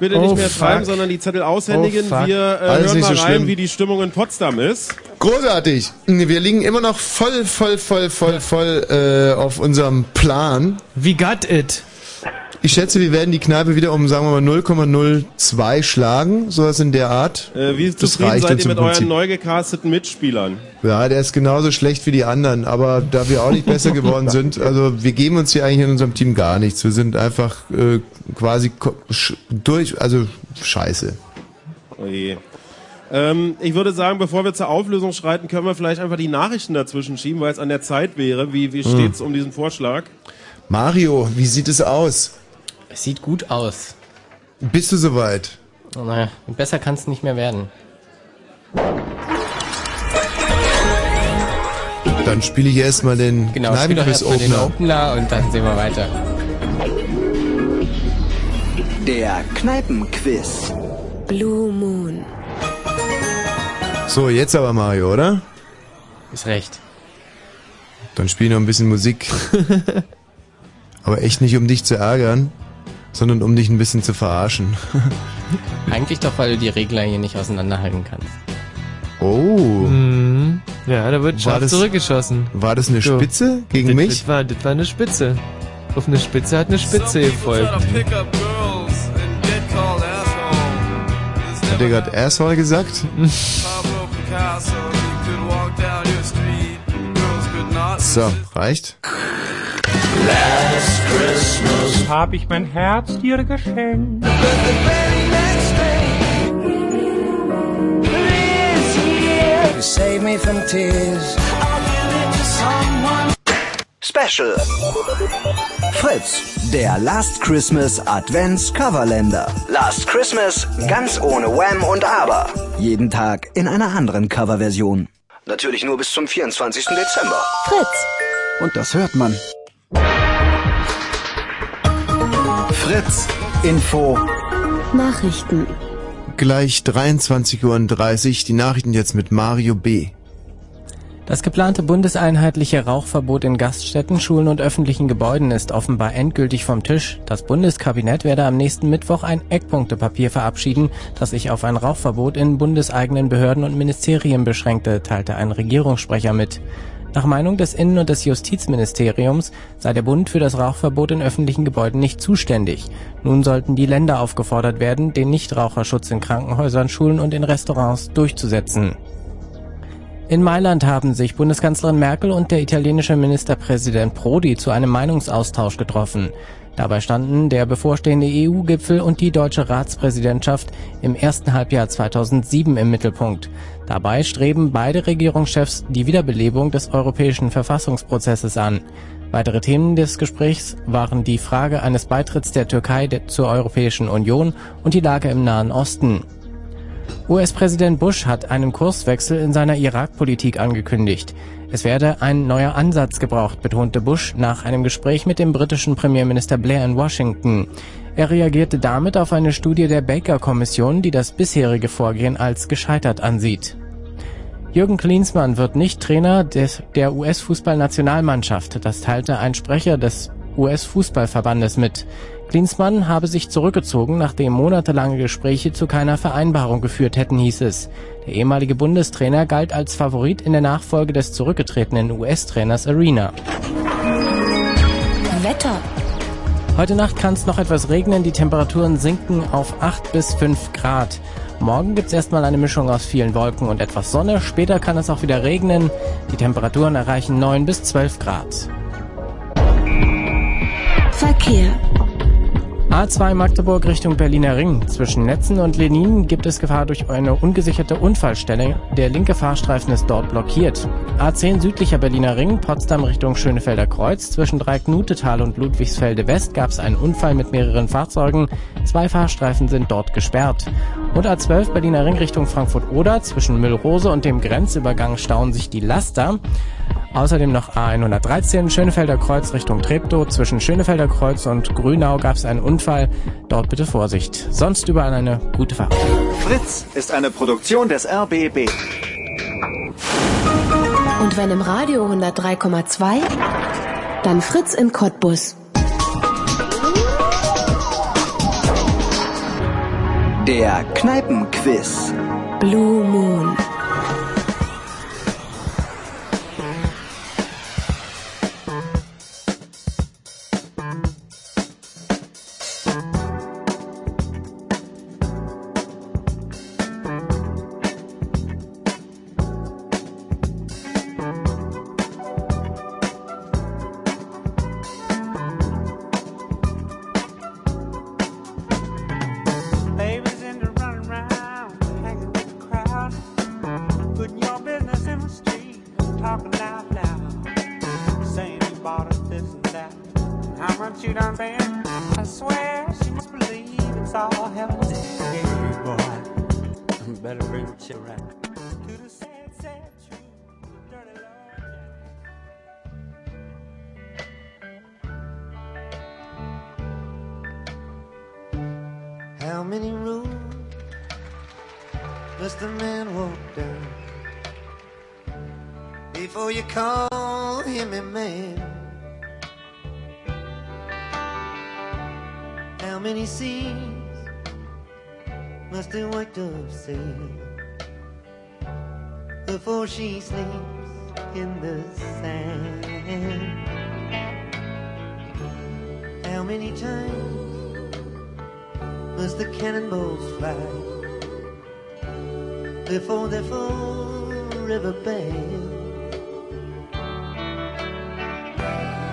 Bitte nicht Oh, mehr schreiben, fuck. sondern die Zettel aushändigen. Oh. Wir äh, hören mal so rein, schlimm. wie die Stimmung in Potsdam ist. Großartig. Wir liegen immer noch voll, voll, voll, voll, voll äh, auf unserem Plan. Wie got it? Ich schätze, wir werden die Kneipe wieder um, sagen wir mal, 0,02 schlagen, sowas in der Art. Äh, wie Das zufrieden reicht seid ihr mit Prinzip. euren neu gecasteten Mitspielern? Ja, der ist genauso schlecht wie die anderen, aber da wir auch nicht besser geworden *laughs* sind, also wir geben uns hier eigentlich in unserem Team gar nichts. Wir sind einfach äh, quasi durch, also scheiße. Oh je. Ähm, ich würde sagen, bevor wir zur Auflösung schreiten, können wir vielleicht einfach die Nachrichten dazwischen schieben, weil es an der Zeit wäre. Wie, wie Hm. steht's um diesen Vorschlag? Mario, wie sieht es aus? Es sieht gut aus. Bist du soweit? Oh, naja, besser kann es nicht mehr werden. Dann spiele ich erstmal den Genau, doch erstmal den Kneipenquiz-Opener. Opener und dann sehen wir weiter. Der Kneipenquiz. Blue Moon. So, jetzt aber Mario, oder? Ist recht. Dann spiel noch ein bisschen Musik. *laughs* Aber echt nicht, um dich zu ärgern, sondern um dich ein bisschen zu verarschen. *laughs* Eigentlich doch, weil du die Regler hier nicht auseinanderhalten kannst. Oh. Mhm. Ja, da wird War scharf das- zurückgeschossen. War das eine So. Spitze gegen das, mich? Das war, das war eine Spitze. Auf eine Spitze hat eine Spitze gefolgt. Hat der gerade Asshole gesagt? So, reicht? Hab ich mein Herz dir geschenkt. You save me from tears. Special. Fritz, der Last Christmas Advents Coverländer. Last Christmas ganz ohne Wham und Aber. Jeden Tag in einer anderen Coverversion. Natürlich nur bis zum 24. Dezember. Fritz. Und das hört man. Fritz Info. Nachrichten. Gleich 23.30 Uhr, die Nachrichten jetzt mit Mario B. Das geplante bundeseinheitliche Rauchverbot in Gaststätten, Schulen und öffentlichen Gebäuden ist offenbar endgültig vom Tisch. Das Bundeskabinett werde am nächsten Mittwoch ein Eckpunktepapier verabschieden, das sich auf ein Rauchverbot in bundeseigenen Behörden und Ministerien beschränkte, teilte ein Regierungssprecher mit. Nach Meinung des Innen- und des Justizministeriums sei der Bund für das Rauchverbot in öffentlichen Gebäuden nicht zuständig. Nun sollten die Länder aufgefordert werden, den Nichtraucherschutz in Krankenhäusern, Schulen und in Restaurants durchzusetzen. In Mailand haben sich Bundeskanzlerin Merkel und der italienische Ministerpräsident Prodi zu einem Meinungsaustausch getroffen. Dabei standen der bevorstehende EU-Gipfel und die deutsche Ratspräsidentschaft im ersten Halbjahr 2007 im Mittelpunkt. Dabei streben beide Regierungschefs die Wiederbelebung des europäischen Verfassungsprozesses an. Weitere Themen des Gesprächs waren die Frage eines Beitritts der Türkei zur Europäischen Union und die Lage im Nahen Osten. US-Präsident Bush hat einen Kurswechsel in seiner Irak-Politik angekündigt. Es werde ein neuer Ansatz gebraucht, betonte Bush nach einem Gespräch mit dem britischen Premierminister Blair in Washington. Er reagierte damit auf eine Studie der Baker-Kommission, die das bisherige Vorgehen als gescheitert ansieht. Jürgen Klinsmann wird nicht Trainer des, der US-Fußballnationalmannschaft. Das teilte ein Sprecher des US-Fußballverbandes mit. Klinsmann habe sich zurückgezogen, nachdem monatelange Gespräche zu keiner Vereinbarung geführt hätten, hieß es. Der ehemalige Bundestrainer galt als Favorit in der Nachfolge des zurückgetretenen US-Trainers Arena. Wetter. Heute Nacht kann es noch etwas regnen, die Temperaturen sinken auf 8 bis 5 Grad. Morgen gibt's erstmal eine Mischung aus vielen Wolken und etwas Sonne, später kann es auch wieder regnen. Die Temperaturen erreichen 9 bis 12 Grad. Verkehr. A2 Magdeburg Richtung Berliner Ring. Zwischen Netzen und Lenin gibt es Gefahr durch eine ungesicherte Unfallstelle. Der linke Fahrstreifen ist dort blockiert. A10 südlicher Berliner Ring, Potsdam Richtung Schönefelder Kreuz. Zwischen Dreiknutetal und Ludwigsfelde West gab es einen Unfall mit mehreren Fahrzeugen. Zwei Fahrstreifen sind dort gesperrt. Und A12 Berliner Ring Richtung Frankfurt-Oder. Zwischen Müllrose und dem Grenzübergang stauen sich die Laster. Außerdem noch A113 Schönefelder Kreuz Richtung Treptow. Zwischen Schönefelder Kreuz und Grünau gab es einen Unfall. Dort bitte Vorsicht. Sonst überall eine gute Fahrt. Fritz ist eine Produktion des RBB. Und wenn im Radio 103,2, dann Fritz in Cottbus. Der Kneipenquiz. Blue Moon. Before you call him a man? How many seas must a white dove sail before she sleeps in the sand? How many times must the cannonballs fly before they're forever banned?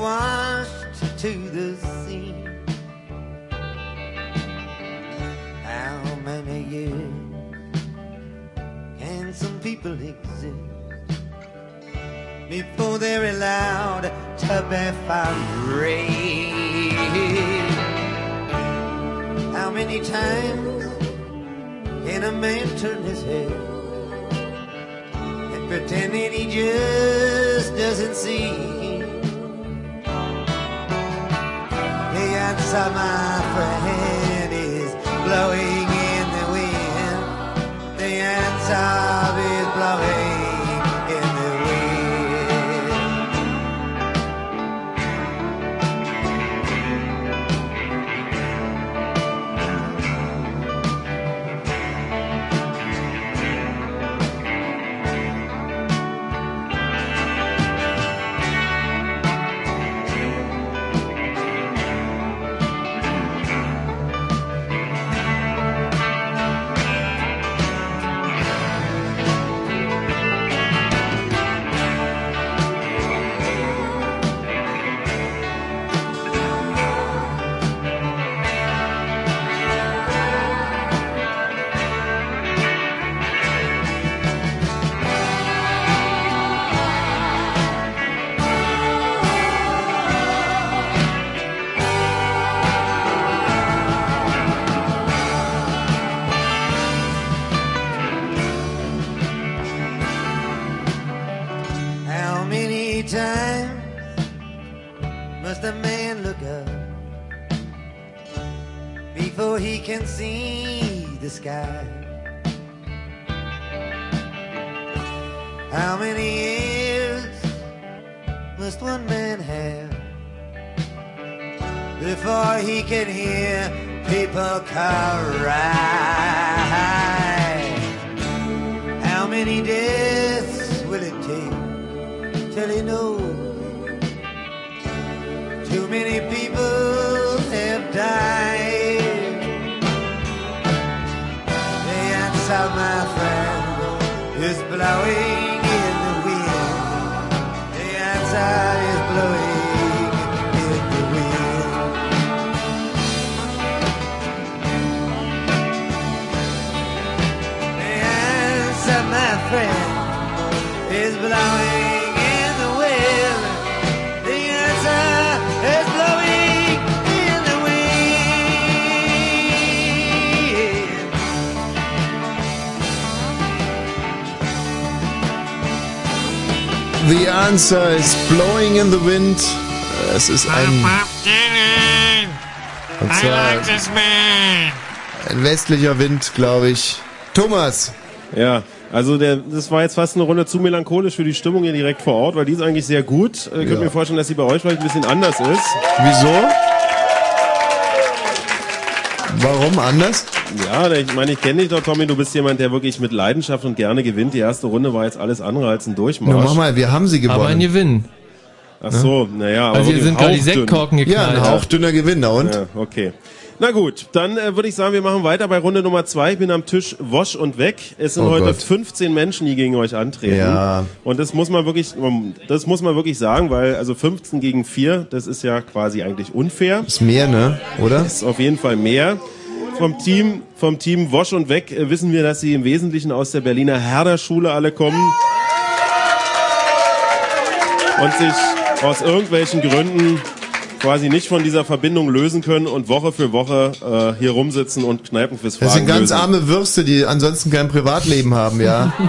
Washed to the sea? How many years can some people exist before they're allowed to be free. How many times can a man turn his head and pretend that he just doesn't see? Answer, my friend, is blowing in the wind. The answer answer is blowing in the wind. Es ist ein, und I zwar like this man. ein westlicher Wind, glaube ich. Thomas. Ja, also der, das war jetzt fast eine Runde zu melancholisch für die Stimmung hier direkt vor Ort, weil die ist eigentlich sehr gut. Äh, Ich Ja. könnte mir vorstellen, dass sie bei euch vielleicht ein bisschen anders ist. Wieso? Warum anders? Ja, ich meine, ich kenne dich doch, Tommy. Du bist jemand, der wirklich mit Leidenschaft und gerne gewinnt. Die erste Runde war jetzt alles andere als ein Durchmarsch. Na, mach mal, wir haben sie gewonnen. Aber ein Gewinn. Ach so, naja. aber Also hier sind gerade die. Sektkorken Ja, geknallt. ein hauchdünner Gewinn, na und? Ja, okay. Na gut, dann äh, würde ich sagen, wir machen weiter bei Runde Nummer zwei. Ich bin am Tisch Wosch und weg. Es sind Oh heute Gott. 15 Menschen, die gegen euch antreten. Ja. Und das muss man wirklich, das muss man wirklich sagen, weil also 15 gegen 4, das ist ja quasi eigentlich unfair. Ist mehr, ne? Oder? Ist auf jeden Fall mehr. Vom Team, vom Team Wosch und weg äh, wissen wir, dass sie im Wesentlichen aus der Berliner Herder-Schule alle kommen. Und sich aus irgendwelchen Gründen quasi nicht von dieser Verbindung lösen können und Woche für Woche äh, hier rumsitzen und Kneipenquiz Das sind fragen ganz lösen. arme Würste, die ansonsten kein Privatleben haben, ja. *laughs*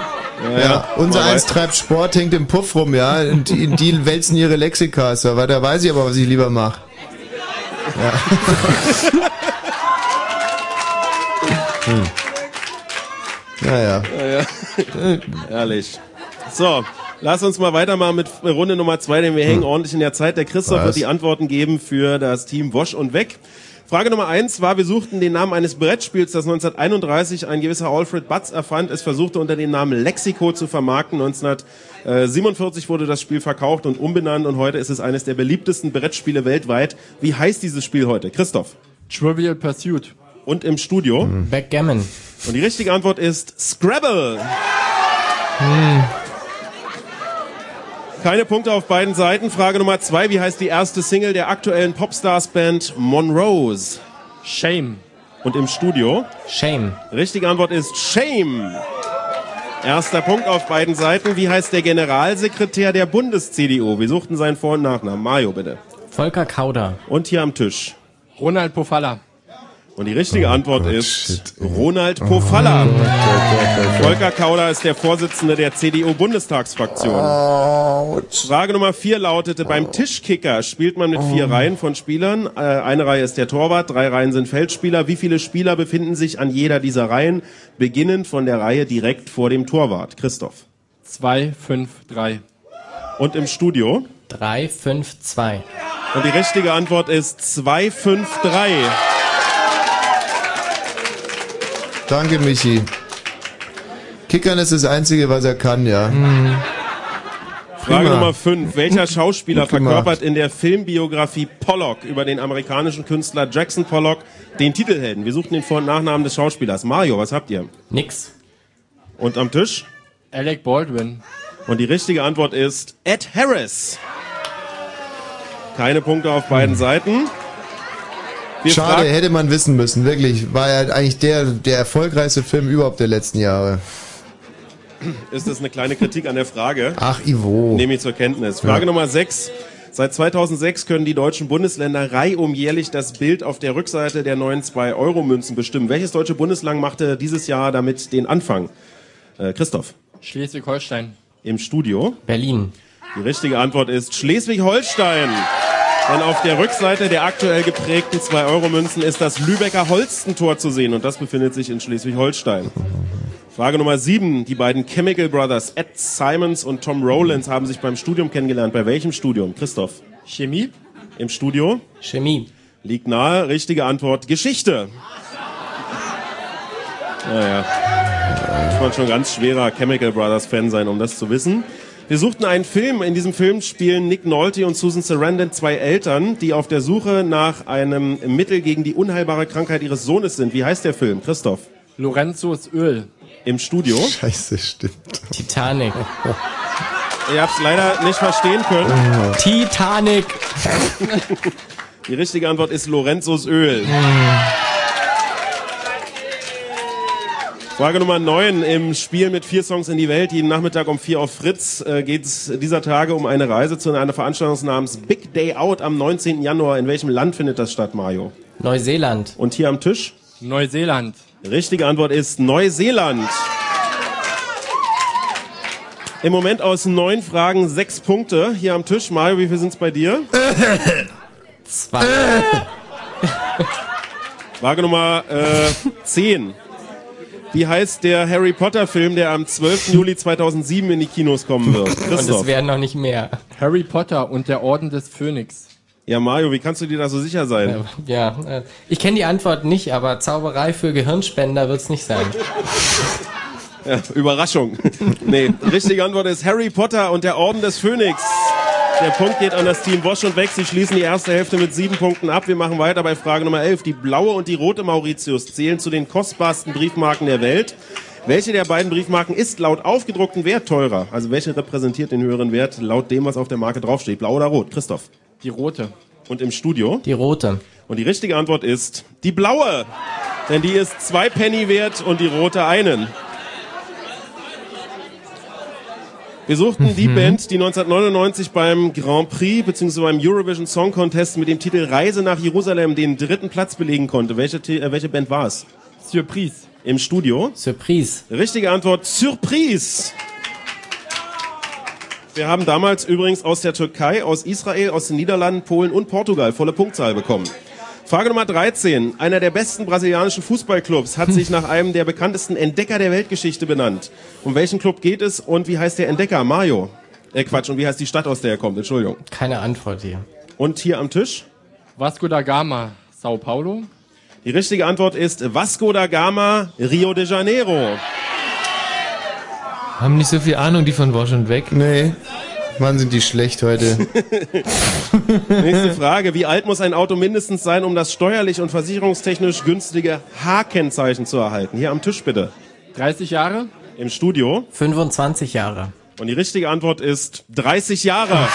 Ja, Ja, unser eins treibt Sport, hängt im Puff rum, ja. Und die, die wälzen ihre Lexikas, aber da weiß ich aber, was ich lieber mache. Ja. *laughs* hm. Naja. Ja, ja. *laughs* Ehrlich. So, lass uns mal weitermachen mit Runde Nummer zwei, denn wir hängen ordentlich in der Zeit. Der Christoph Was? wird die Antworten geben für das Team Wosch und Weg. Frage Nummer eins war, wir suchten den Namen eines Brettspiels, das 1931 ein gewisser Alfred Butz erfand. Es versuchte unter dem Namen Lexico zu vermarkten. 1947 wurde das Spiel verkauft und umbenannt und heute ist es eines der beliebtesten Brettspiele weltweit. Wie heißt dieses Spiel heute? Christoph. Trivial Pursuit. Und im Studio? Backgammon. Und die richtige Antwort ist Scrabble. Keine Punkte auf beiden Seiten. Frage Nummer zwei. Wie heißt die erste Single der aktuellen Popstars-Band Monrose? Shame. Und im Studio? Shame. Richtige Antwort ist Shame. Erster Punkt auf beiden Seiten. Wie heißt der Generalsekretär der Bundes-CDU? Wir suchten seinen Vor- und Nachnamen. Mario, bitte. Volker Kauder. Und hier am Tisch. Ronald Pofalla. Und die richtige Antwort ist Ronald Pofalla. Volker Kauder ist der Vorsitzende der CDU-Bundestagsfraktion. Frage Nummer vier lautete, beim Tischkicker spielt man mit vier Reihen von Spielern. Äh, Eine Reihe ist der Torwart, drei Reihen sind Feldspieler. Wie viele Spieler befinden sich an jeder dieser Reihen, beginnend von der Reihe direkt vor dem Torwart? Christoph. Zwei, fünf, drei. Und im Studio? 3, 5, 2. Und die richtige Antwort ist 253. Danke, Michi. Kickern ist das Einzige, was er kann, ja. Frage Prima. Nummer 5. Welcher Schauspieler Gut gemacht. verkörpert in der Filmbiografie Pollock über den amerikanischen Künstler Jackson Pollock den Titelhelden? Wir suchten den Vor- und Nachnamen des Schauspielers. Mario, was habt ihr? Nix. Und am Tisch? Alec Baldwin. Und die richtige Antwort ist Ed Harris. Keine Punkte auf beiden Seiten. Wir Schade, fragen- hätte man wissen müssen, wirklich. War ja eigentlich der, der erfolgreichste Film überhaupt der letzten Jahre. Ist das eine kleine Kritik an der Frage? Ach, Ivo. Nehme ich zur Kenntnis. Frage Ja. Nummer 6. Seit 2006 können die deutschen Bundesländer reihum jährlich das Bild auf der Rückseite der neuen 2-Euro-Münzen bestimmen. Welches deutsche Bundesland machte dieses Jahr damit den Anfang? Äh, Christoph. Schleswig-Holstein. Im Studio? Berlin. Die richtige Antwort ist Schleswig-Holstein. Denn auf der Rückseite der aktuell geprägten 2-Euro-Münzen ist das Lübecker Holstentor zu sehen und das befindet sich in Schleswig-Holstein. Frage Nummer 7. Die beiden Chemical Brothers Ed Simons und Tom Rowlands haben sich beim Studium kennengelernt. Bei welchem Studium? Christoph. Chemie. Im Studio? Chemie. Liegt nahe. Richtige Antwort. Geschichte. Naja. Muss man schon ganz schwerer Chemical Brothers Fan sein, um das zu wissen. Wir suchten einen Film. In diesem Film spielen Nick Nolte und Susan Sarandon zwei Eltern, die auf der Suche nach einem Mittel gegen die unheilbare Krankheit ihres Sohnes sind. Wie heißt der Film? Christoph. Lorenzos Öl. Im Studio. Scheiße, stimmt. Titanic. *laughs* Ihr habt es leider nicht verstehen können. Titanic. Die richtige Antwort ist Lorenzos Öl. Frage Nummer 9. Im Spiel mit vier Songs in die Welt, jeden Nachmittag um vier auf Fritz, äh, geht es dieser Tage um eine Reise zu einer Veranstaltung namens Big Day Out am 19. Januar. In welchem Land findet das statt, Mario? Neuseeland. Und hier am Tisch? Neuseeland. Richtige Antwort ist Neuseeland. Im Moment aus neun Fragen sechs Punkte. Hier am Tisch. Mario, wie viel sind es bei dir? *laughs* Zwei. Frage Nummer äh, 10. Wie heißt der Harry Potter Film, der am 12. Juli 2007 in die Kinos kommen wird? *laughs* Und es Christoph. werden noch nicht mehr. Harry Potter und der Orden des Phönix. Ja, Mario, wie kannst du dir da so sicher sein? Ja, äh, ich kenne die Antwort nicht, aber Zauberei für Gehirnspender wird's nicht sein. *laughs* Ja, Überraschung. nee, die richtige Antwort ist Harry Potter und der Orden des Phönix. Der Punkt geht an das Team Wosch und Weg. Sie schließen die erste Hälfte mit sieben Punkten ab. Wir machen weiter bei Frage Nummer 11. Die blaue und die rote Mauritius zählen zu den kostbarsten Briefmarken der Welt. Welche der beiden Briefmarken ist laut aufgedruckten Wert teurer? Also welche repräsentiert den höheren Wert laut dem, was auf der Marke draufsteht? Blau oder rot? Christoph. Die rote. Und im Studio? Die rote. Und die richtige Antwort ist die blaue. Denn die ist zwei Penny wert und die rote einen. Wir suchten die Band, die 1999 beim Grand Prix bzw. beim Eurovision Song Contest mit dem Titel Reise nach Jerusalem den dritten Platz belegen konnte. Welche, äh, welche Band war es? Surprise. Im Studio? Surprise. Richtige Antwort, Surprise. Wir haben damals übrigens aus der Türkei, aus Israel, aus den Niederlanden, Polen und Portugal volle Punktzahl bekommen. Frage Nummer 13. Einer der besten brasilianischen Fußballclubs hat sich *laughs* nach einem der bekanntesten Entdecker der Weltgeschichte benannt. Um welchen Club geht es und wie heißt der Entdecker? Mario. Äh, Quatsch, und wie heißt die Stadt, aus der er kommt? Entschuldigung. Keine Antwort hier. Und hier am Tisch? Vasco da Gama. Sao Paulo. Die richtige Antwort ist Vasco da Gama, Rio de Janeiro. Haben nicht so viel Ahnung, die von und weg. Nee. Mann, sind die schlecht heute. *laughs* Nächste Frage. Wie alt muss ein Auto mindestens sein, um das steuerlich und versicherungstechnisch günstige H-Kennzeichen zu erhalten? Hier am Tisch bitte. 30 Jahre. Im Studio. 25 Jahre. Und die richtige Antwort ist 30 Jahre.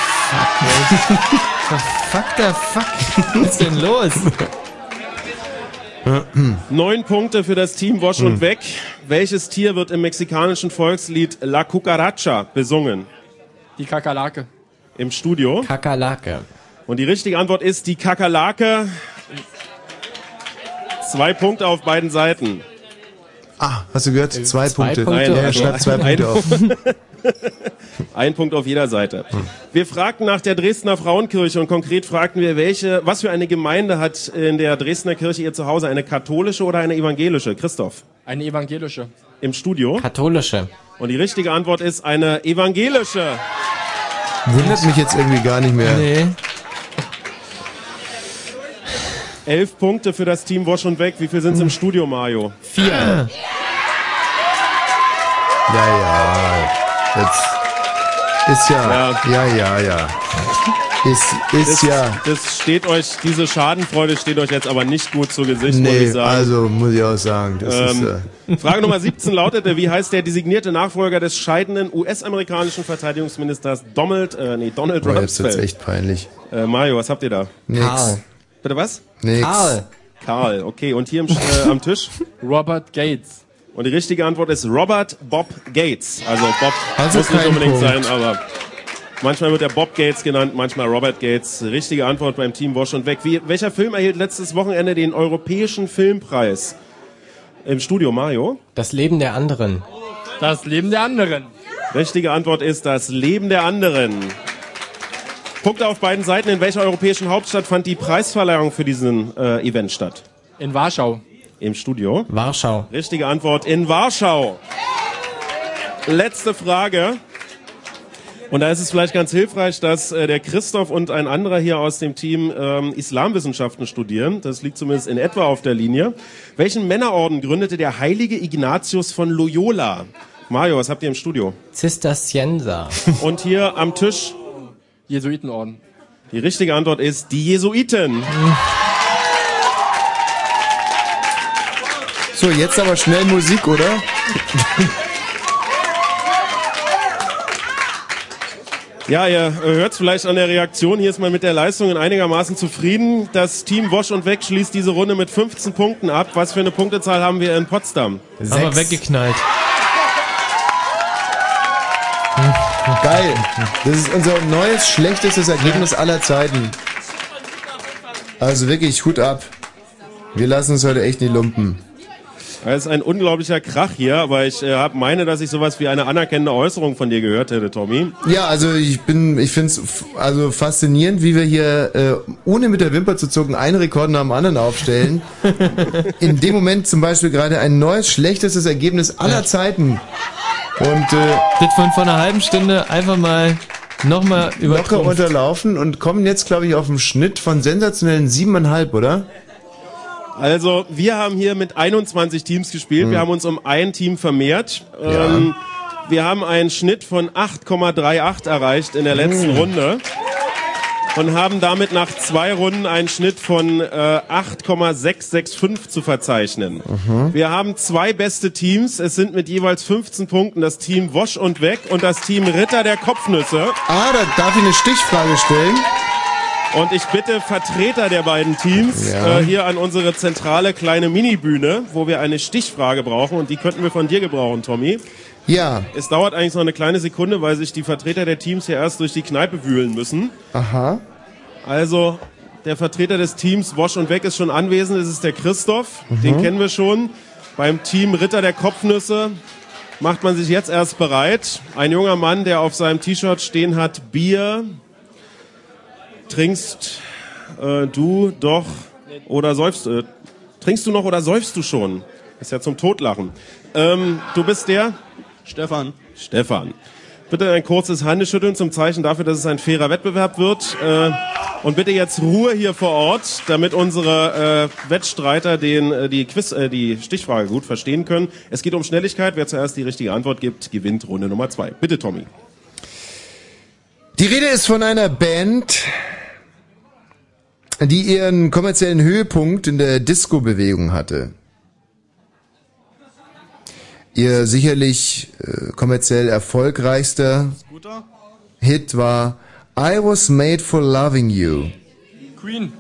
Verfuckter Fuck. Was ist denn los? Neun Punkte für das Team Wosch und Weg. welches Tier wird im mexikanischen Volkslied La Cucaracha besungen? Die Kakerlake. Im Studio. Kakerlake. Und die richtige Antwort ist die Kakerlake. Zwei Punkte auf beiden Seiten. Ah, hast du gehört? Zwei, Punkte. Nein, er also schreibt zwei Punkte auf. *laughs* *laughs* Ein Punkt auf jeder Seite. Wir fragten nach der Dresdner Frauenkirche und konkret fragten wir, welche, was für eine Gemeinde hat in der Dresdner Kirche ihr Zuhause? Eine katholische oder eine evangelische? Christoph. Eine evangelische. Im Studio. Katholische. Und die richtige Antwort ist eine evangelische. Wundert mich jetzt irgendwie gar nicht mehr. Nee. Elf Punkte für das Team Wosch und Weg. Wie viel sind es im Studio, Mario? Vier. Ja, ja. Jetzt ist ja, ja, ja, ja. Ist, ist das, ja. Das steht euch, diese Schadenfreude steht euch jetzt aber nicht gut zu Gesicht, muss Nee, ich sagen. also muss ich auch sagen, das ist, Ähm, äh, Frage Nummer 17 lautete, wie heißt der designierte Nachfolger des scheidenden US-amerikanischen Verteidigungsministers Donald, äh, nee, Donald boah, jetzt wird's Rumsfeld? echt peinlich. Äh, Mario, was habt ihr da? Nix. Karl. Bitte was? Nix. Karl. Karl, okay. Und hier im, äh, am Tisch? Robert Gates. Und die richtige Antwort ist Robert Bob Gates. Also Bob Also muss nicht unbedingt Punkt. sein, aber manchmal wird er Bob Gates genannt, manchmal Robert Gates. Richtige Antwort beim Team Wosch und Weg. Wie, welcher Film erhielt letztes Wochenende den Europäischen Filmpreis? Im Studio Mario? Das Leben der anderen. Das Leben der anderen. Richtige Antwort ist das Leben der anderen. Punkte auf beiden Seiten. In welcher europäischen Hauptstadt fand die Preisverleihung für diesen äh, Event statt? In Warschau. Im Studio. Warschau. Richtige Antwort in Warschau. Letzte Frage. Und da ist es vielleicht ganz hilfreich, dass äh, der Christoph und ein anderer hier aus dem Team ähm, Islamwissenschaften studieren. Das liegt zumindest in etwa auf der Linie. Welchen Männerorden gründete der heilige Ignatius von Loyola? Mario, was habt ihr im Studio? Zisterzienser. *laughs* Und hier am Tisch? Jesuitenorden. Die richtige Antwort ist die Jesuiten. So, jetzt aber schnell Musik, oder? Ja, ihr hört vielleicht an der Reaktion. Hier ist man mit der Leistung einigermaßen zufrieden. Das Team Wosch und Weg schließt diese Runde mit 15 Punkten ab. Was für eine Punktezahl haben wir in Potsdam? Haben wir weggeknallt. Geil. Das ist unser neues, schlechtestes Ergebnis aller Zeiten. Also wirklich, Hut ab. Wir lassen uns heute echt nicht lumpen. Es ist ein unglaublicher Krach hier, aber ich äh, hab, meine, dass ich sowas wie eine anerkennende Äußerung von dir gehört hätte, Tommy. Ja, also ich bin, ich find's f- also faszinierend, wie wir hier, äh, ohne mit der Wimper zu zucken, einen Rekord nach dem anderen aufstellen. *laughs* In dem Moment zum Beispiel gerade ein neues, schlechtestes Ergebnis aller Zeiten. Und äh, Das von vor einer halben Stunde einfach mal nochmal locker übertrumpft. unterlaufen und kommen jetzt, glaube ich, auf einen Schnitt von sensationellen siebeneinhalb, oder? Also, wir haben hier mit 21 Teams gespielt. Wir haben uns um ein Team vermehrt. Ähm, wir haben einen Schnitt von 8,38 erreicht in der letzten Hm. Runde. Und haben damit nach zwei Runden einen Schnitt von äh, 8,665 zu verzeichnen. Wir haben zwei beste Teams. Es sind mit jeweils 15 Punkten das Team Wosch und Weg und das Team Ritter der Kopfnüsse. Ah, da darf ich eine Stichfrage stellen. Und ich bitte Vertreter der beiden Teams Ja. äh, hier an unsere zentrale kleine Minibühne, wo wir eine Stichfrage brauchen und die könnten wir von dir gebrauchen, Tommy. Ja. Es dauert eigentlich noch eine kleine Sekunde, weil sich die Vertreter der Teams hier erst durch die Kneipe wühlen müssen. Aha. Also der Vertreter des Teams Wosch und Weg ist schon anwesend, es ist der Christoph, Mhm. den kennen wir schon. Beim Team Ritter der Kopfnüsse macht man sich jetzt erst bereit. Ein junger Mann, der auf seinem T-Shirt stehen hat, Bier, trinkst äh, du doch oder säufst äh, trinkst du noch oder säufst du schon? Ist ja zum Totlachen. Ähm, du bist der? Stefan. Stefan. Bitte ein kurzes Handeschütteln zum Zeichen dafür, dass es ein fairer Wettbewerb wird. Äh, und bitte jetzt Ruhe hier vor Ort, damit unsere äh, Wettstreiter den, äh, die, Quiz, äh, die Stichfrage gut verstehen können. Es geht um Schnelligkeit. Wer zuerst die richtige Antwort gibt, gewinnt Runde Nummer zwei. Bitte, Tommy. Die Rede ist von einer Band, die ihren kommerziellen Höhepunkt in der Disco-Bewegung hatte. Ihr sicherlich äh, kommerziell erfolgreichster Scooter? Hit war I Was Made for Loving You. Queen.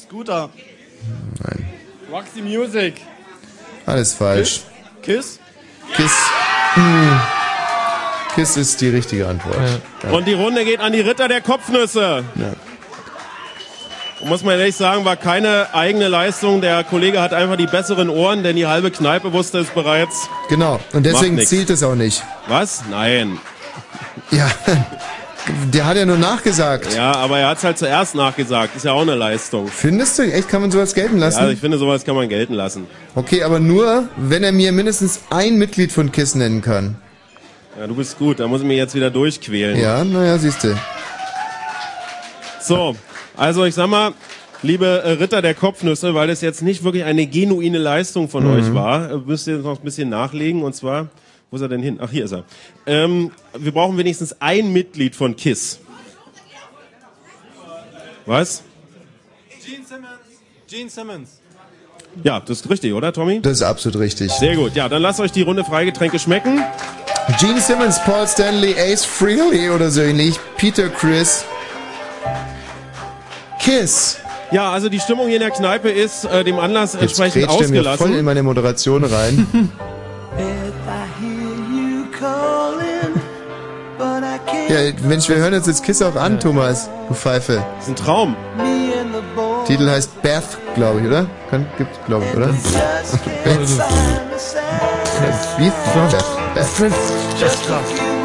Scooter. Nein. Roxy Music. Alles falsch. Kiss? Kiss. Hm. Kiss ist die richtige Antwort. Ja. Und die Runde geht an die Ritter der Kopfnüsse. Ja. Muss man ehrlich sagen, war keine eigene Leistung. Der Kollege hat einfach die besseren Ohren, denn die halbe Kneipe wusste es bereits. Genau. Und deswegen zielt es auch nicht. Was? Nein. Ja. *laughs* Der hat ja nur nachgesagt. Ja, aber er hat es halt zuerst nachgesagt. Ist ja auch eine Leistung. Findest du? Echt, kann man sowas gelten lassen? Ja, also ich finde, sowas kann man gelten lassen. Okay, aber nur, wenn er mir mindestens ein Mitglied von KISS nennen kann. Ja, du bist gut. Da muss ich mich jetzt wieder durchquälen. Ja, naja, siehst du. So, also ich sag mal, liebe äh, Ritter der Kopfnüsse, weil das jetzt nicht wirklich eine genuine Leistung von Mhm. euch war, äh, müsst ihr noch ein bisschen nachlegen. Und zwar, wo ist er denn hin? Ach, hier ist er. Ähm, wir brauchen wenigstens ein Mitglied von KISS. Was? Gene Simmons. Gene Simmons. Ja, das ist richtig, oder Tommy? Das ist absolut richtig. Sehr gut. Ja, dann lasst euch die Runde Freigetränke schmecken. Gene Simmons, Paul Stanley, Ace Frehley oder so ähnlich, Peter Chris. KISS. Ja, also die Stimmung hier in der Kneipe ist äh, dem Anlass Jetzt entsprechend er mir ausgelassen. voll in meine Moderation rein. *laughs* Ja, Mensch, wir hören uns jetzt KISS auch an, Thomas, du Pfeife. Das ist ein Traum. Titel heißt Beth, glaube ich, oder? Kann, gibt's, glaube ich, oder? *laughs* just can't Beth.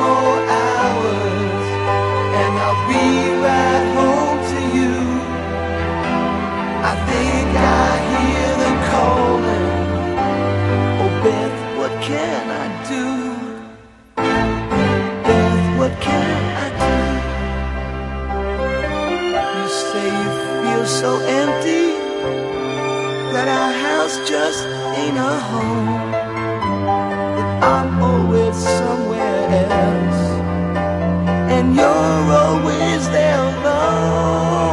So empty that our house just ain't a home. That I'm always somewhere else, and you're always there alone.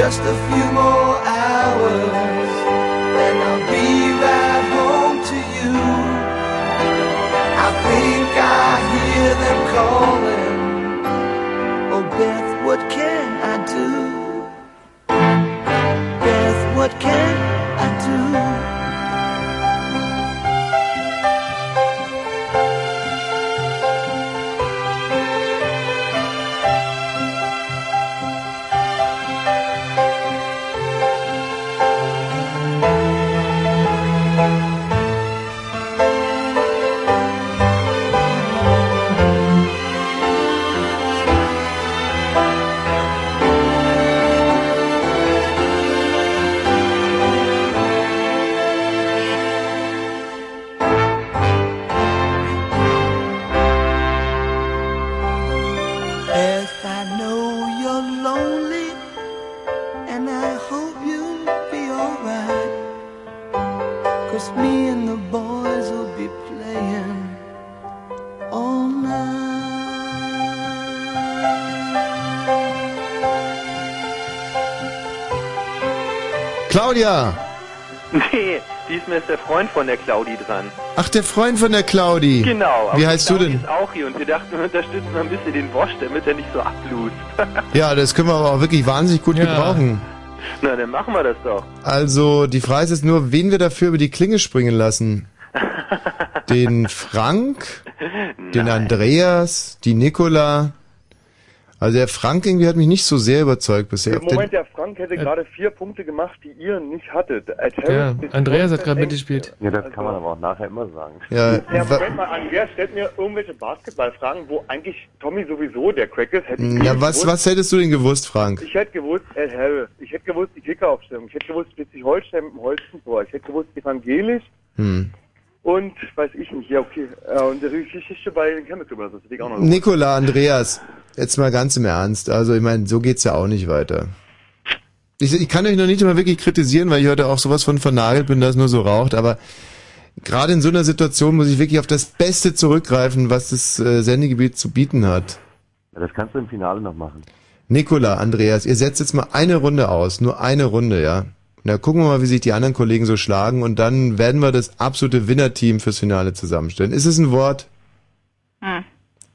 Just a few more hours, and I'll be right home to you. I think I hear them calling. What can Claudia! Nee, diesmal ist der Freund von der Claudi dran. Ach, der Freund von der Claudi. Genau. aber Wie die heißt du Claudi denn? ist auch hier und wir dachten, wir unterstützen mal ein bisschen den Wosch, damit er nicht so ablust. *laughs* Ja, das können wir aber auch wirklich wahnsinnig gut gebrauchen. Na, dann machen wir das doch. Also, die Frage ist jetzt nur, wen wir dafür über die Klinge springen lassen. *laughs* Den Frank, den Andreas, die Nicola. Also der Frank irgendwie hat mich nicht so sehr überzeugt bisher. Den- Moment, der Frank hätte gerade vier Punkte gemacht, die ihr nicht hattet. Als Ja, Andreas hat gerade mitgespielt. Ja, das kann man aber auch nachher immer sagen. Ja, Ja, Moment mal, Andreas stellt mir irgendwelche Basketballfragen, wo eigentlich Tommy sowieso der Crack ist. Hätte ich ja, was, gewusst. was hättest du denn gewusst, Frank? Ich hätte gewusst, Ed Harris. Ich hätte gewusst, die Kickeraufstellung. Ich hätte gewusst, Schleswig-Holstein mit dem Holstentor. Ich hätte gewusst, evangelisch Hm. und weiß ich nicht. Ja, okay. Und die Geschichte bei den Chemical Brothers. Das hätte ich auch noch gewusst. Nicola, Andreas, jetzt mal ganz im Ernst. Also ich meine, so geht's ja auch nicht weiter. Ich, ich kann euch noch nicht mal wirklich kritisieren, weil ich heute auch sowas von vernagelt bin, dass nur so raucht, aber gerade in so einer Situation muss ich wirklich auf das Beste zurückgreifen, was das äh, Sendegebiet zu bieten hat. Ja, das kannst du im Finale noch machen. Nicola, Andreas, ihr setzt jetzt mal eine Runde aus, nur eine Runde, ja. Na, gucken wir mal, wie sich die anderen Kollegen so schlagen und dann werden wir das absolute Winnerteam fürs Finale zusammenstellen. Ist es ein Wort? Hm.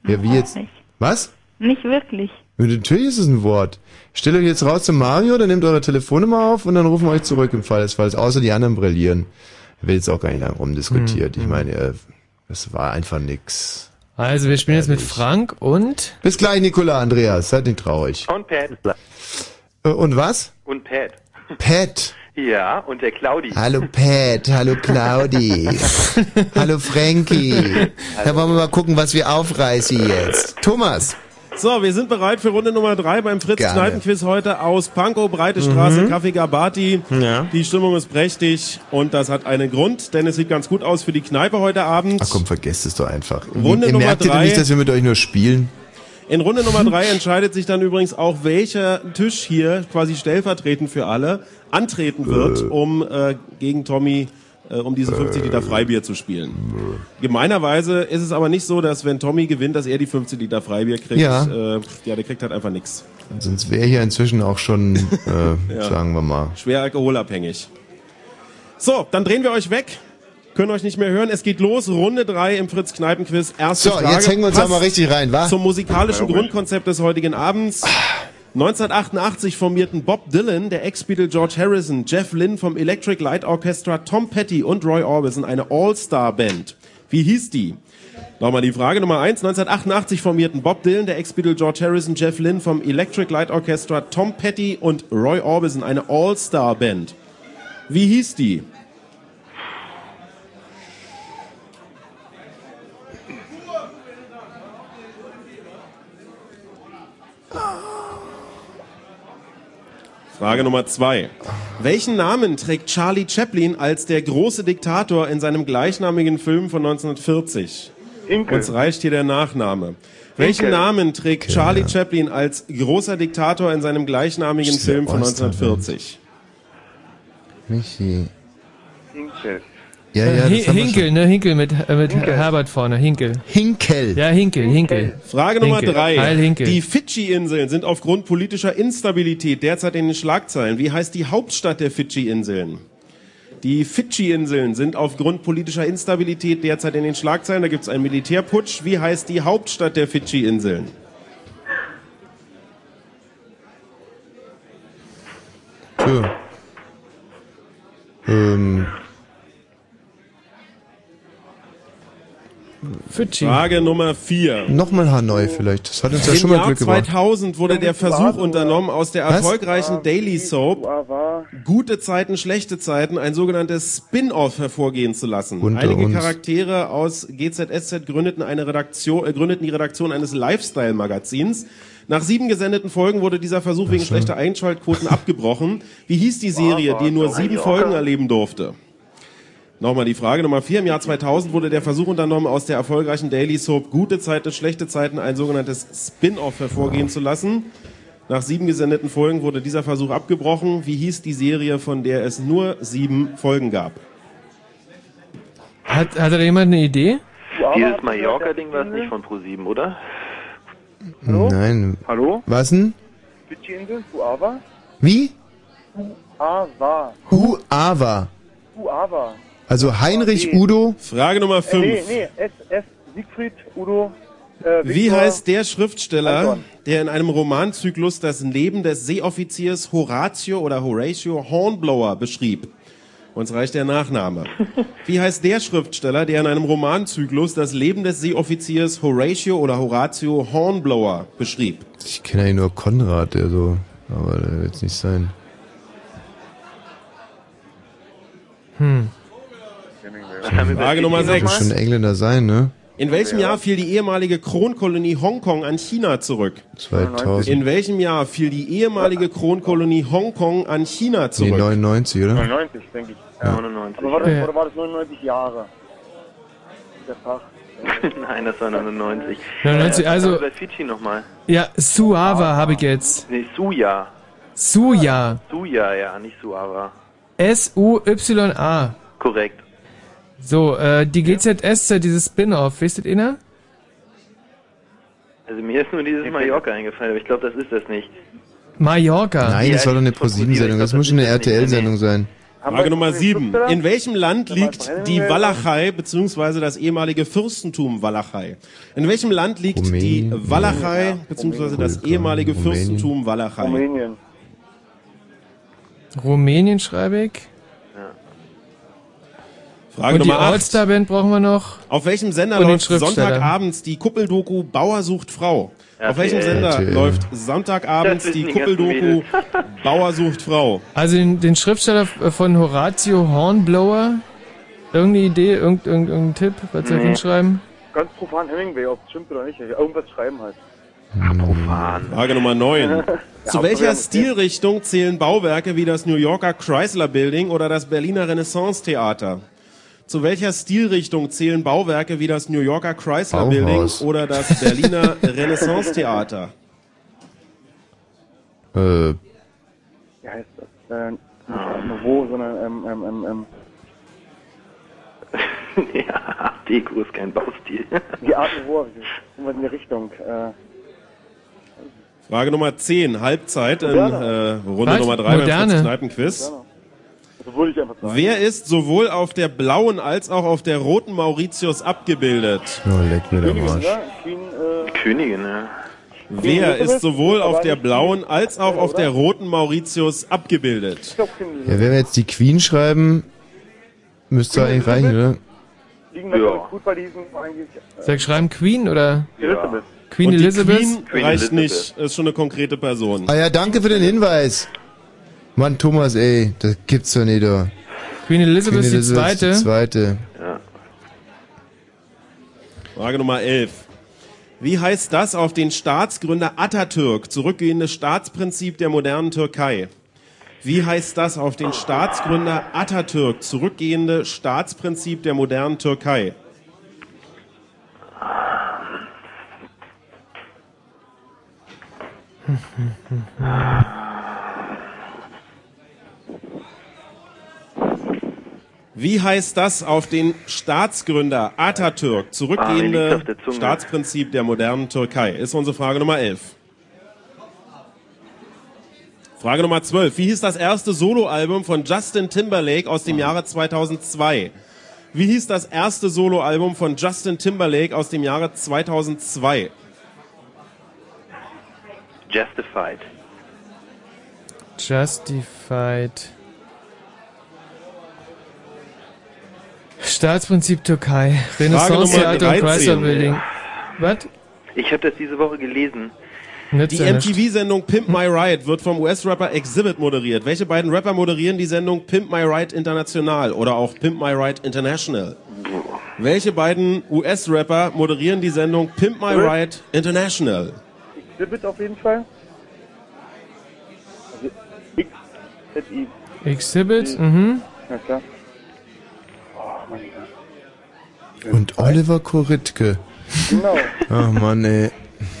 Ja, wie jetzt? Was? Nicht wirklich. Ja, natürlich ist es ein Wort. Stellt euch jetzt raus zu Mario, dann nehmt eure Telefonnummer auf und dann rufen wir euch zurück im Fall des Falls, außer die anderen brillieren. Da wird jetzt auch gar nicht lange rumdiskutiert. Hm, Ich meine, äh, das war einfach nix. Also wir spielen jetzt mit Frank und Bis gleich, Nikola Andreas. Seid nicht traurig. Und Pat. Äh, Und was? Und Pat. Pat. Ja, und der Claudi. Hallo Pat, hallo Claudi. *laughs* hallo Frankie. Da wollen wir mal gucken, was wir aufreißen jetzt. Thomas. So, wir sind bereit für Runde Nummer drei beim Fritz Gerne. Kneipenquiz heute aus Pankow, Breite Straße, Mhm. Café Gabati. Ja. Die Stimmung ist prächtig und das hat einen Grund, denn es sieht ganz gut aus für die Kneipe heute Abend. Ach komm, vergesst es doch einfach. Runde Ihr Nummer merkt ihr denn drei. nicht, dass wir mit euch nur spielen? In Runde Nummer drei entscheidet sich dann übrigens auch, welcher Tisch hier quasi stellvertretend für alle antreten wird, um äh, gegen Tommy äh, um diese 50 Liter Freibier zu spielen. Gemeinerweise ist es aber nicht so, dass wenn Tommy gewinnt, dass er die 50 Liter Freibier kriegt. Ja. Äh, ja, der kriegt halt einfach nichts. Sonst wäre hier inzwischen auch schon, äh, *laughs* Ja. sagen wir mal. Schwer alkoholabhängig. So, dann drehen wir euch weg. Können euch nicht mehr hören. Es geht los. Runde drei im Fritz Kneipenquiz. Erste So, Frage. jetzt hängen wir uns Passt auch mal richtig rein, wa? Zum musikalischen Grundkonzept des heutigen Abends. 1988 formierten Bob Dylan, der Ex-Beatle George Harrison, Jeff Lynne vom Electric Light Orchestra, Tom Petty und Roy Orbison eine All-Star-Band. Wie hieß die? Nochmal die Frage Nummer eins. 1988 formierten Bob Dylan, der Ex-Beatle George Harrison, Jeff Lynne vom Electric Light Orchestra, Tom Petty und Roy Orbison eine All-Star-Band. Wie hieß die? Frage Nummer zwei. Welchen Namen trägt Charlie Chaplin als der große Diktator in seinem gleichnamigen Film von 1940? Hinkel. Uns reicht hier der Nachname. Welchen Hinkel. Namen trägt Charlie Chaplin als großer Diktator in seinem gleichnamigen Film von Oster- 1940? Michi. Hinkel. Ja, ja, Äh, haben wir Hinkel, schon. ne? Hinkel mit, äh, mit Herbert vorne. Hinkel. Hinkel. Ja, Hinkel, Hinkel. Frage Nummer Hinkel. drei. Heil Hinkel. Die Fidschi-Inseln sind aufgrund politischer Instabilität derzeit in den Schlagzeilen. Wie heißt die Hauptstadt der Fidschi-Inseln? Die Fidschi-Inseln sind aufgrund politischer Instabilität derzeit in den Schlagzeilen. Da gibt es einen Militärputsch. Wie heißt die Hauptstadt der Fidschi-Inseln? Tja. Ähm, Fidschi. Frage Nummer vier. Nochmal Hanoi vielleicht. Das hat uns ja Im schon mal Jahr Glück gebracht. 2000 wurde der Versuch unternommen, aus der Was? erfolgreichen Daily Soap Gute Zeiten, schlechte Zeiten ein sogenanntes Spin-off hervorgehen zu lassen. Unter Einige uns. Charaktere aus GZSZ gründeten eine Redaktion, äh, gründeten die Redaktion eines Lifestyle-Magazins. Nach sieben gesendeten Folgen wurde dieser Versuch wegen schlechter Einschaltquoten abgebrochen. Wie hieß die Serie, die nur sieben Folgen erleben durfte? Nochmal die Frage Nummer vier. Im Jahr 2000 wurde der Versuch unternommen, aus der erfolgreichen Daily Soap Gute Zeiten, schlechte Zeiten ein sogenanntes Spin-off hervorgehen zu lassen. Nach sieben gesendeten Folgen wurde dieser Versuch abgebrochen. Wie hieß die Serie, von der es nur sieben Folgen gab? Hat, hat da jemand eine Idee? Dieses Mallorca-Ding war es nicht von Pro7, oder? Nein. Hallo? Was denn? Wie? Fuava. Huava. Fuava. Also Heinrich Udo. Frage Nummer Äh, fünf. nee, nee, S, S, Siegfried, Udo, äh, Wie heißt der Schriftsteller, Anton. der in einem Romanzyklus das Leben des Seeoffiziers Horatio oder Horatio Hornblower beschrieb? Uns reicht der Nachname. *laughs* Wie heißt der Schriftsteller, der in einem Romanzyklus das Leben des Seeoffiziers Horatio oder Horatio Hornblower beschrieb? Ich kenne eigentlich nur Konrad, der so. Aber der wird es nicht sein. Hm. Frage Nummer Das muss 6. schon ein Engländer sein, ne? In welchem Jahr fiel die ehemalige Kronkolonie Hongkong an China zurück? 2000. In welchem Jahr fiel die ehemalige Kronkolonie Hongkong an China Nee, zurück? 99, oder? 99, denke ich. Ja. 99. Aber war das, Ja. oder war das 99 Jahre? Der Fach. *laughs* Nein, das war 99. 99, also- Bei Fidschi nochmal. Ja, Suava habe ich jetzt. Nee, Suya. Suja. Suya, ja, nicht Suava. S-U-Y-A. Korrekt. So, äh, die GZSZ, dieses Spin-off, wisst ihr einer? Also mir ist nur dieses Mallorca eingefallen, aber ich glaube, das ist das nicht. Mallorca. Nein, das war doch eine ProSieben-Sendung. Das muss schon eine. RTL-Sendung sein. Frage Nummer 7. In welchem Land liegt die Walachei bzw. das ehemalige Fürstentum Walachei? In welchem Land liegt die. Walachei bzw. das ehemalige Rumänien. Fürstentum Walachei? Rumänien. Rumänien schreibe ich. Frage Und die Nummer 8. All-Star-Band brauchen wir noch. Auf welchem Sender läuft. Sonntagabends die Kuppeldoku Bauer sucht Frau? Auf welchem RTL. Sender RTL. läuft Sonntagabends die die Kuppeldoku *laughs* Bauer sucht Frau? Also den, den Schriftsteller f- von Horatio Hornblower. Irgendeine Idee, irgend, irgend, irgendein Tipp, was soll ich Nee. hinschreiben? Ganz profan Hemingway, ob es stimmt oder nicht. Irgendwas schreiben halt. Frage Nummer 9. *laughs* Ja, Zu welcher Stilrichtung zählen Bauwerke wie das New Yorker Chrysler Building oder das Berliner Renaissance Theater? Zu welcher Stilrichtung zählen Bauwerke wie das New Yorker Chrysler Bauhaus. Building oder das Berliner *laughs* Renaissance Theater? Äh, Wie heißt das? Äh, nicht Art Nouveau, sondern ähm, ähm, ähm, ähm. *laughs* ja, Art Deco ist kein Baustil. *laughs* Die Art Nouveau, in die Richtung. Äh, Frage Nummer 10, Halbzeit in Moderne. äh, Runde Was? Nummer 3 beim Moderne. Fritz Kneipenquiz. das würde ich einfach sagen. Wer ist sowohl auf der blauen als auch auf der roten Mauritius abgebildet? oh, leck mir der Arsch. Ja, Queen, äh, Königin, ja. Wer ist sowohl auf der blauen als auch auf der roten Mauritius abgebildet? Ja, wenn wir jetzt die Queen schreiben, müsste eigentlich reichen, oder? eigentlich. Äh, Soll ich schreiben Queen oder? Elizabeth. Queen Und die Elizabeth? Queen reicht nicht, ist schon eine konkrete Person. Ah ja, danke für den Hinweis. Mann, Thomas, ey, das gibt's doch nicht, da. Queen Elizabeth ist die zweite. Die zweite. Frage Nummer 11. Wie heißt das auf den Staatsgründer Atatürk zurückgehende Staatsprinzip der modernen Türkei? Wie heißt das auf den Staatsgründer Atatürk zurückgehende Staatsprinzip der modernen Türkei? *laughs* Wie heißt das auf den Staatsgründer Atatürk Ah, zurückgehende der. Staatsprinzip der modernen Türkei? Ist unsere Frage Nummer 11. Frage Nummer 12. Wie hieß das erste Soloalbum von Justin Timberlake aus dem Jahre 2002? Wie hieß das erste Soloalbum von Justin Timberlake aus dem Jahre 2002? Justified. Justified. Staatsprinzip Türkei. Renaissance Nummer Theater und 13. Chrysler Building. Was? Ich habe das diese Woche gelesen. Die MTV-Sendung Pimp My Ride wird vom US-Rapper Exhibit moderiert. Welche beiden Rapper moderieren die Sendung Pimp My Ride International oder auch Pimp My Ride International? Welche beiden US-Rapper moderieren die Sendung Pimp My Ride International? Exhibit auf jeden Fall. Also I. Exhibit, mhm. Ja, klar. Oh, mein Gott. Und Oliver Koritke. Genau. Ach Mann, ey.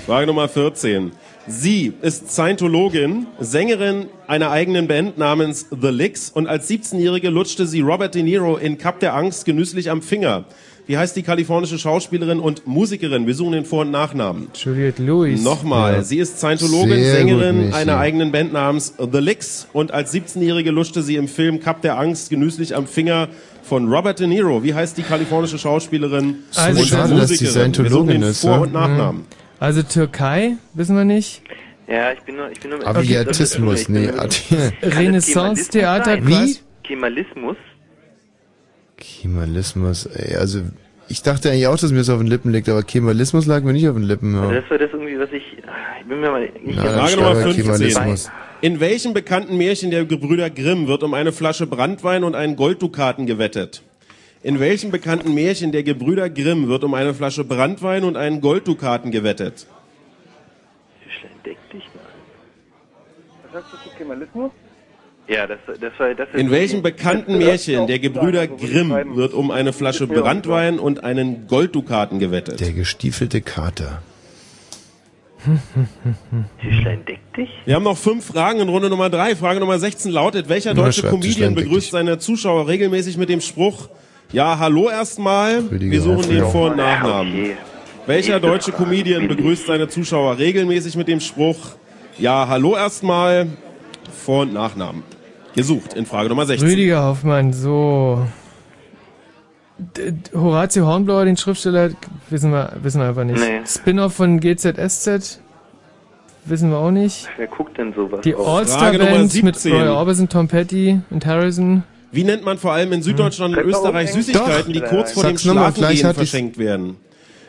Frage Nummer 14. Sie ist Scientologin, Sängerin einer eigenen Band namens The Licks und als 17-Jährige lutschte sie Robert De Niro in Cup der Angst genüsslich am Finger. Wie heißt die kalifornische Schauspielerin und Musikerin? Wir suchen den Vor- und Nachnamen. Juliette Lewis. Nochmal, Ja. sie ist Scientologin, Sehr Sängerin gut, Michi. einer eigenen Band namens The Licks und als 17-Jährige lutschte sie im Film Cup der Angst genüsslich am Finger von Robert De Niro. Wie heißt die kalifornische Schauspielerin Also und schade, dass die Musikerin? Wir suchen Scientologin den ist, Vor- und Nachnamen. Also Türkei, wissen wir nicht. Ja, ich bin nur, ich bin nur Aviatismus, ich bin nee, nur- Adi- Kann das Renaissance Kemalismus Theater, sein? Wie? Kemalismus? Kemalismus, ey, also ich dachte eigentlich auch, dass mir das auf den Lippen liegt, aber Kemalismus lag mir nicht auf den Lippen. Also Ja. das war das irgendwie, was ich, ich bin mir mal nicht dann Frage Nummer schreibe 15. Kemalismus. In welchem bekannten Märchen der Gebrüder Grimm wird um eine Flasche Brandwein und einen Golddukaten gewettet? In welchem bekannten Märchen der Gebrüder Grimm wird um eine Flasche Brandwein und einen Golddukaten gewettet? Deck dich mal. Was sagst du zu Kemalismus? Ja, das, das war, das In welchem bekannten Märchen der Gebrüder Grimm wird um eine Flasche Brandwein und einen Golddukaten gewettet? Der gestiefelte Kater. *laughs* Tischlein deck dich? Wir haben noch fünf Fragen in Runde Nummer drei. Frage Nummer 16 lautet, welcher Na, deutsche schreibt Comedian Tischlein, deck begrüßt seine Zuschauer regelmäßig mit dem Spruch, ja, hallo erstmal, Rüdiger wir suchen den Hoffmann. Vor- und Nachnamen. Okay. Welcher deutsche Comedian begrüßt seine Zuschauer regelmäßig mit dem Spruch, ja, hallo erstmal, Vor- und Nachnamen? Gesucht in Frage Nummer 16. Rüdiger Hoffmann, so. Horatio Hornblower, den Schriftsteller, wissen wir, wissen wir einfach nicht. Nee. Spin-off von GZSZ, wissen wir auch nicht. Wer guckt denn sowas? Die All-Star-Band mit 17. Roy Orbison, Tom Petty und Harrison. Wie nennt man vor allem in Süddeutschland und Könnt ihr Österreich? Süßigkeiten, die kurz vor dem Sag's gleich Schlafengehen verschenkt werden?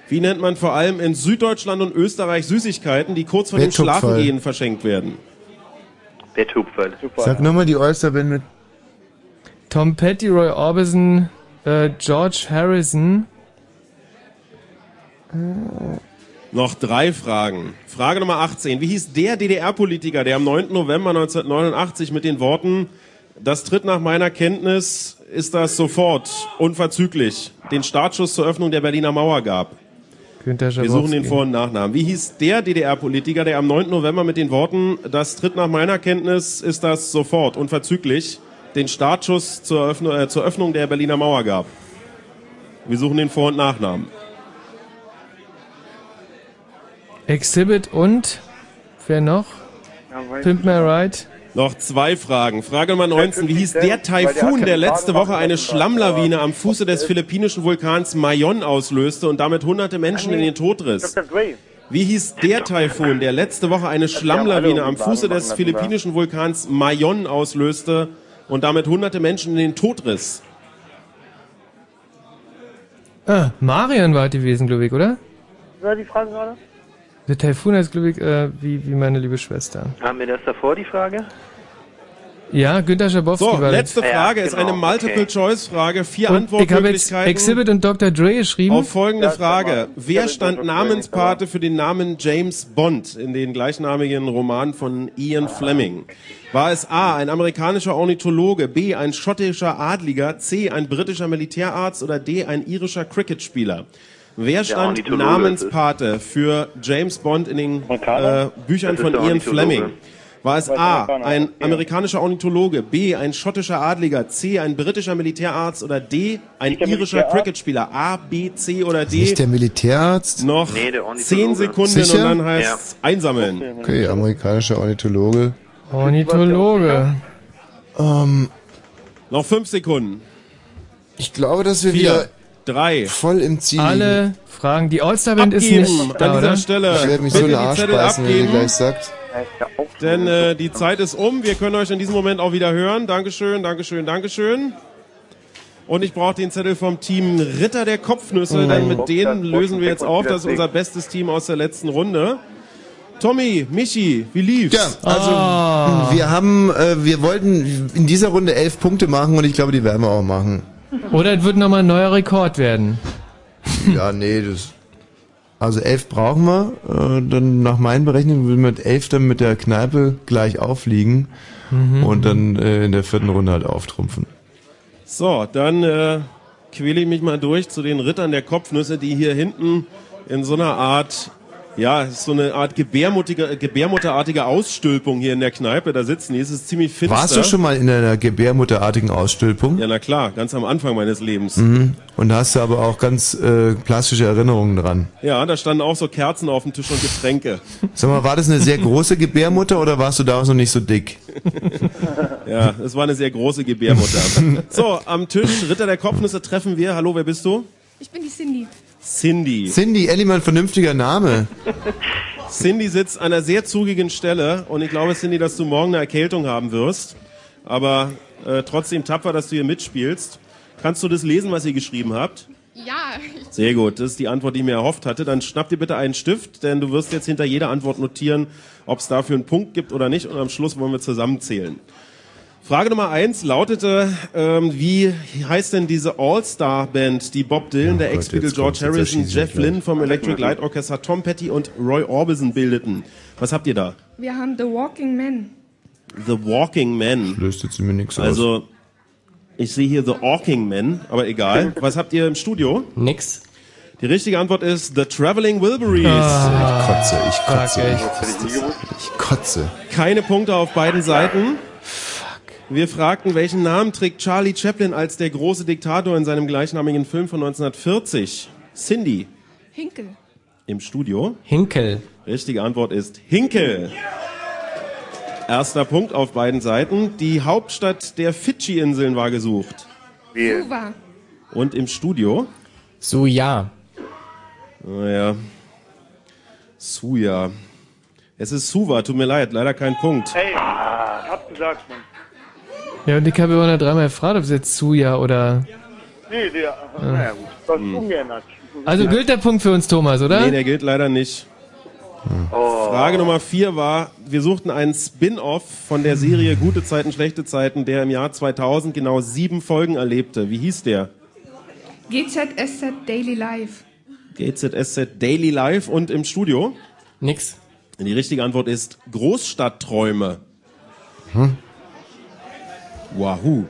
Wie nennt man vor allem in Süddeutschland und Österreich Süßigkeiten, die kurz vor dem. Schlafengehen verschenkt werden? Der Tupferl. Sag nochmal die Oysterband mit. Tom Petty, Roy Orbison, äh, George Harrison. Noch drei Fragen. Frage Nummer 18. Wie hieß der DDR-Politiker, der am 9. November 1989 mit den Worten, das tritt nach meiner Kenntnis, ist das sofort, unverzüglich, den Startschuss zur Öffnung der Berliner Mauer gab? Günter Wir suchen den Schabowski. Vor- und Nachnamen. Wie hieß der DDR-Politiker, der am 9. November mit den Worten, das tritt nach meiner Kenntnis, ist das sofort, unverzüglich, den Startschuss zur, Öffnung, äh, zur Öffnung der Berliner Mauer gab? Wir suchen den Vor- und Nachnamen. Exhibit und wer noch? Pimp My Ride. Noch zwei Fragen. Frage Nummer 19. Wie hieß der Taifun, der letzte Woche eine Schlammlawine am Fuße des philippinischen Vulkans Mayon auslöste und damit hunderte Menschen in den Tod riss? Wie hieß der Taifun, der letzte Woche eine Schlammlawine am Fuße des philippinischen Vulkans Mayon auslöste und damit hunderte Menschen in den Tod riss? Ah, Marian war gewesen, glaube ich, oder? War die Frage gerade? Der Taifun heißt, glaube ich, äh, wie, wie meine liebe Schwester. Haben wir das davor, die Frage? Ja, Günter Schabowski So, war letzte das. Frage ist eine Multiple-Choice-Frage. Vier Und ich habe jetzt Antwortmöglichkeiten. Exhibit und Dr. Dre geschrieben. Auf folgende Frage. Wer stand Namenspate für den Namen James Bond in den gleichnamigen Roman von Ian Fleming? War es A, ein amerikanischer Ornithologe, B, ein schottischer Adliger, C, ein britischer Militärarzt oder D, ein irischer Cricketspieler? Wer stand Namenspate für James Bond in den äh, Büchern von Ian. Fleming? War es A, ein ja. amerikanischer Ornithologe, B, ein schottischer Adliger, C, ein britischer Militärarzt oder D, ein irischer? Cricketspieler? A, B, C oder D? Nicht der Militärarzt? Noch Nee, der zehn Sekunden Sicher? und dann heißt einsammeln. Okay, amerikanischer Ornithologe. Ornithologe. Ähm, Noch fünf Sekunden. ich glaube, dass wir Vier, wieder drei. voll im Ziel Alle Fragen. Die All-Star-Band ist nicht da, an dieser oder? Stelle. Ich werde mich Bitte so in den die Arsch beißen, wenn ihr gleich sagt. Denn äh, die Zeit ist um. Wir können euch in diesem Moment auch wieder hören. Dankeschön, Dankeschön, Dankeschön. Und ich brauche den Zettel vom Team Ritter der Kopfnüsse, denn mit denen lösen wir jetzt auf. Das ist unser bestes Team aus der letzten Runde. Tommy, Michi, wie lief's? Ja, also Ah. wir haben, äh, wir wollten in dieser Runde elf Punkte machen und ich glaube, die werden wir auch machen. Oder es wird nochmal ein neuer Rekord werden. Ja, nee, das. Also elf brauchen wir. Äh, dann nach meinen Berechnungen würden wir mit elf dann mit der Kneipe gleich aufliegen Mhm. und dann äh, in der vierten Runde halt auftrumpfen. So, dann äh, quäle ich mich mal durch zu den Rittern der Kopfnüsse, die hier hinten in so einer Art, ja, es ist so eine Art gebärmuttige, gebärmutterartige Ausstülpung hier in der Kneipe. Da sitzen die, es ist ziemlich finster. Warst du schon mal in einer gebärmutterartigen Ausstülpung? Ja, na klar, ganz am Anfang meines Lebens. Mhm. Und da hast du aber auch ganz äh, plastische Erinnerungen dran. Ja, da standen auch so Kerzen auf dem Tisch und Getränke. Sag mal, war das eine sehr große Gebärmutter oder warst du damals noch nicht so dick? *laughs* Ja, es war eine sehr große Gebärmutter. *laughs* So, am Tisch Ritter der Kopfnüsse treffen wir. Hallo, wer bist du? Ich bin die Cindy. Cindy. Cindy, endlich mal ein vernünftiger Name. Cindy sitzt an einer sehr zugigen Stelle und ich glaube, Cindy, dass du morgen eine Erkältung haben wirst. Aber äh, trotzdem tapfer, dass du hier mitspielst. Kannst du das lesen, was ihr geschrieben habt? Ja, *laughs* Sehr gut, das ist die Antwort, die ich mir erhofft hatte. Dann schnapp dir bitte einen Stift, denn du wirst jetzt hinter jeder Antwort notieren, ob es dafür einen Punkt gibt oder nicht. Und am Schluss wollen wir zusammenzählen. Frage Nummer eins lautete, ähm, wie heißt denn diese All-Star-Band, die Bob Dylan, der Ex-Beatle George Harrison, Jeff Lynne vom Electric Light Orchestra, Tom Petty und Roy Orbison bildeten? Was habt ihr da? wir haben The Walking Man. The Walking Man. Löst jetzt mir nichts aus. Also, ich sehe hier The Walking Man, aber egal. *laughs* Was habt ihr im Studio? Nix. Die richtige Antwort ist The Traveling Wilburys. Ich kotze, ich kotze, Fuck, ich, ich kotze. Keine Punkte auf beiden Seiten. Wir fragten, welchen Namen trägt Charlie Chaplin als der große Diktator in seinem gleichnamigen Film von 1940? Cindy Hinkel. im Studio. Hinkel. Richtige Antwort ist Hinkel. Erster Punkt auf beiden Seiten. Die Hauptstadt der Fidschi-Inseln war gesucht. Suva. Und im Studio. So ja. Naja. Suja. Es ist Suva, tut mir leid, leider kein Punkt. Hey, ich hab's gesagt, Mann. Ja, und ich habe immer noch dreimal gefragt, ob es jetzt Suja oder... Nee, der, naja gut, das ist ungeändert. Also gilt der Punkt für uns, Thomas, oder? Nee, der gilt leider nicht. Frage Nummer vier war, wir suchten einen Spin-off von der Serie Gute Zeiten, Schlechte Zeiten, der im Jahr 2000 genau sieben Folgen erlebte. Wie hieß der? GZSZ Daily Life. GZSZ Daily Life und im Studio? Nix. Die richtige Antwort ist Großstadtträume. Wahoo.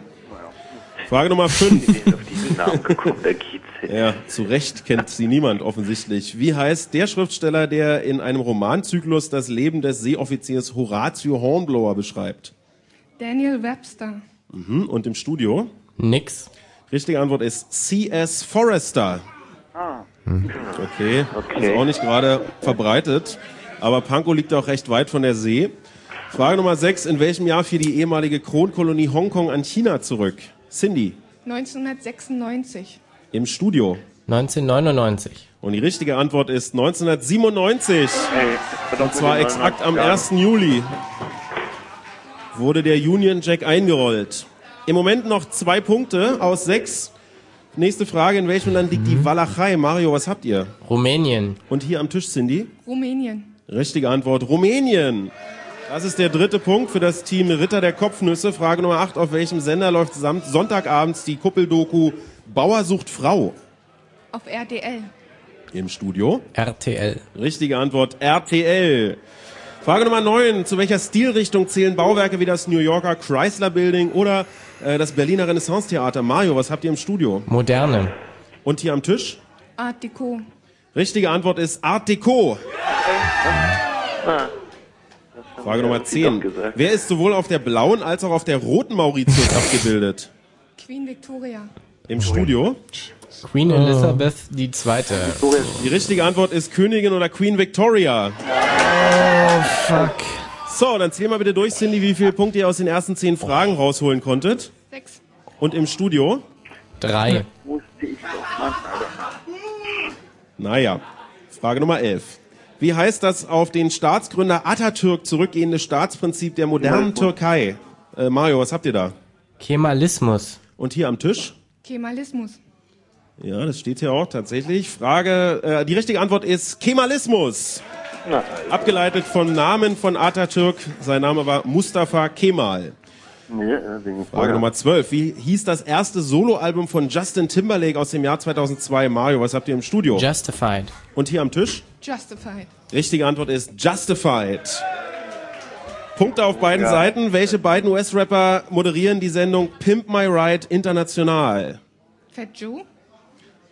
Frage Nummer 5. Namen geguckt, der Kiez. Ja, zu Recht kennt sie niemand offensichtlich. Wie heißt der Schriftsteller, der in einem Romanzyklus das Leben des Seeoffiziers Horatio Hornblower beschreibt? Daniel Webster. Mhm. Und im Studio? Nix. Richtige Antwort ist C.S. Forrester. Ah. Okay, Okay. ist auch nicht gerade verbreitet. Aber Pankow liegt auch recht weit von der See. Frage Nummer 6. In welchem Jahr fiel die ehemalige Kronkolonie Hongkong an China zurück? Cindy, 1996. im Studio. 1999. Und die richtige Antwort ist 1997. Und zwar exakt am 1. Juli wurde der Union Jack eingerollt. Im Moment noch zwei Punkte aus sechs. Nächste Frage, in welchem Land liegt die Walachei? Mario, was habt ihr? Rumänien. Und hier am Tisch, Cindy? Rumänien. Richtige Antwort, Rumänien. Das ist der dritte Punkt für das Team Ritter der Kopfnüsse. Frage Nummer 8. Auf welchem Sender läuft samt Sonntagabends die Kuppeldoku Bauer sucht Frau? Auf RTL. Im Studio? RTL. Richtige Antwort, RTL. Frage Nummer 9. Zu welcher Stilrichtung zählen Bauwerke wie das New Yorker Chrysler Building oder äh, das Berliner Renaissance Theater? Mario, was habt ihr im Studio? Moderne. Und hier am Tisch? Art Deco. Richtige Antwort ist Art Deco. Ah. Frage Nummer 10. Wer ist sowohl auf der blauen als auch auf der roten Mauritius abgebildet? Queen Victoria. Im Studio? Queen Elizabeth die Zweite. Die richtige Antwort ist Königin oder Queen Victoria. Oh, fuck. So, dann zähl mal bitte durch, Cindy, wie viele Punkte ihr aus den ersten zehn Fragen rausholen konntet. Sechs. Und im Studio? Drei. Naja. Frage Nummer 11. Wie heißt das auf den Staatsgründer Atatürk zurückgehende Staatsprinzip der modernen Türkei? Äh, Mario, was habt ihr da? Kemalismus. Und hier am Tisch? Kemalismus. Ja, das steht hier auch tatsächlich. Frage, äh, die richtige Antwort ist Kemalismus. Na, Abgeleitet vom Namen von Atatürk. Sein Name war Mustafa Kemal. nee, äh, Frage. Nummer 12. Wie hieß das erste Soloalbum von Justin Timberlake aus dem Jahr 2002? Mario, was habt ihr im Studio? Justified. Und hier am Tisch? Justified. Richtige Antwort ist Justified. Punkte auf beiden Ja. Seiten. Welche beiden US-Rapper moderieren die Sendung Pimp My Ride international? Fat Joe.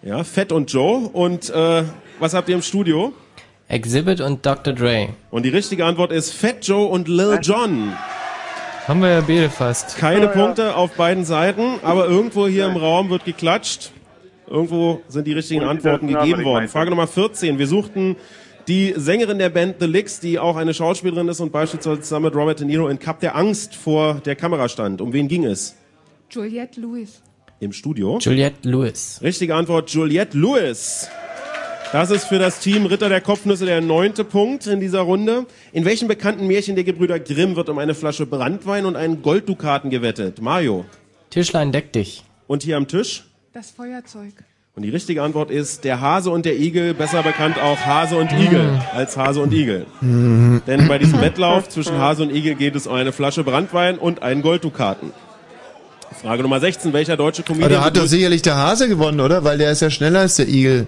Ja, Fett und Joe. Und äh, was habt ihr im Studio? Exhibit und Dr. Dre. Und die richtige Antwort ist Fat Joe und Lil Jon. Haben wir ja beide fast. Keine Punkte auf beiden Seiten, aber irgendwo hier im Raum wird geklatscht. Irgendwo sind die richtigen Und Antworten gegeben worden. Frage Nummer 14. Wir suchten die Sängerin der Band The Licks, die auch eine Schauspielerin ist und beispielsweise zusammen mit Robert De Niro in Cup der Angst vor der Kamera stand. Um wen ging es? Juliette Lewis. Im Studio. Juliette Lewis. Richtige Antwort, Juliette Lewis. Das ist für das Team Ritter der Kopfnüsse der neunte Punkt in dieser Runde. In welchem bekannten Märchen der Gebrüder Grimm wird um eine Flasche Brandwein und einen Golddukaten gewettet? Mario. Tischlein deck dich. Und hier am Tisch? Das Feuerzeug. Und die richtige Antwort ist der Hase und der Igel, besser bekannt auch Hase und Igel als Hase und Igel. Denn bei diesem Wettlauf zwischen Hase und Igel geht es um eine Flasche Brandwein und einen Golddukaten. Frage Nummer 16. Welcher deutsche Aber Comedian... da hat doch sicherlich der Hase gewonnen, oder? Weil der ist ja schneller als der Igel.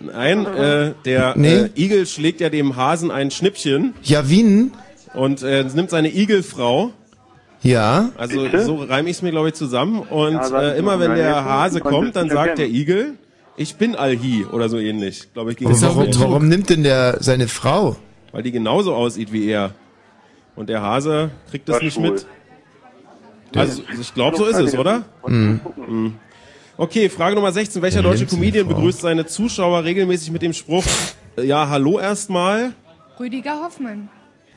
Nein, äh, der Nee. äh, Igel schlägt ja dem Hasen ein Schnippchen Ja, Wien? und äh, nimmt seine Igelfrau. Ja. Also Bitte? so reime ich es mir, glaube ich, zusammen. Und Ja, äh, immer wenn der Hase kommt, dann sagt der. Igel, ich bin Alhi oder so ähnlich. Glaube ich, warum, warum nimmt denn der seine Frau? Weil die genauso aussieht wie er. Und der Hase kriegt das War nicht schwul. mit. Also ich glaube, so ist es, oder? Mhm. Mhm. Okay, Frage Nummer 16. Welcher deutsche Comedian begrüßt seine Zuschauer regelmäßig mit dem Spruch, äh, ja, hallo erstmal Rüdiger Hoffmann.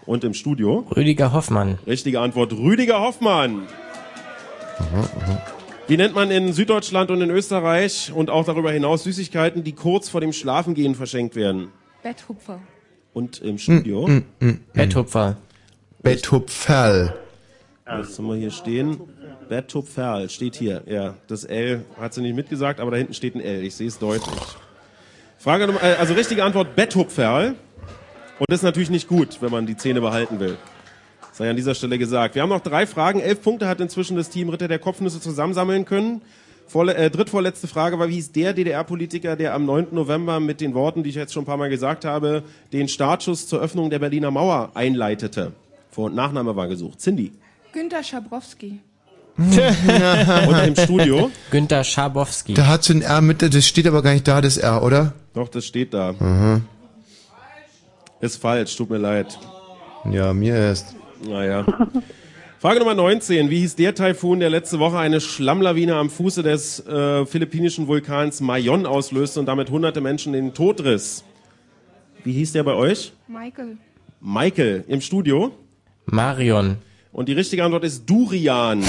Und im Studio? Rüdiger Hoffmann. Richtige Antwort, Rüdiger Hoffmann. Wie nennt man in Süddeutschland und in Österreich und auch darüber hinaus Süßigkeiten, die kurz vor dem Schlafengehen verschenkt werden? Betthupfer. Und im Studio? Mm, mm, mm. Betthupfer. Betthupferl. Was haben wir hier stehen? Betthupferl steht hier. Ja, das L hat sie nicht mitgesagt, aber da hinten steht ein L. Ich sehe es deutlich. Frage Nummer, äh, also richtige Antwort Betthupferl. Und das ist natürlich nicht gut, wenn man die Zähne behalten will. Sei an dieser Stelle gesagt. Wir haben noch drei Fragen. Elf Punkte hat inzwischen das Team Ritter der Kopfnüsse zusammensammeln können. Vorle äh, drittvorletzte Frage war, wie hieß der DDR-Politiker, der am 9. November mit den Worten, die ich jetzt schon ein paar Mal gesagt habe, den Startschuss zur Öffnung der Berliner Mauer einleitete? Vor- und Nachname war gesucht. Cindy. Günter Schabrowski. *laughs* Und im Studio? Günter Schabowski. Da hat sie ein R mit, das steht aber gar nicht da, das R, oder? Doch, das steht da. Mhm. Ist falsch, tut mir leid. Ja, mir erst. Naja. Frage Nummer 19. Wie hieß der Taifun, der letzte Woche eine Schlammlawine am Fuße des äh, philippinischen Vulkans Mayon auslöste und damit hunderte Menschen in den Tod riss? Wie hieß der bei euch? Michael. Michael im Studio. Marion. Und die richtige Antwort ist Durian. *laughs*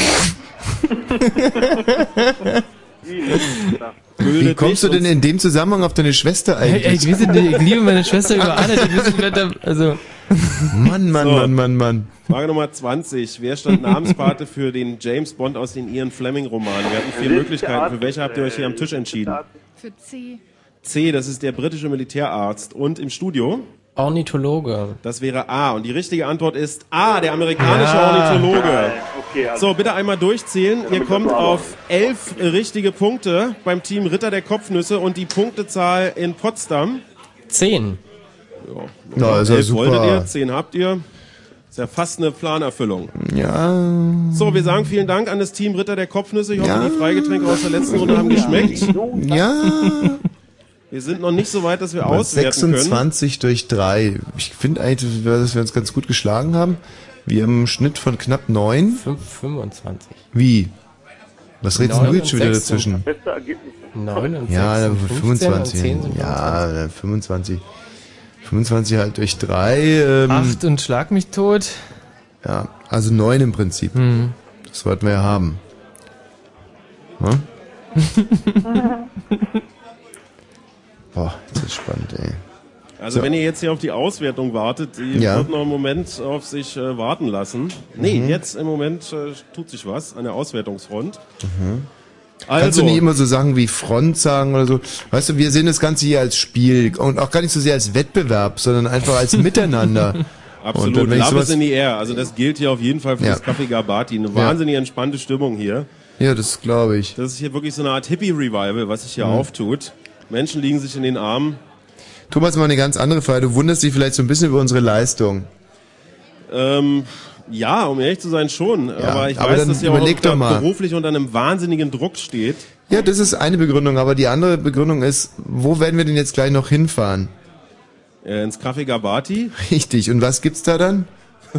Wie kommst du denn in dem Zusammenhang auf deine Schwester Hey, eigentlich? ey, ich, weiß nicht, ich liebe meine Schwester über alle. Die wissen, wer da- also, Mann, Mann, So. Mann, Mann, Mann. Frage Nummer 20. Wer stand Namenspate für den James Bond aus den Ian Fleming-Romanen? Wir hatten vier Möglichkeiten. Für welche habt ihr euch hier am Tisch entschieden? Für C. C, das ist der britische Militärarzt. Und im Studio? Ornithologe. Das wäre A. Und die richtige Antwort ist A, der amerikanische Ja. Ornithologe. Okay, also So, bitte einmal durchzählen. Ihr kommt auf elf richtige Punkte beim Team Ritter der Kopfnüsse und die Punktezahl in Potsdam. Zehn. Ja, Na, ist ja elf super. wolltet ihr, zehn habt ihr. Ist ja fast eine Planerfüllung. Ja. So, wir sagen vielen Dank an das Team Ritter der Kopfnüsse. Ich hoffe, Ja. die Freigetränke aus der letzten Runde haben geschmeckt. Ja. *laughs* *laughs* Wir sind noch nicht so weit, dass wir auswerten können. 26 durch 3. Ich finde eigentlich, dass wir uns ganz gut geschlagen haben. Wir haben einen Schnitt von knapp 9. 25. Wie? Was redest du jetzt schon wieder dazwischen? Beste Ergebnis. 9 und Ja, 6 dann sind 15 und 25. 10 sind Ja, dann 25. 25 halt durch 3. Ähm, acht und schlag mich tot. Ja, also 9 im Prinzip. Mhm. Das wollten wir ja haben. Hm? *laughs* Boah, das ist spannend, ey. Also So. wenn ihr jetzt hier auf die Auswertung wartet, die Ja. wird noch einen Moment auf sich äh, warten lassen. Nee, Mhm. jetzt im Moment äh, tut sich was an der Auswertungsfront. Mhm. Also, Kannst du nicht immer so Sachen wie Front sagen oder so? Weißt du, wir sehen das Ganze hier als Spiel und auch gar nicht so sehr als Wettbewerb, sondern einfach als *laughs* Miteinander. Und absolut, dann, wenn ich Love is in the air. Also das gilt hier auf jeden Fall für Ja. das Café Garbati. Eine Ja. wahnsinnig entspannte Stimmung hier. Ja, das glaube ich. Das ist hier wirklich so eine Art Hippie-Revival, was sich hier Mhm. auftut. Menschen liegen sich in den Armen. Thomas, mal eine ganz andere Frage. Du wunderst dich vielleicht so ein bisschen über unsere Leistung. Ähm, ja, um ehrlich zu sein schon. aber ich aber weiß, dass ihr auch beruflich unter einem wahnsinnigen Druck steht. Ja, das ist eine Begründung, aber die andere Begründung ist, wo werden wir denn jetzt gleich noch hinfahren? Äh, ins Café Garbati. Richtig, und was gibt's da dann?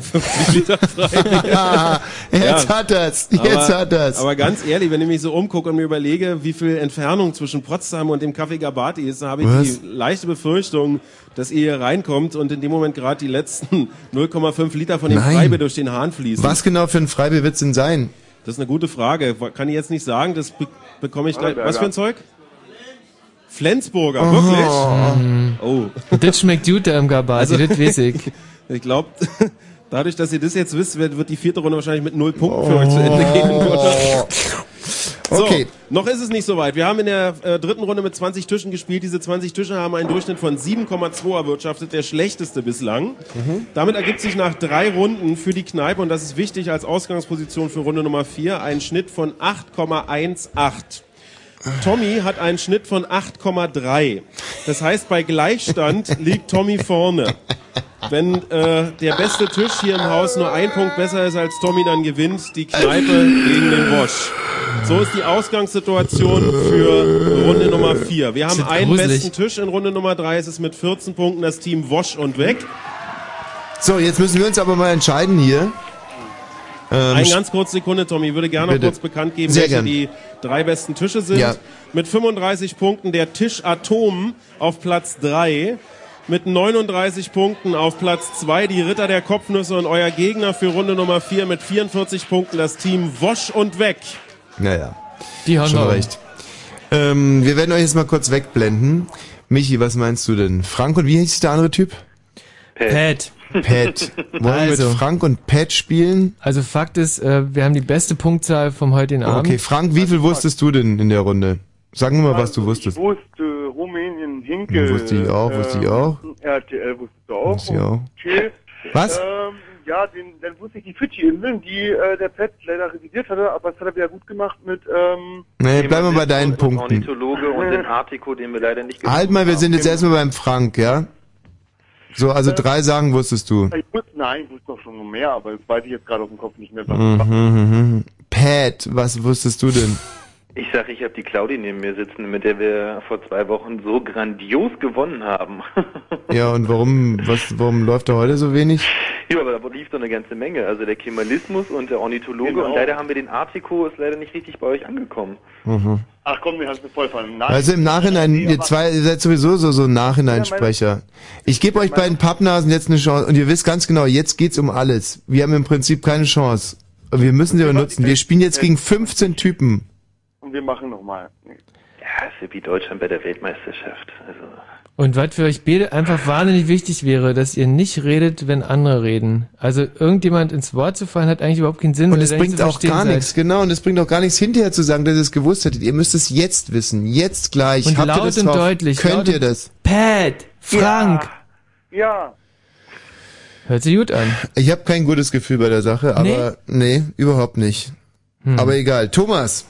50 Liter frei. Jetzt hat er's, jetzt aber, hat er's. Aber ganz ehrlich, wenn ich mich so umgucke und mir überlege, wie viel Entfernung zwischen Potsdam und dem Café Garbati ist, dann habe ich Was? die leichte Befürchtung, dass ihr hier reinkommt und in dem Moment gerade die letzten *laughs* 0,5 Liter von dem Nein. Freibier durch den Hahn fließen. Was genau für ein Freibier wird's denn sein? Das ist eine gute Frage. Kann ich jetzt nicht sagen. Das be bekomme ich gleich. Was für ein Zeug? Flensburger, Oh. wirklich? Oh. Das schmeckt gut da im Gabati, das weiß ich. *laughs* Ich glaube, dadurch, dass ihr das jetzt wisst, wird, die vierte Runde wahrscheinlich mit null Punkten für euch zu Ende gehen. Oder? *laughs* So, Okay. noch ist es nicht soweit. Wir haben in der äh, dritten Runde mit 20 Tischen gespielt. Diese 20 Tische haben einen Durchschnitt von 7,2 erwirtschaftet, der schlechteste bislang. Damit ergibt sich nach drei Runden für die Kneipe, und das ist wichtig als Ausgangsposition für Runde Nummer 4, ein Schnitt von 8,18. Tommy hat einen Schnitt von 8,3. Das heißt, bei Gleichstand *laughs* liegt Tommy vorne. Wenn äh, der beste Tisch hier im Haus nur ein Punkt besser ist als Tommy, dann gewinnt die Kneipe gegen den Bosch. So ist die Ausgangssituation für Runde Nummer 4. Wir haben einen gruselig. besten Tisch in Runde Nummer 3. Es ist mit 14 Punkten das Team Wosch und Weg. So, jetzt müssen wir uns aber mal entscheiden hier. Ähm, Eine ganz kurze Sekunde, Tommy. Ich würde gerne noch kurz bekannt geben, Sehr welche gern. die drei besten Tische sind. Ja. Mit 35 Punkten der Tisch Atom auf Platz 3. Mit 39 Punkten auf Platz 2 die Ritter der Kopfnüsse und euer Gegner für Runde Nummer 4 mit 44 Punkten das Team Wosch und Weg. Naja. Die haben Schon wir. recht. Ähm, wir werden euch jetzt mal kurz wegblenden. Michi, was meinst du denn? Frank und wie hieß der andere Typ? Pat. Pat. Wollen Also. wir mit Frank und Pat spielen? Also Fakt ist, äh, wir haben die beste Punktzahl vom heutigen Abend. Okay, Frank, wie viel wusstest du denn in der Runde? Sag mir mal, was du Ich wusstest. wusste Rumänien, Hinkel. Wusste ich auch, wusste ich auch. RTL wusste ich auch. Wusste ich auch. Okay. Was? Ähm, ja, den, dann wusste ich die Fidschi-Inseln, die äh, der Pet leider revidiert hatte, aber das hat er wieder gut gemacht mit, ähm, Nee, bleib mal bei deinen Punkten. Ornithologe und den Artico, den wir leider nicht Halt mal, wir sind jetzt erstmal beim Frank, ja? So, also drei Sagen wusstest du. ich wusste, nein, ich wusste doch schon mehr, aber das weiß ich jetzt gerade auf dem Kopf nicht mehr. Was Mhm, mhm, mhm. Pat, was wusstest du denn? Ich sage, ich habe die Claudi neben mir sitzen, mit der wir vor zwei Wochen so grandios gewonnen haben. *laughs* Ja, und warum, was, warum läuft da heute so wenig? ja, aber da lief doch eine ganze Menge. Also der Kemalismus und der Ornithologe Genau. und leider haben wir den Artico, ist leider nicht richtig bei euch angekommen. Mhm. Ach komm, den hast du voll von. Nein. Also im Nachhinein, ihr zwei, ihr seid sowieso so, so Nachhineinsprecher. Ich gebe euch beiden Pappnasen jetzt eine Chance und ihr wisst ganz genau, jetzt geht's um alles. Wir haben im Prinzip keine Chance. Wir müssen sie aber nutzen. Wir spielen jetzt gegen 15 Typen. Und wir machen nochmal. Ja, ist ja wie Deutschland bei der Weltmeisterschaft. Also Und was für euch beide einfach wahnsinnig wichtig wäre, dass ihr nicht redet, wenn andere reden. Also irgendjemand ins Wort zu fallen, hat eigentlich überhaupt keinen Sinn. Und es ihr bringt auch gar seid. nichts, genau. Und es bringt auch gar nichts hinterher zu sagen, dass ihr es gewusst hättet. Ihr müsst es jetzt wissen. Jetzt gleich. Und Habt ihr laut das und drauf? deutlich, Könnt laut ihr das? Pat, Frank. Ja. Hört sich gut an. Ich habe kein gutes Gefühl bei der Sache, aber nee, überhaupt nicht. Hm. Aber egal. Thomas.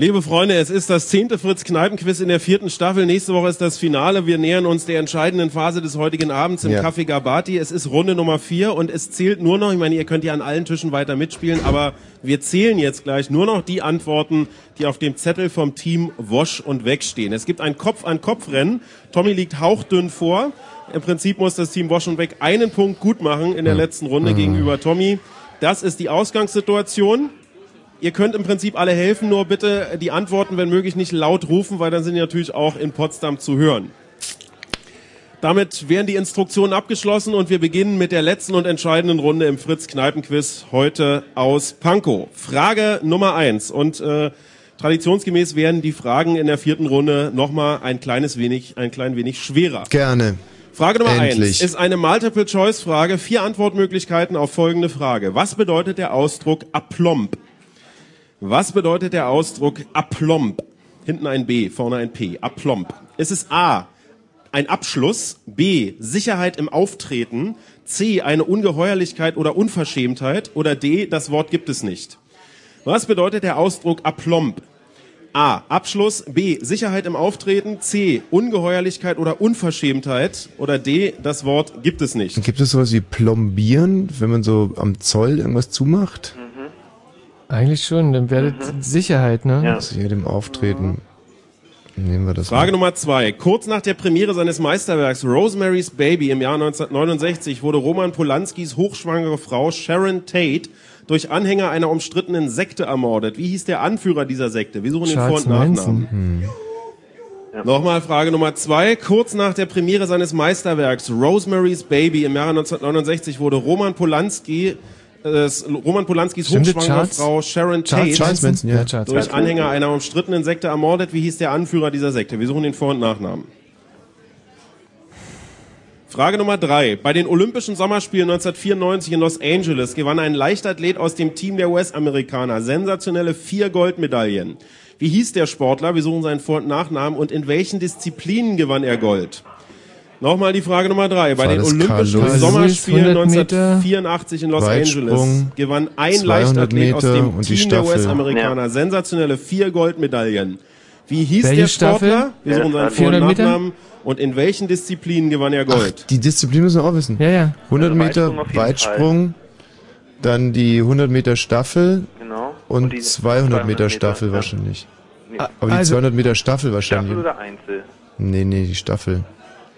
Liebe Freunde, es ist das zehnte Fritz Kneipenquiz in der vierten Staffel. Nächste Woche ist das Finale. Wir nähern uns der entscheidenden Phase des heutigen Abends im Ja. Café Gabati. Es ist Runde Nummer vier und es zählt nur noch, ich meine, ihr könnt ja an allen Tischen weiter mitspielen, aber wir zählen jetzt gleich nur noch die Antworten, die auf dem Zettel vom Team Wosch und Weg stehen. Es gibt ein Kopf-an-Kopf-Rennen. Tommy liegt hauchdünn vor. Im Prinzip muss das Team Wosch und Weg einen Punkt gut machen in der letzten Runde gegenüber Tommy. Das ist die Ausgangssituation. Ihr könnt im Prinzip alle helfen, nur bitte die Antworten, wenn möglich, nicht laut rufen, weil dann sind die natürlich auch in Potsdam zu hören. Damit wären die Instruktionen abgeschlossen und wir beginnen mit der letzten und entscheidenden Runde im Fritz-Kneipen-Quiz heute aus Pankow. Frage Nummer eins und äh, traditionsgemäß werden die Fragen in der vierten Runde nochmal ein kleines wenig, ein klein wenig schwerer. Gerne. Frage Nummer Endlich. eins ist eine Multiple-Choice-Frage. Vier Antwortmöglichkeiten auf folgende Frage. Was bedeutet der Ausdruck aplomb? Was bedeutet der Ausdruck aplomb? Hinten ein B, vorne ein P. Aplomb. Ist es A, ein Abschluss, B, Sicherheit im Auftreten, C, eine Ungeheuerlichkeit oder Unverschämtheit oder D, das Wort gibt es nicht? Was bedeutet der Ausdruck aplomb? A. Abschluss. B. Sicherheit im Auftreten. C. Ungeheuerlichkeit oder Unverschämtheit. Oder D. Das Wort gibt es nicht. Gibt es sowas wie plombieren, wenn man so am Zoll irgendwas zumacht? Eigentlich schon, dann werdet Sicherheit, ne? Ja. Sicherheit im Auftreten. Nehmen wir das Frage mal. Nummer zwei. Kurz nach der Premiere seines Meisterwerks Rosemary's Baby im Jahr 1969 wurde Roman Polanskis hochschwangere Frau Sharon Tate durch Anhänger einer umstrittenen Sekte ermordet. Wie hieß der Anführer dieser Sekte? Wir suchen den Vor- Charles und Nachnamen. Hm. Nochmal Frage Nummer zwei. Kurz nach der Premiere seines Meisterwerks Rosemary's Baby im Jahre 1969 wurde Roman Polanski, Roman Polanskis hochschwangere Charles- Frau Sharon Charles Tate Charles Manson, ja. Charles durch. Anhänger einer umstrittenen Sekte ermordet. Wie hieß der Anführer dieser Sekte? Wir suchen den Vor- und Nachnamen. Frage Nummer drei. Bei den Olympischen Sommerspielen 1994 in Los Angeles gewann ein Leichtathlet aus dem Team der US-Amerikaner sensationelle vier Goldmedaillen. Wie hieß der Sportler? Wir suchen seinen Vor- und Nachnamen. Und in welchen Disziplinen gewann er Gold? Nochmal die Frage Nummer drei. Bei den Olympischen Lewis? Sommerspielen 100 Meter 1984 in Los Weitsprung, Angeles gewann ein 200 Leichtathlet aus Meter dem und die Team der Staffel. US-Amerikaner sensationelle vier Goldmedaillen. Wie hieß Welche der Sportler? Staffel? Wir suchen seinen Vor- und 400 Meter? Nachnamen. Und in welchen Disziplinen gewann er Gold? Die Disziplin müssen wir auch wissen. Ja, ja. 100 Also Meter jeden Weitsprung, dann die 100 Meter Staffel Genau. und, die 200 Meter Meter, Staffel ja. wahrscheinlich. Nee. Aber die Also- 200 Meter Staffel wahrscheinlich. Staffel oder Einzel? Nee, nee, die Staffel.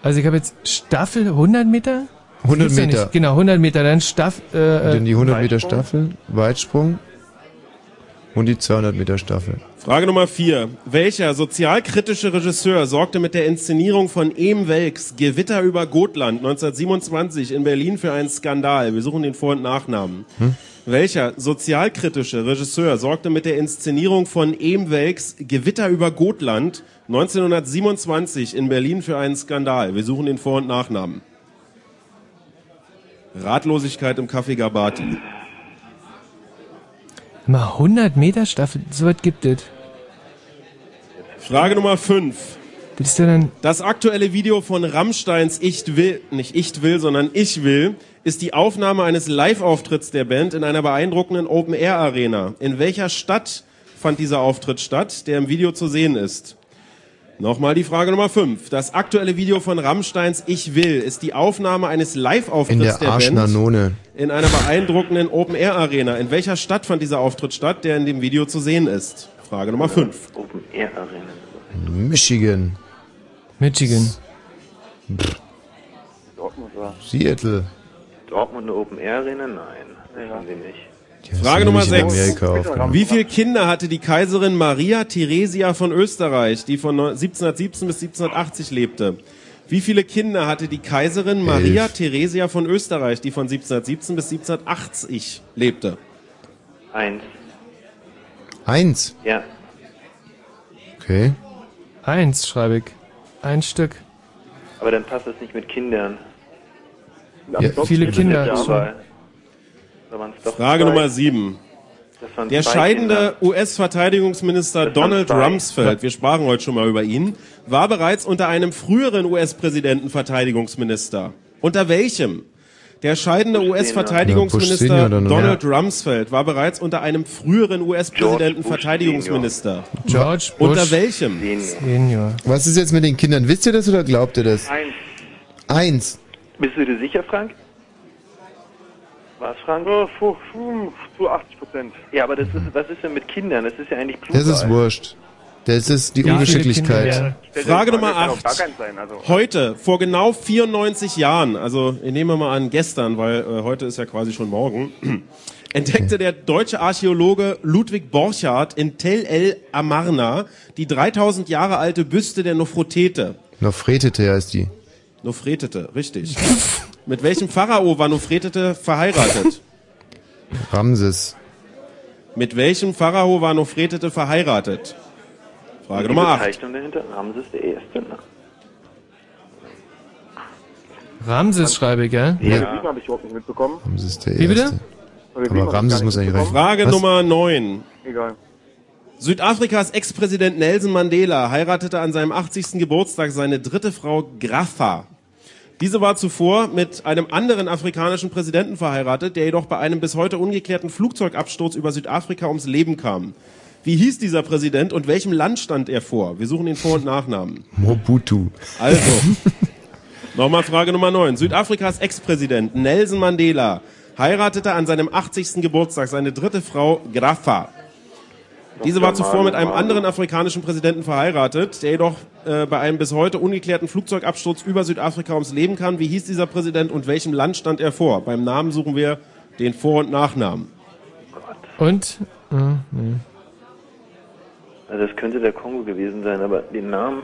Also ich habe jetzt Staffel 100 Meter? 100 Gibt's ja Meter. Nicht. Genau, 100 Meter, dann Staffel. Und Äh, dann die 100 Meter Weitsprung? Staffel, Weitsprung und die 200 Meter Staffel. Frage Nummer vier. Welcher sozialkritische Regisseur sorgte mit der Inszenierung von Ehm Welks Gewitter über Gotland 1927 in Berlin für einen Skandal? Wir suchen den Vor- und Nachnamen. Welcher sozialkritische Regisseur sorgte mit der Inszenierung von Ehm Welks Gewitter über Gotland 1927 in Berlin für einen Skandal? Wir suchen den Vor- und Nachnamen. Ratlosigkeit im Café Gabati. Mal 100 Meter Staffel, so was gibt es. Frage Nummer 5. Das ist ja dann. Das aktuelle Video von Rammsteins Ich will, nicht Ich will, sondern Ich will, ist die Aufnahme eines Live-Auftritts der Band in einer beeindruckenden Open-Air-Arena. In welcher Stadt fand dieser Auftritt statt, der im Video zu sehen ist? Nochmal die Frage Nummer 5. Das aktuelle Video von Rammsteins Ich will ist die Aufnahme eines In Live-Auftritts der der, Band Arschnanone. in einer beeindruckenden Open-Air-Arena. In welcher Stadt fand dieser Auftritt statt, der in dem Video zu sehen ist? Frage Nummer 5. Open Air Arena. Michigan. Michigan. War. Seattle. Dortmund eine Open Air Arena? Nein, das haben sie nicht. Frage Nummer nämlich in 6. Amerika aufgenommen. Wie viele Kinder hatte die Kaiserin Maria Theresia von Österreich, die von 1717 bis 1780 lebte? Wie viele Kinder hatte die Kaiserin Maria Theresia von Österreich, die von 1717 bis 1780 lebte? Eins. Eins. Ja. Okay. Eins schreibe ich. Ein Stück. Aber dann passt das nicht mit Kindern. Ja, viele Kinder Ja, schon. Frage zwei. Nummer 7. Das waren Der scheidende US-Verteidigungsminister Donald zwei. Rumsfeld, *laughs* wir sprachen heute schon mal über ihn, war bereits unter einem früheren US-Präsidenten Verteidigungsminister. Unter welchem? Der scheidende US-Verteidigungsminister? Donald Rumsfeld war bereits unter einem früheren US-Präsidenten Verteidigungsminister. George Bush. Unter welchem? Senior. Was ist jetzt mit den Kindern? Wisst ihr das oder glaubt ihr das? Eins. Eins. Bist du dir sicher, Frank? Was, Frank? Ja, zu, zu, zu 80 Prozent. Ja, aber das ist, was ist denn mit Kindern? Das ist ja eigentlich Plural. Das ist wurscht. Das ist die Ja, Ungeschicklichkeit. Kinder, Frage Nummer Kann auch gar 8. keins sein, also. Heute, vor genau 94 Jahren, also ich nehme mal an gestern, weil äh, heute ist ja quasi schon morgen, *clears throat* entdeckte der deutsche Archäologe Ludwig Borchardt in Tel El Amarna die 3000 Jahre alte Büste der Nofretete. Nofretete heißt die. Nofretete, richtig. *laughs* Mit welchem Pharao war Nofretete verheiratet? Ramses. Mit welchem Pharao war Nofretete verheiratet? Frage Nummer 8. Bezeichnung dahinter? Ramses der Erste. Ne? Ramses schreibe ich, gell? Ja. Das habe ich überhaupt nicht mitbekommen. Ramses der Wie bitte? Erste. Wie Aber hab ich Ramses muss eigentlich recht. Frage Was? Nummer 9. Egal. Südafrikas Ex-Präsident Nelson Mandela heiratete an seinem 80. Geburtstag seine dritte Frau Grafa. Diese war zuvor mit einem anderen afrikanischen Präsidenten verheiratet, der jedoch bei einem bis heute ungeklärten Flugzeugabsturz über Südafrika ums Leben kam. Wie hieß dieser Präsident und welchem Land stand er vor? Wir suchen den Vor- und Nachnamen. Mobutu. Also, *laughs* nochmal Frage Nummer 9. Südafrikas Ex-Präsident Nelson Mandela heiratete an seinem 80. Geburtstag seine dritte Frau Grafa. Diese war zuvor mit einem anderen afrikanischen Präsidenten verheiratet, der jedoch äh, bei einem bis heute ungeklärten Flugzeugabsturz über Südafrika ums Leben kam. Wie hieß dieser Präsident und welchem Land stand er vor? Beim Namen suchen wir den Vor- und Nachnamen. Und? Ah, nee. Also das könnte der Kongo gewesen sein, aber den Namen...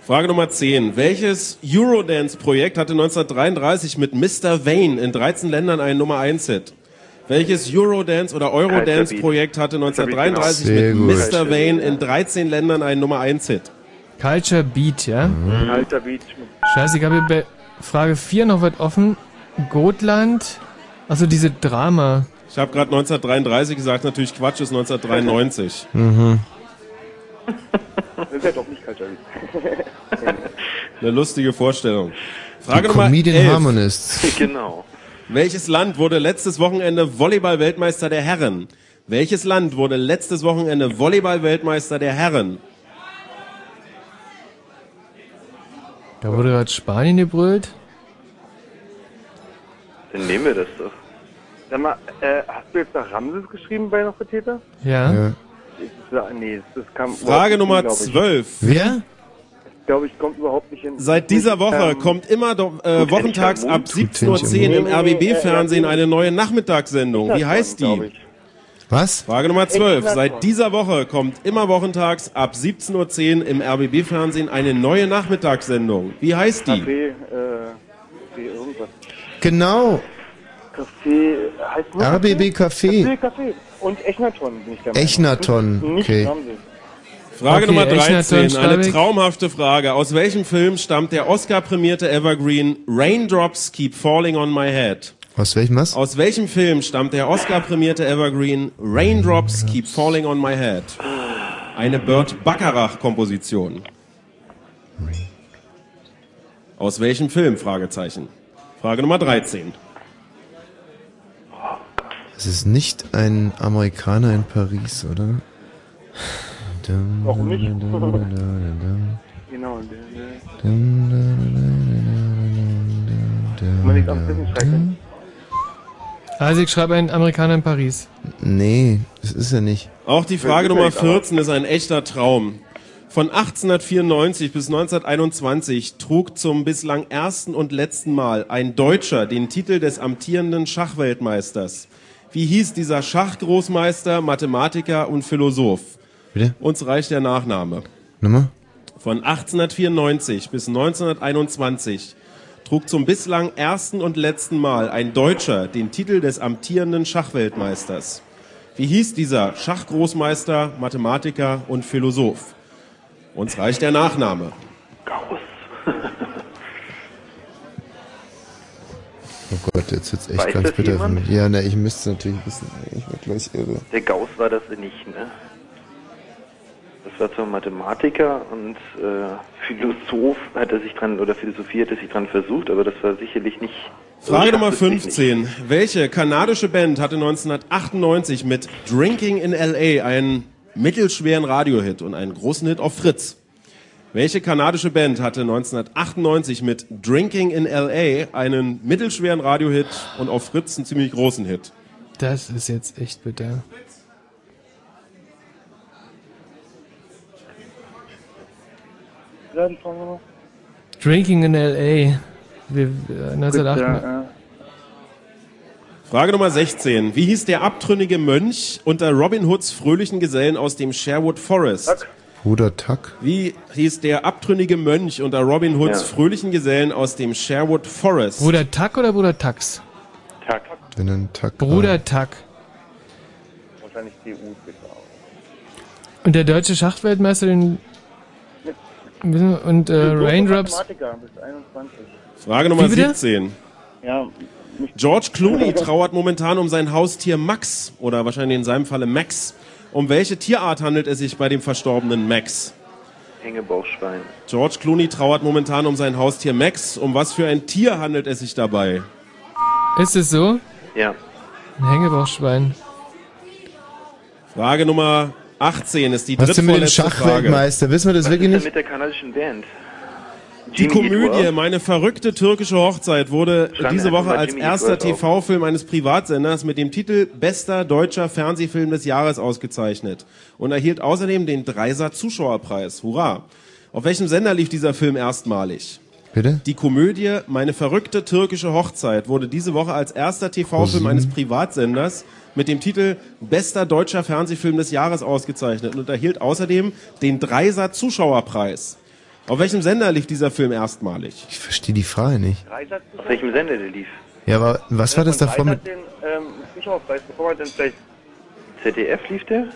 Frage Nummer 10. Welches Eurodance-Projekt hatte 1933 mit Mr. Vane in 13 Ländern einen Nummer 1-Hit? Welches Eurodance oder Eurodance-Projekt hatte 1933 Sehr mit gut. Mr. Vane in 13 Ländern einen Nummer 1-Hit? Culture Beat, ja? Alter Beat. Scheiße, ich habe hier bei Frage 4 noch was offen. Gotland. Also diese Drama. Ich habe gerade 1933 gesagt, natürlich Quatsch, ist 1993. *laughs* Mhm. Das ist ja doch nicht Culture Beat. *laughs* Eine lustige Vorstellung. Frage Die Nummer Comedian 11. Harmonists. *laughs* genau. Welches Land wurde letztes Wochenende Volleyball-Weltmeister der Herren? Welches Land wurde letztes Wochenende Volleyball-Weltmeister der Herren? Da wurde gerade Spanien gebrüllt. Dann nehmen wir das doch. Sag mal, äh, hast du jetzt nach Ramses geschrieben bei Nofretete? Ja. Ja. Ja, nee, das kam Frage Nummer nicht hin, glaub 12. Wer? Ich glaube, ich kommt überhaupt nicht hin. Seit dieser Woche Ähm, kommt immer äh, wochentags ab 17.10 Uhr im RBB-Fernsehen eine neue Nachmittagssendung. Wie heißt die? Was? Frage Nummer 12. Extraton. Seit dieser Woche kommt immer wochentags ab 17.10 Uhr im RBB-Fernsehen eine neue Nachmittagssendung. Wie heißt die? Café, äh, Café irgendwas. Genau. Café, heißt nur RBB Café. Café, Café. Und Echnaton bin ich der. Echnaton, Nicht okay. Ramses. Frage Okay, Nummer Echnaton 13, eine traumhafte Frage. Aus welchem Film stammt der Oscar-prämierte Evergreen Raindrops Keep Falling on My Head? Aus welchem was? Aus welchem Film stammt der Oscar-prämierte Evergreen Raindrops Keep Falling on My Head? Eine Burt Bacharach-Komposition. Aus welchem Film? Fragezeichen. Frage Nummer 13. Es ist nicht ein Amerikaner in Paris, oder? Warum nicht? *laughs* Genau. Man liegt am Küchenschrecken. Also ich schreibe einen Amerikaner in Paris. Nee, das ist er nicht. Auch die Frage Nummer 14 ist ein echter Traum. Von 1894 bis 1921 trug zum bislang ersten und letzten Mal ein Deutscher den Titel des amtierenden Schachweltmeisters. Wie hieß dieser Schachgroßmeister, Mathematiker und Philosoph? Bitte? Uns reicht der Nachname. Nummer? Von 1894 bis 1921 trug zum bislang ersten und letzten Mal ein Deutscher den Titel des amtierenden Schachweltmeisters. Wie hieß dieser Schachgroßmeister, Mathematiker und Philosoph? Uns reicht der Nachname. Oh Gott, jetzt wird's echt Weiß ganz bitter für jemand? mich. Ja, ne, ich müsste es natürlich wissen. Ich werde gleich irre. Der Gauss war das nicht, ne? Das war zwar Mathematiker und äh, Philosoph hat er sich dran, oder Philosophie hat er sich dran versucht, aber das war sicherlich nicht. Frage Nummer Das wüsste ich nicht. 15. Welche kanadische Band hatte 1998 mit Drinking in LA einen mittelschweren Radiohit und einen großen Hit auf Fritz? Welche kanadische Band hatte 1998 mit Drinking in LA einen mittelschweren Radiohit und auf Fritz einen ziemlich großen Hit? Das ist jetzt echt bitter. Drinking in L.A. Wir, äh, 1908. Frage Nummer 16. Wie hieß der abtrünnige Mönch unter Robin Hoods fröhlichen Gesellen aus dem Sherwood Forest? Bruder Tuck. Wie hieß der abtrünnige Mönch unter Robin Hoods Ja. fröhlichen Gesellen aus dem Sherwood Forest? Bruder Tuck oder Bruder Tax? Tack. Wenn ein Tuck. Bruder Tuck. Wahrscheinlich die U bitte Und der deutsche Schachweltmeister, den. Und äh, Raindrops. Mathematiker bis 21. Frage Nummer Wie bitte? 17. Ja, George Clooney *laughs* trauert momentan um sein Haustier Max oder wahrscheinlich in seinem Falle Max. Um welche Tierart handelt es sich bei dem verstorbenen Max? Hängebauchschwein. George Clooney trauert momentan um sein Haustier Max. Um was für ein Tier handelt es sich dabei? Ist es so? Ja. Ein Hängebauchschwein. Frage Nummer 18 ist die Was denn mit dem. Schachweltmeister? Wissen wir das Was wirklich ist nicht? mit der kanadischen Band? Die Jimmy Komödie? Meine verrückte türkische Hochzeit wurde Schreiben diese Woche als Jimmy erster. TV-Film eines Privatsenders mit dem Titel Bester deutscher Fernsehfilm des Jahres ausgezeichnet und erhielt außerdem den Dreiser Zuschauerpreis. Hurra! Auf welchem Sender lief dieser Film erstmalig? Bitte? Die Komödie Meine verrückte türkische Hochzeit wurde diese Woche als erster TV-Film eines Privatsenders mit dem Titel Bester deutscher Fernsehfilm des Jahres ausgezeichnet und erhielt außerdem den Dreiser Zuschauerpreis. Auf welchem Sender lief dieser Film erstmalig? Ich verstehe die Frage nicht. Auf welchem Sender der lief? Ja, aber was war das davor mit. den ähm, Zuschauerpreis, bevor er dann vielleicht. ZDF lief der?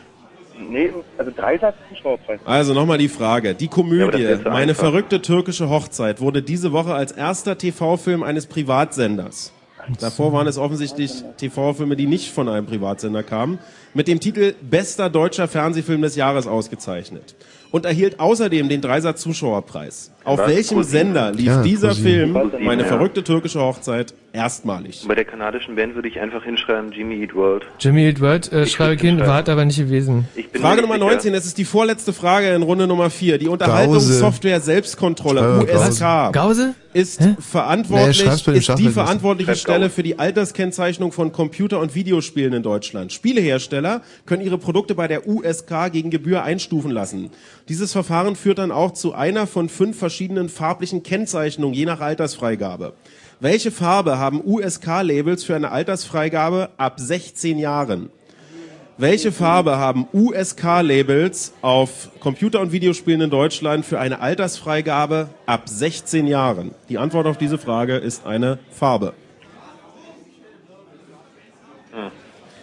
Nee, also Dreisatz Zuschauerpreis. Also nochmal die Frage. Die Ja, Komödie so Meine verrückte türkische Hochzeit wurde diese Woche als erster TV-Film eines Privatsenders. Davor waren es offensichtlich TV-Filme, die nicht von einem Privatsender kamen, mit dem Titel Bester deutscher Fernsehfilm des Jahres ausgezeichnet. Und erhielt außerdem den Dreiser Zuschauerpreis. Auf Was? welchem? Sender lief Ja, dieser. Film, Meine ja. verrückte türkische Hochzeit, erstmalig? Bei der kanadischen Band würde ich einfach hinschreiben Jimmy Eat World. Jimmy Eat World, äh, schreibe ich hin, war aber nicht gewesen. Ich bin Frage Nummer nicht sicher. 19, es ist die vorletzte Frage in Runde Nummer 4. Die Unterhaltungssoftware Selbstkontrolle, USK, Gause? ist Nee, verantwortlich, dem ist die verantwortliche Stelle für die Alterskennzeichnung von Computer- und Videospielen in Deutschland. Spielehersteller können ihre Produkte bei der USK gegen Gebühr einstufen lassen. Dieses Verfahren führt dann auch zu einer von fünf verschiedenen farblichen Kennzeichnungen je nach Altersfreigabe. Welche Farbe haben USK-Labels für eine Altersfreigabe ab 16 Jahren? Welche Farbe haben USK-Labels auf Computer- und Videospielen in Deutschland für eine Altersfreigabe ab 16 Jahren? Die Antwort auf diese Frage ist eine Farbe. Hm.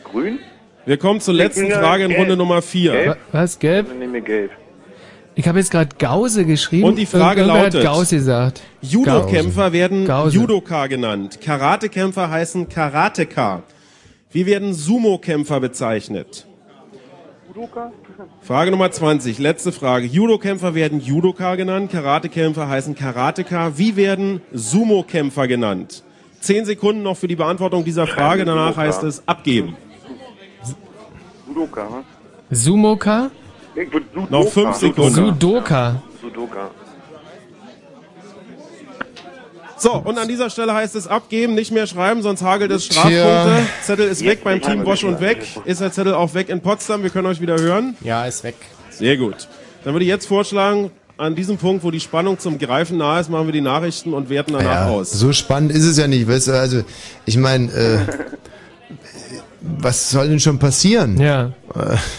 Grün? Wir kommen zur letzten Frage in gelb. Runde Nummer 4. Gelb? Was, gelb? Dann nehmen wir gelb. Ich habe jetzt gerade Gause geschrieben. Und die Frage Irgendwer lautet, hat Gause gesagt. Judo-Kämpfer werden Gause. Judoka genannt. Karatekämpfer heißen Karateka. Wie werden Sumo-Kämpfer bezeichnet? Frage Nummer 20, letzte Frage. Judo-Kämpfer werden Judoka genannt, Karatekämpfer heißen Karateka. Wie werden Sumo-Kämpfer genannt? Zehn Sekunden noch für die Beantwortung dieser Frage, danach Judoka. heißt es abgeben. Sudoka, ne? Sumoka? Sudoka. Noch fünf Sekunden. Sudoka. Sudoka. So, und an dieser Stelle heißt es abgeben, nicht mehr schreiben, sonst hagelt es. Strafpunkte. Zettel ist weg beim Team Bosch und weg. Ist der Zettel auch weg in Potsdam? Wir können euch wieder hören. Ja, ist weg. Sehr gut. Dann würde ich jetzt vorschlagen, an diesem Punkt, wo die Spannung zum Greifen nahe ist, machen wir die Nachrichten und werten danach Ja, aus. so spannend ist es ja nicht, weißt du, also ich meine, äh, *laughs* was soll denn schon passieren? Ja.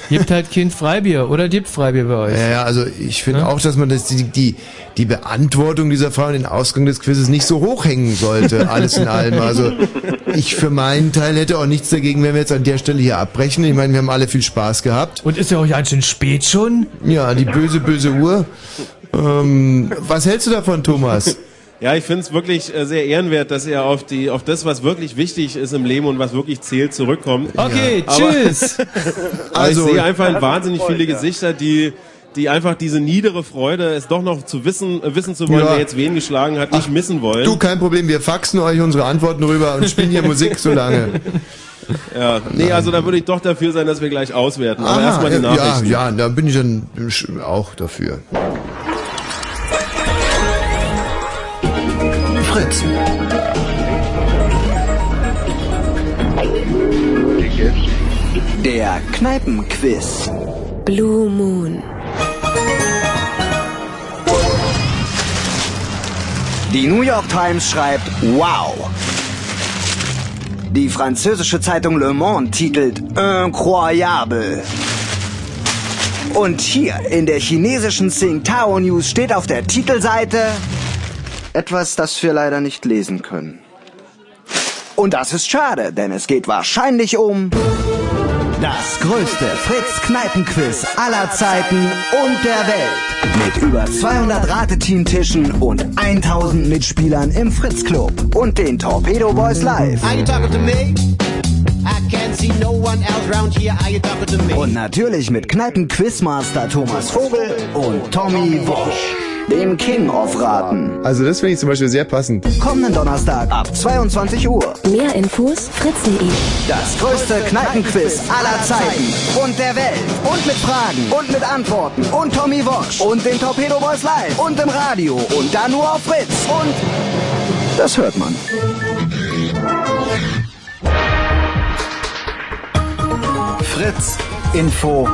Gibt halt Kind Freibier oder gibt Freibier bei euch? Ja, ja, also ich finde auch, dass man das, die, die, die Beantwortung dieser Frage und den Ausgang des Quizzes nicht so hochhängen sollte, *laughs* alles in allem. Also ich für meinen Teil hätte auch nichts dagegen, wenn wir jetzt an der Stelle hier abbrechen. Ich meine, wir haben alle viel Spaß gehabt. Und ist ja auch ganz schön spät schon? Ja, die böse, böse Uhr. Ähm, was hältst du davon, Thomas? Ja, ich finde es wirklich äh, sehr ehrenwert, dass er auf die, auf das, was wirklich wichtig ist im Leben und was wirklich zählt, zurückkommt. Okay, Aber- tschüss. *laughs* Aber *laughs* Also- ich sehe einfach *laughs* wahnsinnig viele Gesichter, die, die einfach diese niedere Freude, es doch noch zu wissen, äh, wissen zu wollen, Ja. wer jetzt wen geschlagen hat, nicht missen wollen. Du, kein Problem, wir faxen euch unsere Antworten rüber und spielen hier Musik so lange. Ja, nee, also da würde ich doch dafür sein, dass wir gleich auswerten. Aber erstmal die ja, Nachrichten. ja, da bin ich dann auch dafür. Fritz. Der Kneipenquiz. Blue Moon. Die New York Times schreibt Wow. Die französische Zeitung Le Monde titelt Incroyable. Und hier in der chinesischen Tsingtao News steht auf der Titelseite etwas, das wir leider nicht lesen können. Und das ist schade, denn es geht wahrscheinlich um das größte Fritz-Kneipenquiz aller Zeiten und der Welt. Mit über 200 Rateteamtischen und 1000 Mitspielern im Fritz-Club und den Torpedo Boys live. Are you talking to me? I can't see no one else round here. Are you talking to me? Und natürlich mit Kneipen-Quizmaster Thomas Vogel und Tommy Wosch, dem King of Raten. Also das finde ich zum Beispiel sehr passend. Kommenden Donnerstag ab 22 Uhr. Mehr Infos fritz.de. Das größte Kneipenquiz aller Zeiten und der Welt. Und mit Fragen und mit Antworten. Und Tommy Wosch und den Torpedo Boys live. Und im Radio. Und dann nur auf Fritz. Und das hört man. Fritz Info.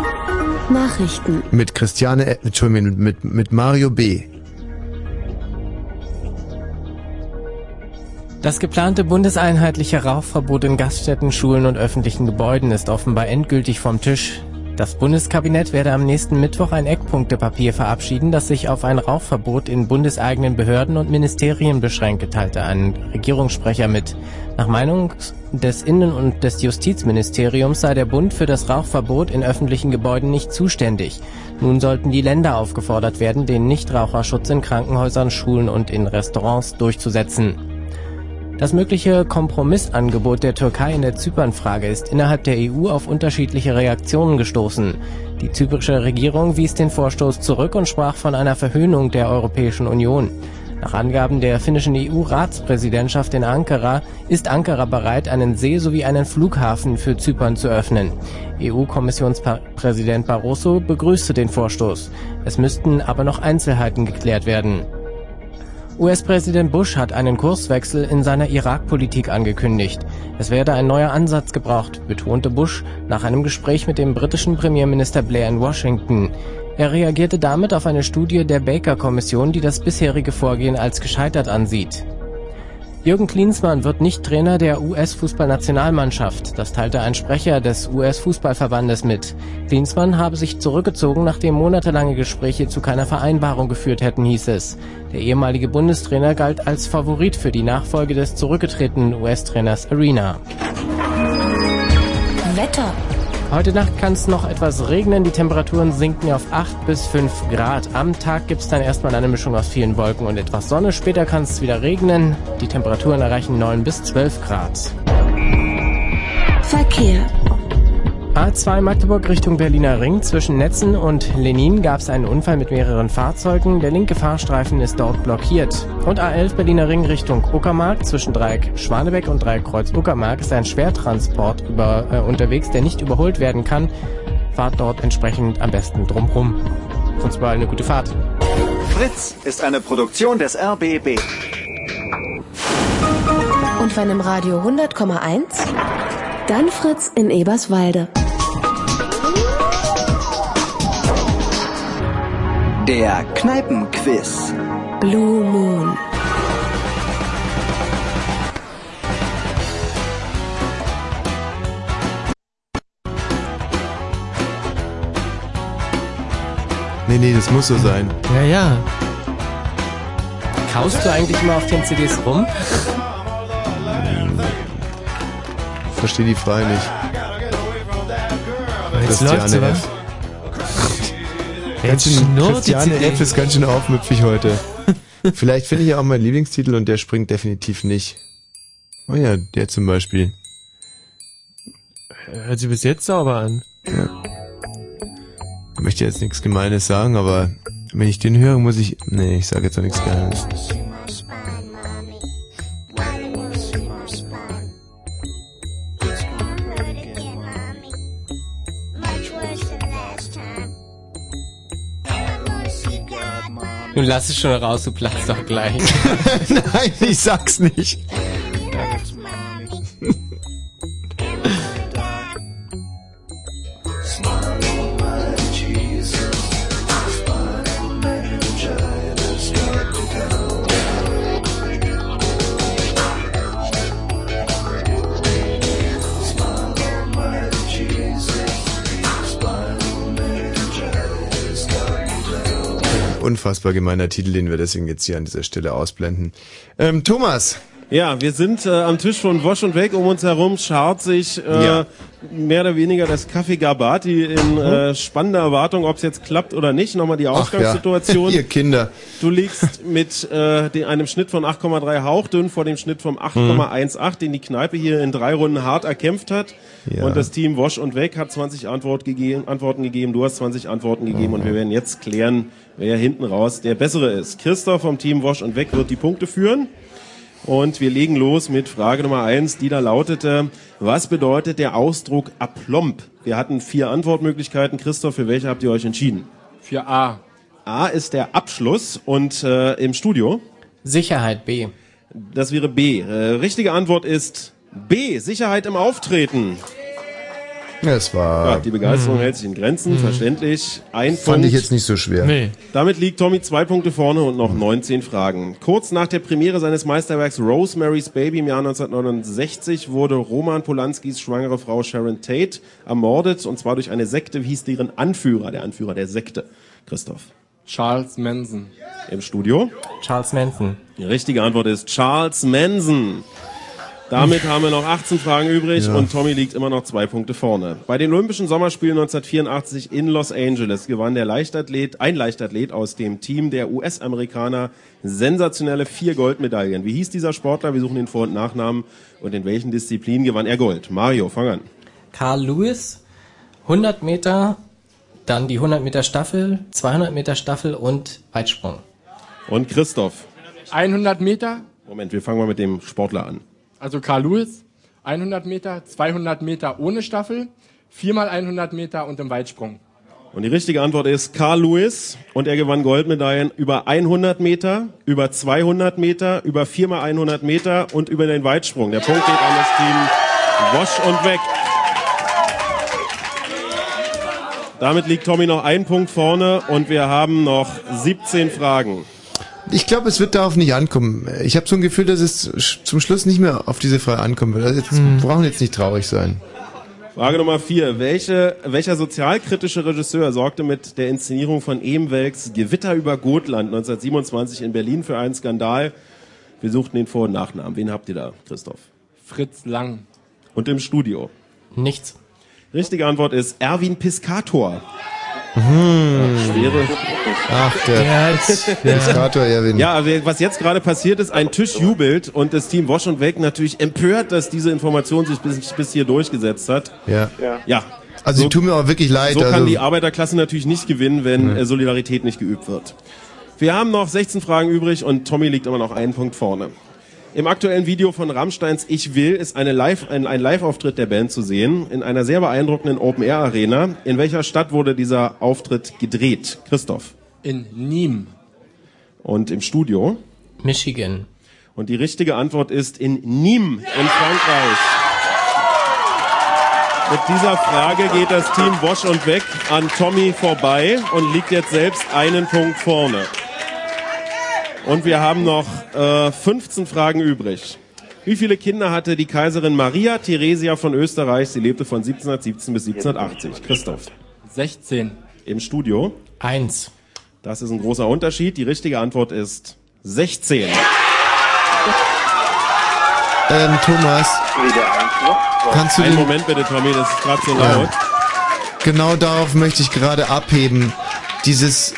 Nachrichten. Mit Christiane, äh, Entschuldigung, mit, mit Mario B. Das geplante bundeseinheitliche Rauchverbot in Gaststätten, Schulen und öffentlichen Gebäuden ist offenbar endgültig vom Tisch. Das Bundeskabinett werde am nächsten Mittwoch ein Eckpunktepapier verabschieden, das sich auf ein Rauchverbot in bundeseigenen Behörden und Ministerien beschränke, teilte ein Regierungssprecher mit. Nach Meinung des Innen- und des Justizministeriums sei der Bund für das Rauchverbot in öffentlichen Gebäuden nicht zuständig. Nun sollten die Länder aufgefordert werden, den Nichtraucherschutz in Krankenhäusern, Schulen und in Restaurants durchzusetzen. Das mögliche Kompromissangebot der Türkei in der Zypernfrage ist innerhalb der EU auf unterschiedliche Reaktionen gestoßen. Die zyprische Regierung wies den Vorstoß zurück und sprach von einer Verhöhnung der Europäischen Union. Nach Angaben der finnischen EU-Ratspräsidentschaft in Ankara ist Ankara bereit, einen See sowie einen Flughafen für Zypern zu öffnen. EU-Kommissionspräsident Barroso begrüßte den Vorstoß. Es müssten aber noch Einzelheiten geklärt werden. US-Präsident Bush hat einen Kurswechsel in seiner Irak-Politik angekündigt. Es werde ein neuer Ansatz gebraucht, betonte Bush nach einem Gespräch mit dem britischen Premierminister Blair in Washington. Er reagierte damit auf eine Studie der Baker-Kommission, die das bisherige Vorgehen als gescheitert ansieht. Jürgen Klinsmann wird nicht Trainer der US-Fußballnationalmannschaft. Das teilte ein Sprecher des US-Fußballverbandes mit. Klinsmann habe sich zurückgezogen, nachdem monatelange Gespräche zu keiner Vereinbarung geführt hätten, hieß es. Der ehemalige Bundestrainer galt als Favorit für die Nachfolge des zurückgetretenen US-Trainers Arena. Wetter. Heute Nacht kann es noch etwas regnen, die Temperaturen sinken auf 8 bis 5 Grad. Am Tag gibt es dann erstmal eine Mischung aus vielen Wolken und etwas Sonne. Später kann es wieder regnen. Die Temperaturen erreichen 9 bis 12 Grad. Verkehr. A2 Magdeburg Richtung Berliner Ring. Zwischen Netzen und Lenin gab es einen Unfall mit mehreren Fahrzeugen. Der linke Fahrstreifen ist dort blockiert. Und A11 Berliner Ring Richtung Uckermark. Zwischen Dreieck Schwanebeck und Dreieck Kreuz Uckermark ist ein Schwertransport über, äh, unterwegs, der nicht überholt werden kann. Fahrt dort entsprechend am besten drumrum. Sonst überall eine gute Fahrt. Fritz ist eine Produktion des RBB. Und wenn im Radio 100,1, dann Fritz in Eberswalde. Der Kneipenquiz. Blue Moon. Nee, nee, das muss so sein. Ja, ja. Kaust du eigentlich immer auf den CDs rum? Verstehe die Frage nicht. Jetzt läuft's, oder? F. Ganz schön, Christiane. F. ist ganz schön aufmüpfig heute. *laughs* Vielleicht finde ich ja auch meinen Lieblingstitel und der springt definitiv nicht. Oh ja, der zum Beispiel. Hört sich bis jetzt sauber an. Ja. Ich möchte jetzt nichts Gemeines sagen, aber wenn ich den höre, muss ich... Nee, ich sage jetzt auch nichts Gemeines. Nun lass es schon raus, du platzt doch gleich. *laughs* Nein, ich sag's nicht. Unfassbar gemeiner Titel, den wir deswegen jetzt hier an dieser Stelle ausblenden. Ähm, Thomas. Ja, wir sind äh, am Tisch von Wosch und Weg. Um uns herum schart sich äh, Ja. mehr oder weniger das Café Gabati in äh, spannender Erwartung, ob es jetzt klappt oder nicht. Nochmal die Ach Ausgangssituation. ja. *laughs* Ihr Kinder. Du liegst mit äh, einem Schnitt von 8,3 hauchdünn vor dem Schnitt von 8,18, den die Kneipe hier in drei Runden hart erkämpft hat. Ja. Und das Team Wosch und Weg hat 20 Antwort gegeben, Antworten gegeben, du hast 20 Antworten gegeben und wir werden jetzt klären, wer hinten raus der Bessere ist. Christoph vom Team Wosch und Weg wird die Punkte führen. Und wir legen los mit Frage Nummer eins, die da lautete, was bedeutet der Ausdruck aplomb? Wir hatten vier Antwortmöglichkeiten. Christoph, für welche habt ihr euch entschieden? Für A. A ist der Abschluss und äh, im Studio? Sicherheit B. Das wäre B. Äh, richtige Antwort ist B. Sicherheit im Auftreten. Es war... Ja, die Begeisterung hält sich in Grenzen, verständlich. Ein Fand Punkt. ich jetzt nicht so schwer. Nee. Damit liegt Tommy zwei Punkte vorne und noch 19 Fragen. Kurz nach der Premiere seines Meisterwerks Rosemary's Baby im Jahr 1969 wurde Roman Polanskis schwangere Frau Sharon Tate ermordet und zwar durch eine Sekte. Wie hieß deren Anführer, der Anführer der Sekte? Christoph. Charles Manson. Im Studio? Charles Manson. Die richtige Antwort ist Charles Manson. Damit haben wir noch 18 Fragen übrig Ja. und Tommy liegt immer noch zwei Punkte vorne. Bei den Olympischen Sommerspielen 1984 in Los Angeles gewann der Leichtathlet, ein Leichtathlet aus dem Team der US-Amerikaner sensationelle vier Goldmedaillen. Wie hieß dieser Sportler? Wir suchen den Vor- und Nachnamen und in welchen Disziplinen gewann er Gold? Mario, fang an. Carl Lewis, 100 Meter, dann die 100 Meter Staffel, 200 Meter Staffel und Weitsprung. Und Christoph. 100 Meter, Moment, wir fangen mal mit dem Sportler an. Also Carl Lewis. 100 Meter, 200 Meter ohne Staffel, viermal 100 Meter und im Weitsprung. Und die richtige Antwort ist Carl Lewis und er gewann Goldmedaillen über 100 Meter, über 200 Meter, über 4 mal 100 Meter und über den Weitsprung. Der Punkt geht an das Team Wosch und Weg. Damit liegt Tommy noch ein Punkt vorne und wir haben noch 17 Fragen. Ich glaube, es wird darauf nicht ankommen. Ich habe so ein Gefühl, dass es zum Schluss nicht mehr auf diese Frage ankommen wird. Also jetzt Hm. brauchen jetzt nicht traurig sein. Frage Nummer 4. Welche, welcher sozialkritische Regisseur sorgte mit der Inszenierung von Ebenwelks Gewitter über Gotland 1927 in Berlin für einen Skandal? Wir suchten den Vor- und Nachnamen. Wen habt ihr da, Christoph? Fritz Lang. Und im Studio? Nichts. Richtige Antwort ist Erwin Piscator. Hm. Schwere. Ach, der Piscator Erwin. Ja, also was jetzt gerade passiert ist, ein Tisch jubelt und das Team Wosch und Weg natürlich empört, dass diese Information sich bis, bis hier durchgesetzt hat. Ja. Ja. Also, die tun mir auch wirklich leid. So kann also, die Arbeiterklasse natürlich nicht gewinnen, wenn äh, Solidarität nicht geübt wird. Wir haben noch 16 Fragen übrig und Tommy liegt immer noch einen Punkt vorne. Im aktuellen Video von Rammsteins Ich Will ist eine Live, ein, ein Live-Auftritt der Band zu sehen in einer sehr beeindruckenden Open-Air-Arena. In welcher Stadt wurde dieser Auftritt gedreht? Christoph. In Nîmes. Und im Studio? Michigan. Und die richtige Antwort ist in Nîmes in Frankreich. Mit dieser Frage geht das Team Wosch und Weg an Tommy vorbei und liegt jetzt selbst einen Punkt vorne. Und wir haben noch äh, 15 Fragen übrig. Wie viele Kinder hatte die Kaiserin Maria Theresia von Österreich? Sie lebte von 1717 bis 1780. Christoph. 16. Im Studio? Eins. Das ist ein großer Unterschied. Die richtige Antwort ist 16. ähm, Thomas, kannst du Einen den, Moment bitte, Tommy, das ist gerade so Ja. laut. genau darauf möchte ich gerade abheben. Dieses,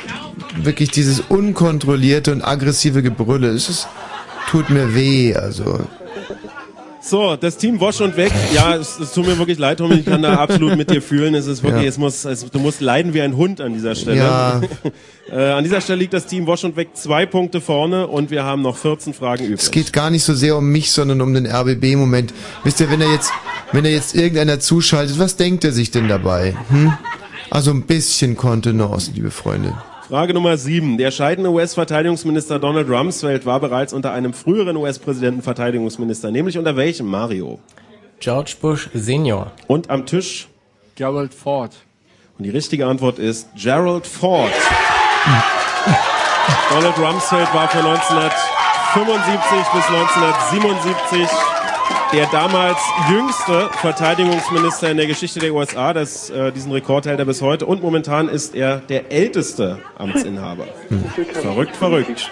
wirklich dieses unkontrollierte und aggressive Gebrülle. Es ist, tut mir weh, also. So, das Team Wosch und Weg. Ja, es, es tut mir wirklich leid, Tommy. Ich kann da *laughs* absolut mit dir fühlen. Es ist wirklich, Ja. es muss, es, du musst leiden wie ein Hund an dieser Stelle. Ja. *laughs* äh, an dieser Stelle liegt das Team Wosch und Weg zwei Punkte vorne und wir haben noch 14 Fragen übrig. Es geht gar nicht so sehr um mich, sondern um den RBB-Moment. Wisst ihr, wenn er jetzt, wenn er jetzt irgendeiner zuschaltet, was denkt er sich denn dabei? Hm? Also ein bisschen Kontenance, liebe Freunde. Frage Nummer sieben. Der scheidende US-Verteidigungsminister Donald Rumsfeld war bereits unter einem früheren US-Präsidenten Verteidigungsminister, nämlich unter welchem, Mario? George Bush Senior. Und am Tisch? Gerald Ford. Und die richtige Antwort ist Gerald Ford. *laughs* Donald Rumsfeld war von 1975 bis 1977 der damals jüngste Verteidigungsminister in der Geschichte der USA. Das, äh, diesen Rekord hält er bis heute. Und momentan ist er der älteste Amtsinhaber. Verrückt, verrückt.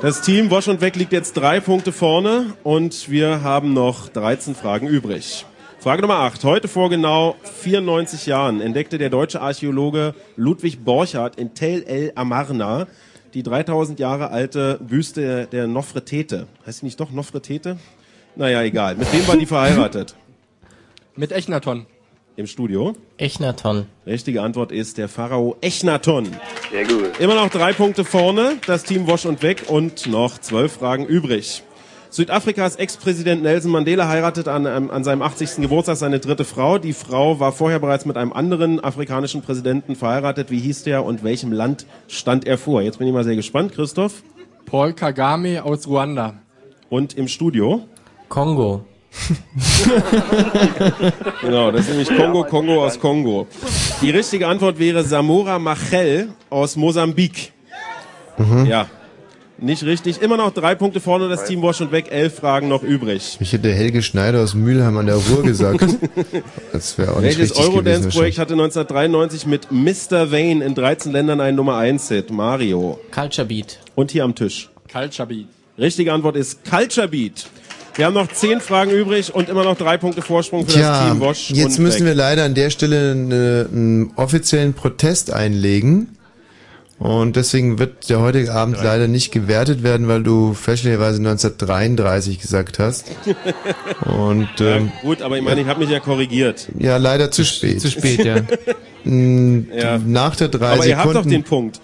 Das Team Wosch und Weg liegt jetzt drei Punkte vorne und wir haben noch 13 Fragen übrig. Frage Nummer 8. Heute vor genau 94 Jahren entdeckte der deutsche Archäologe Ludwig Borchardt in Tel el Amarna die 3000 Jahre alte Büste der Nofretete. Heißt sie nicht doch Nofretete? Naja, egal. Mit wem war die verheiratet? *laughs* Mit Echnaton. Im Studio? Echnaton. Richtige Antwort ist der Pharao Echnaton. Sehr gut. Immer noch drei Punkte vorne, das Team Wosch und Weg und noch zwölf Fragen übrig. Südafrikas Ex-Präsident Nelson Mandela heiratet an, ähm, an seinem 80. Geburtstag seine dritte Frau. Die Frau war vorher bereits mit einem anderen afrikanischen Präsidenten verheiratet. Wie hieß der und welchem Land stand er vor? Jetzt bin ich mal sehr gespannt, Christoph. Paul Kagame aus Ruanda. Und im Studio? Kongo. *laughs* Genau, das ist nämlich Kongo, Kongo aus Kongo. Die richtige Antwort wäre Samora Machel aus Mosambik. Mhm. Ja, nicht richtig. Immer noch drei Punkte vorne, das Team Wash und Weg, elf Fragen noch übrig. Ich hätte Helge Schneider aus Mülheim an der Ruhr gesagt. *laughs* Das wäre auch nicht Welches richtig gewesen. Eurodance-Projekt hatte 1993 mit Mr. Vane in 13 Ländern einen Nummer 1-Hit? Mario. Culture Beat. Und hier am Tisch. Culture Beat. Richtige Antwort ist Culture Beat. Wir haben noch zehn Fragen übrig und immer noch drei Punkte Vorsprung für das Tja, Team Wash jetzt und müssen wir leider an der Stelle eine, einen offiziellen Protest einlegen. Und deswegen wird der heutige Abend leider nicht gewertet werden, weil du fälschlicherweise 1933 gesagt hast. Und Ja, ähm, gut, aber ich meine, ich habe mich ja korrigiert. ja, leider zu spät. Zu spät, ja. *laughs* Ja. Nach der drei Aber ihr Sekunden. habt doch den Punkt.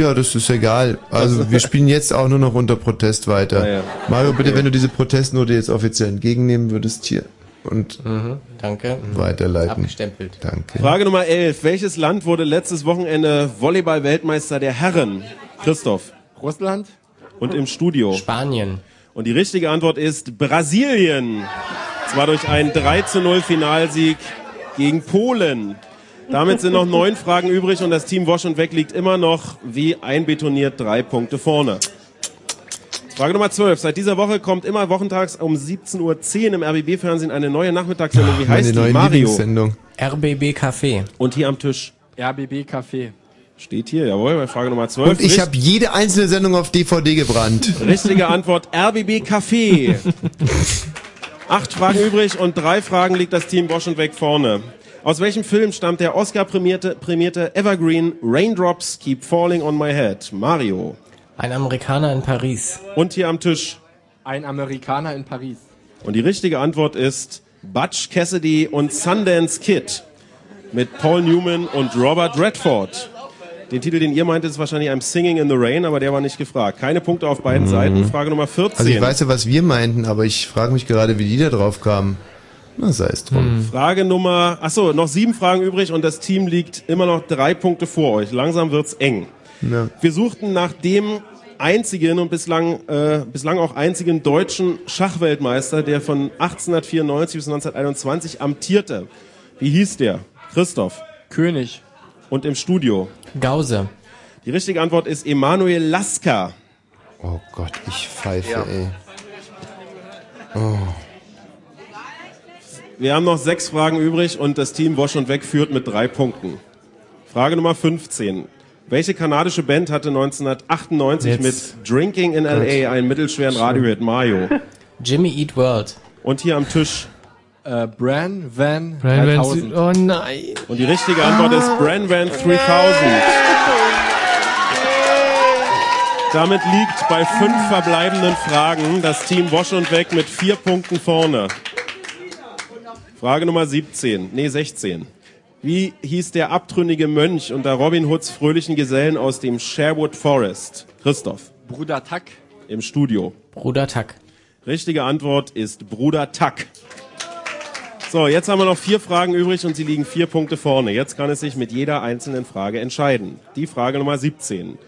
Ja, das ist egal. Also wir spielen jetzt auch nur noch unter Protest weiter. Ja, ja. Mario, bitte, wenn du diese Protestnote jetzt offiziell entgegennehmen würdest hier und Mhm, danke. weiterleiten. Abgestempelt. Danke. Frage Nummer 11. Welches Land wurde letztes Wochenende Volleyball-Weltmeister der Herren? Christoph. Russland. Und im Studio. Spanien. Und die richtige Antwort ist Brasilien. Zwar durch einen 3 zu 0 Finalsieg gegen Polen. Damit sind noch neun Fragen übrig und das Team Wosch und Weg liegt immer noch wie einbetoniert drei Punkte vorne. Frage Nummer 12. Seit dieser Woche kommt immer wochentags um 17.10 Uhr im RBB-Fernsehen eine neue Nachmittagssendung. Wie heißt Meine die? neue Mario. Lieblingssendung. RBB Café. Und hier am Tisch RBB Café. steht hier, jawohl, bei Frage Nummer 12. Und ich habe jede einzelne Sendung auf DVD gebrannt. Richtige Antwort RBB Café. *laughs* Acht Fragen übrig und drei Fragen liegt das Team Bosch und Weg vorne. Aus welchem Film stammt der Oscar-prämierte prämierte Evergreen Raindrops Keep Falling on My Head? Mario. Ein Amerikaner in Paris. Und hier am Tisch. Ein Amerikaner in Paris. Und die richtige Antwort ist Butch Cassidy und Sundance Kid mit Paul Newman und Robert Redford. Den Titel, den ihr meintet, ist wahrscheinlich I'm Singing in the Rain, aber der war nicht gefragt. Keine Punkte auf beiden Seiten. Frage Nummer 14. Also ich weiß ja, was wir meinten, aber ich frage mich gerade, wie die da drauf kamen. Na, sei es drum. Frage Nummer, achso, noch sieben Fragen übrig und das Team liegt immer noch drei Punkte vor euch. Langsam wird's eng. Ja. Wir suchten nach dem einzigen und bislang, äh, bislang auch einzigen deutschen Schachweltmeister, der von 1894 bis 1921 amtierte. Wie hieß der? Christoph. König. Und im Studio? Gause. Die richtige Antwort ist Emanuel Lasker. Oh Gott, ich pfeife, ey. Oh. Wir haben noch sechs Fragen übrig und das Team Wosch und Weg führt mit drei Punkten. Frage Nummer 15. Welche kanadische Band hatte 1998 Jetzt. mit Drinking in LA einen mittelschweren Radiohit Mario? *laughs* Jimmy Eat World. Und hier am Tisch. Äh, Bran Van Bran Van 3000. Oh nein. Und die richtige Antwort ist Bran Van 3000. Damit liegt bei fünf verbleibenden Fragen das Team Wosch und Weg mit vier Punkten vorne. Frage Nummer 17, nee 16. Wie hieß der abtrünnige Mönch unter Robin Hoods fröhlichen Gesellen aus dem Sherwood Forest? Christoph. Bruder Tack. Im Studio. Bruder Tack. Richtige Antwort ist Bruder Tack. So, jetzt haben wir noch vier Fragen übrig und sie liegen vier Punkte vorne. Jetzt kann es sich mit jeder einzelnen Frage entscheiden. Die Frage Nummer 17.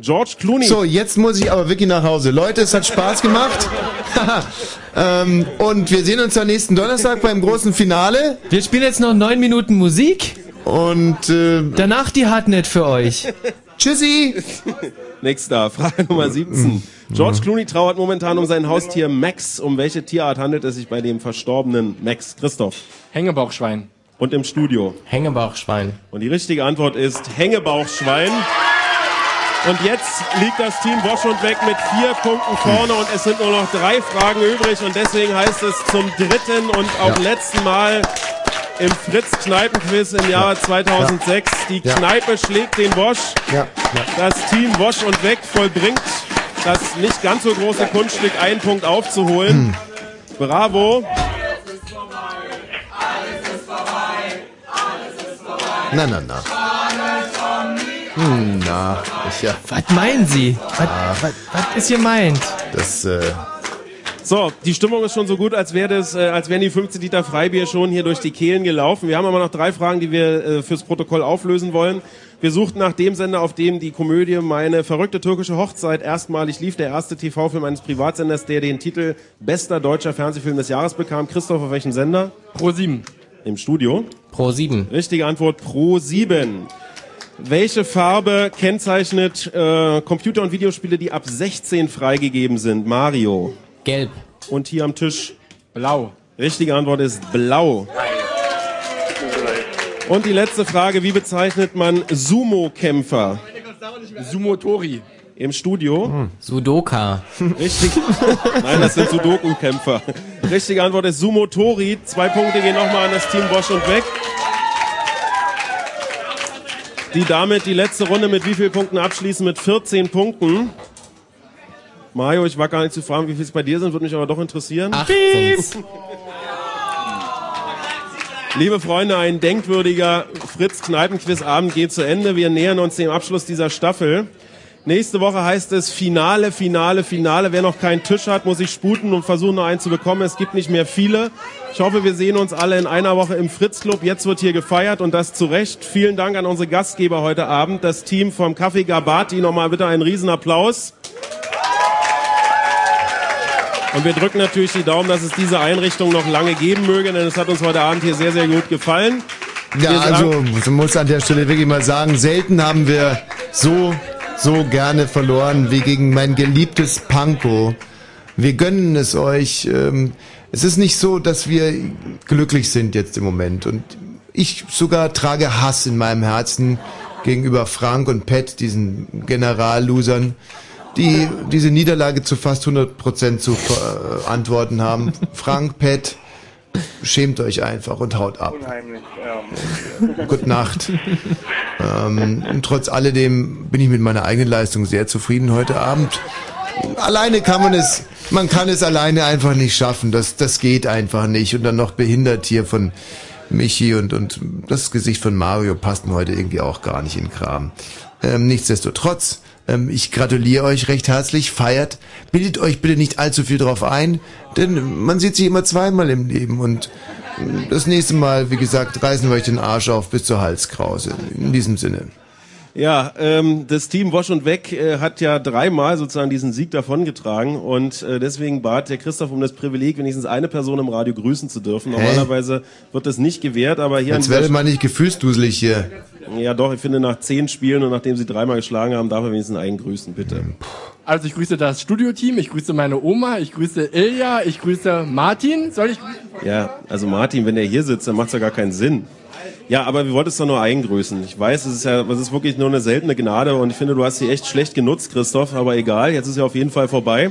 George Clooney. So, jetzt muss ich aber wirklich nach Hause. Leute, es hat Spaß gemacht. *laughs* ähm, und wir sehen uns am nächsten Donnerstag beim großen Finale. Wir spielen jetzt noch neun Minuten Musik. Und äh, danach die Hardnet für euch. Tschüssi. *laughs* Nächster, Frage Nummer 17. George Clooney trauert momentan um sein Haustier Max. Um welche Tierart handelt es sich bei dem verstorbenen Max? Christoph. Hängebauchschwein. Und im Studio. Hängebauchschwein. Und die richtige Antwort ist Hängebauchschwein. Und jetzt liegt das Team Wosch und Weg mit vier Punkten vorne und es sind nur noch drei Fragen übrig und deswegen heißt es zum dritten und auch Ja. letzten Mal im Fritz Kneipenquiz im Jahre 2006. Die. Kneipe schlägt den Wosch. Ja. Das Team Wosch und Weg vollbringt das nicht ganz so große Kunststück, einen Punkt aufzuholen. Bravo. Na, na, na. Hm, na, ich ja. Was meinen Sie? Was, was, was ist gemeint? Das, äh, So, die Stimmung ist schon so gut, als wäre das, äh, als wären die 15 Liter Freibier schon hier durch die Kehlen gelaufen. Wir haben aber noch drei Fragen, die wir äh, fürs Protokoll auflösen wollen. Wir suchten nach dem Sender, auf dem die Komödie Meine verrückte türkische Hochzeit erstmalig lief, der erste TV-Film eines Privatsenders, der den Titel Bester deutscher Fernsehfilm des Jahres bekam. Christoph, auf welchem Sender? Pro 7. Im Studio. Pro 7. Richtige Antwort Pro 7. Welche Farbe kennzeichnet äh, Computer- und Videospiele, die ab 16 freigegeben sind? Mario. Gelb. Und hier am Tisch? Blau. Richtige Antwort ist blau. Und die letzte Frage, wie bezeichnet man Sumo-Kämpfer? Sumotori. Im Studio? Sudoka. Richtig. *laughs* Nein, das sind Sudoku-Kämpfer. Richtige Antwort ist Sumotori. Zwei Punkte gehen nochmal an das Team Bosch und Weg. Die damit die letzte Runde mit wie vielen Punkten abschließen? Mit 14 Punkten. Mario, ich war gar nicht zu fragen, wie viel es bei dir sind, würde mich aber doch interessieren. 18. Liebe Freunde, ein denkwürdiger Fritz-Kneipenquiz-Abend geht zu Ende. Wir nähern uns dem Abschluss dieser Staffel. Nächste Woche heißt es Finale, Finale, Finale. Wer noch keinen Tisch hat, muss sich sputen und versuchen, noch einen zu bekommen. Es gibt nicht mehr viele. Ich hoffe, wir sehen uns alle in einer Woche im Fritz-Club. Jetzt wird hier gefeiert und das zu Recht. Vielen Dank an unsere Gastgeber heute Abend. Das Team vom Café Gabati. Nochmal bitte einen Riesenapplaus. Und wir drücken natürlich die Daumen, dass es diese Einrichtung noch lange geben möge, denn es hat uns heute Abend hier sehr, sehr gut gefallen. Ja, also ich muss an der Stelle wirklich mal sagen, selten haben wir so, so gerne verloren wie gegen mein geliebtes Panko. Wir gönnen es euch. Ähm, es ist nicht so, dass wir glücklich sind jetzt im Moment. Und ich sogar trage Hass in meinem Herzen gegenüber Frank und Pat, diesen Generallosern, die diese Niederlage zu fast 100 Prozent zu verantworten haben. Frank, Pat, schämt euch einfach und haut ab. Unheimlich, ja. Gute Nacht. ähm, und trotz alledem bin ich mit meiner eigenen Leistung sehr zufrieden heute Abend. Alleine kann man es, man kann es alleine einfach nicht schaffen. Das, das geht einfach nicht. Und dann noch behindert hier von Michi und, und das Gesicht von Mario passten heute irgendwie auch gar nicht in Kram. Ähm, nichtsdestotrotz, ähm, ich gratuliere euch recht herzlich, feiert. Bildet euch bitte nicht allzu viel drauf ein, denn man sieht sich immer zweimal im Leben und ähm, das nächste Mal, wie gesagt, reißen wir euch den Arsch auf bis zur Halskrause. In diesem Sinne. Ja, ähm, das Team Wosch und Weg äh, hat ja dreimal sozusagen diesen Sieg davongetragen und äh, deswegen bat der Christoph um das Privileg, wenigstens eine Person im Radio grüßen zu dürfen. Hä? Normalerweise wird das nicht gewährt, aber hier an Jetzt werde mal nicht gefühlsduselig hier. Ja doch, ich finde nach zehn Spielen und nachdem sie dreimal geschlagen haben, darf er wenigstens einen grüßen, bitte. Also ich grüße das Studioteam, ich grüße meine Oma, ich grüße Ilja, ich grüße Martin. Soll ich grüßen? Ja, also Martin, wenn der hier sitzt, dann macht's ja gar keinen Sinn. Ja, aber wir wollten es doch nur eingrüßen. Ich weiß, es ist ja, es ist wirklich nur eine seltene Gnade und ich finde, du hast sie echt schlecht genutzt, Christoph, aber egal, jetzt ist ja auf jeden Fall vorbei.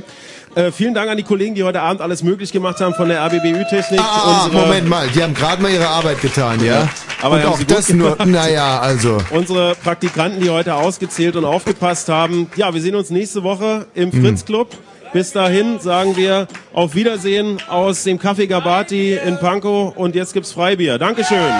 Äh, vielen Dank an die Kollegen, die heute Abend alles möglich gemacht haben von der RBBÜ-Technik. Ah, Moment mal, die haben gerade mal ihre Arbeit getan, ja? Aber und auch das nur, naja, also. Unsere Praktikanten, die heute ausgezählt und aufgepasst haben. Ja, wir sehen uns nächste Woche im Hm. Fritz Club. Bis dahin sagen wir auf Wiedersehen aus dem Café Gabati in Pankow und jetzt gibt's Freibier. Dankeschön.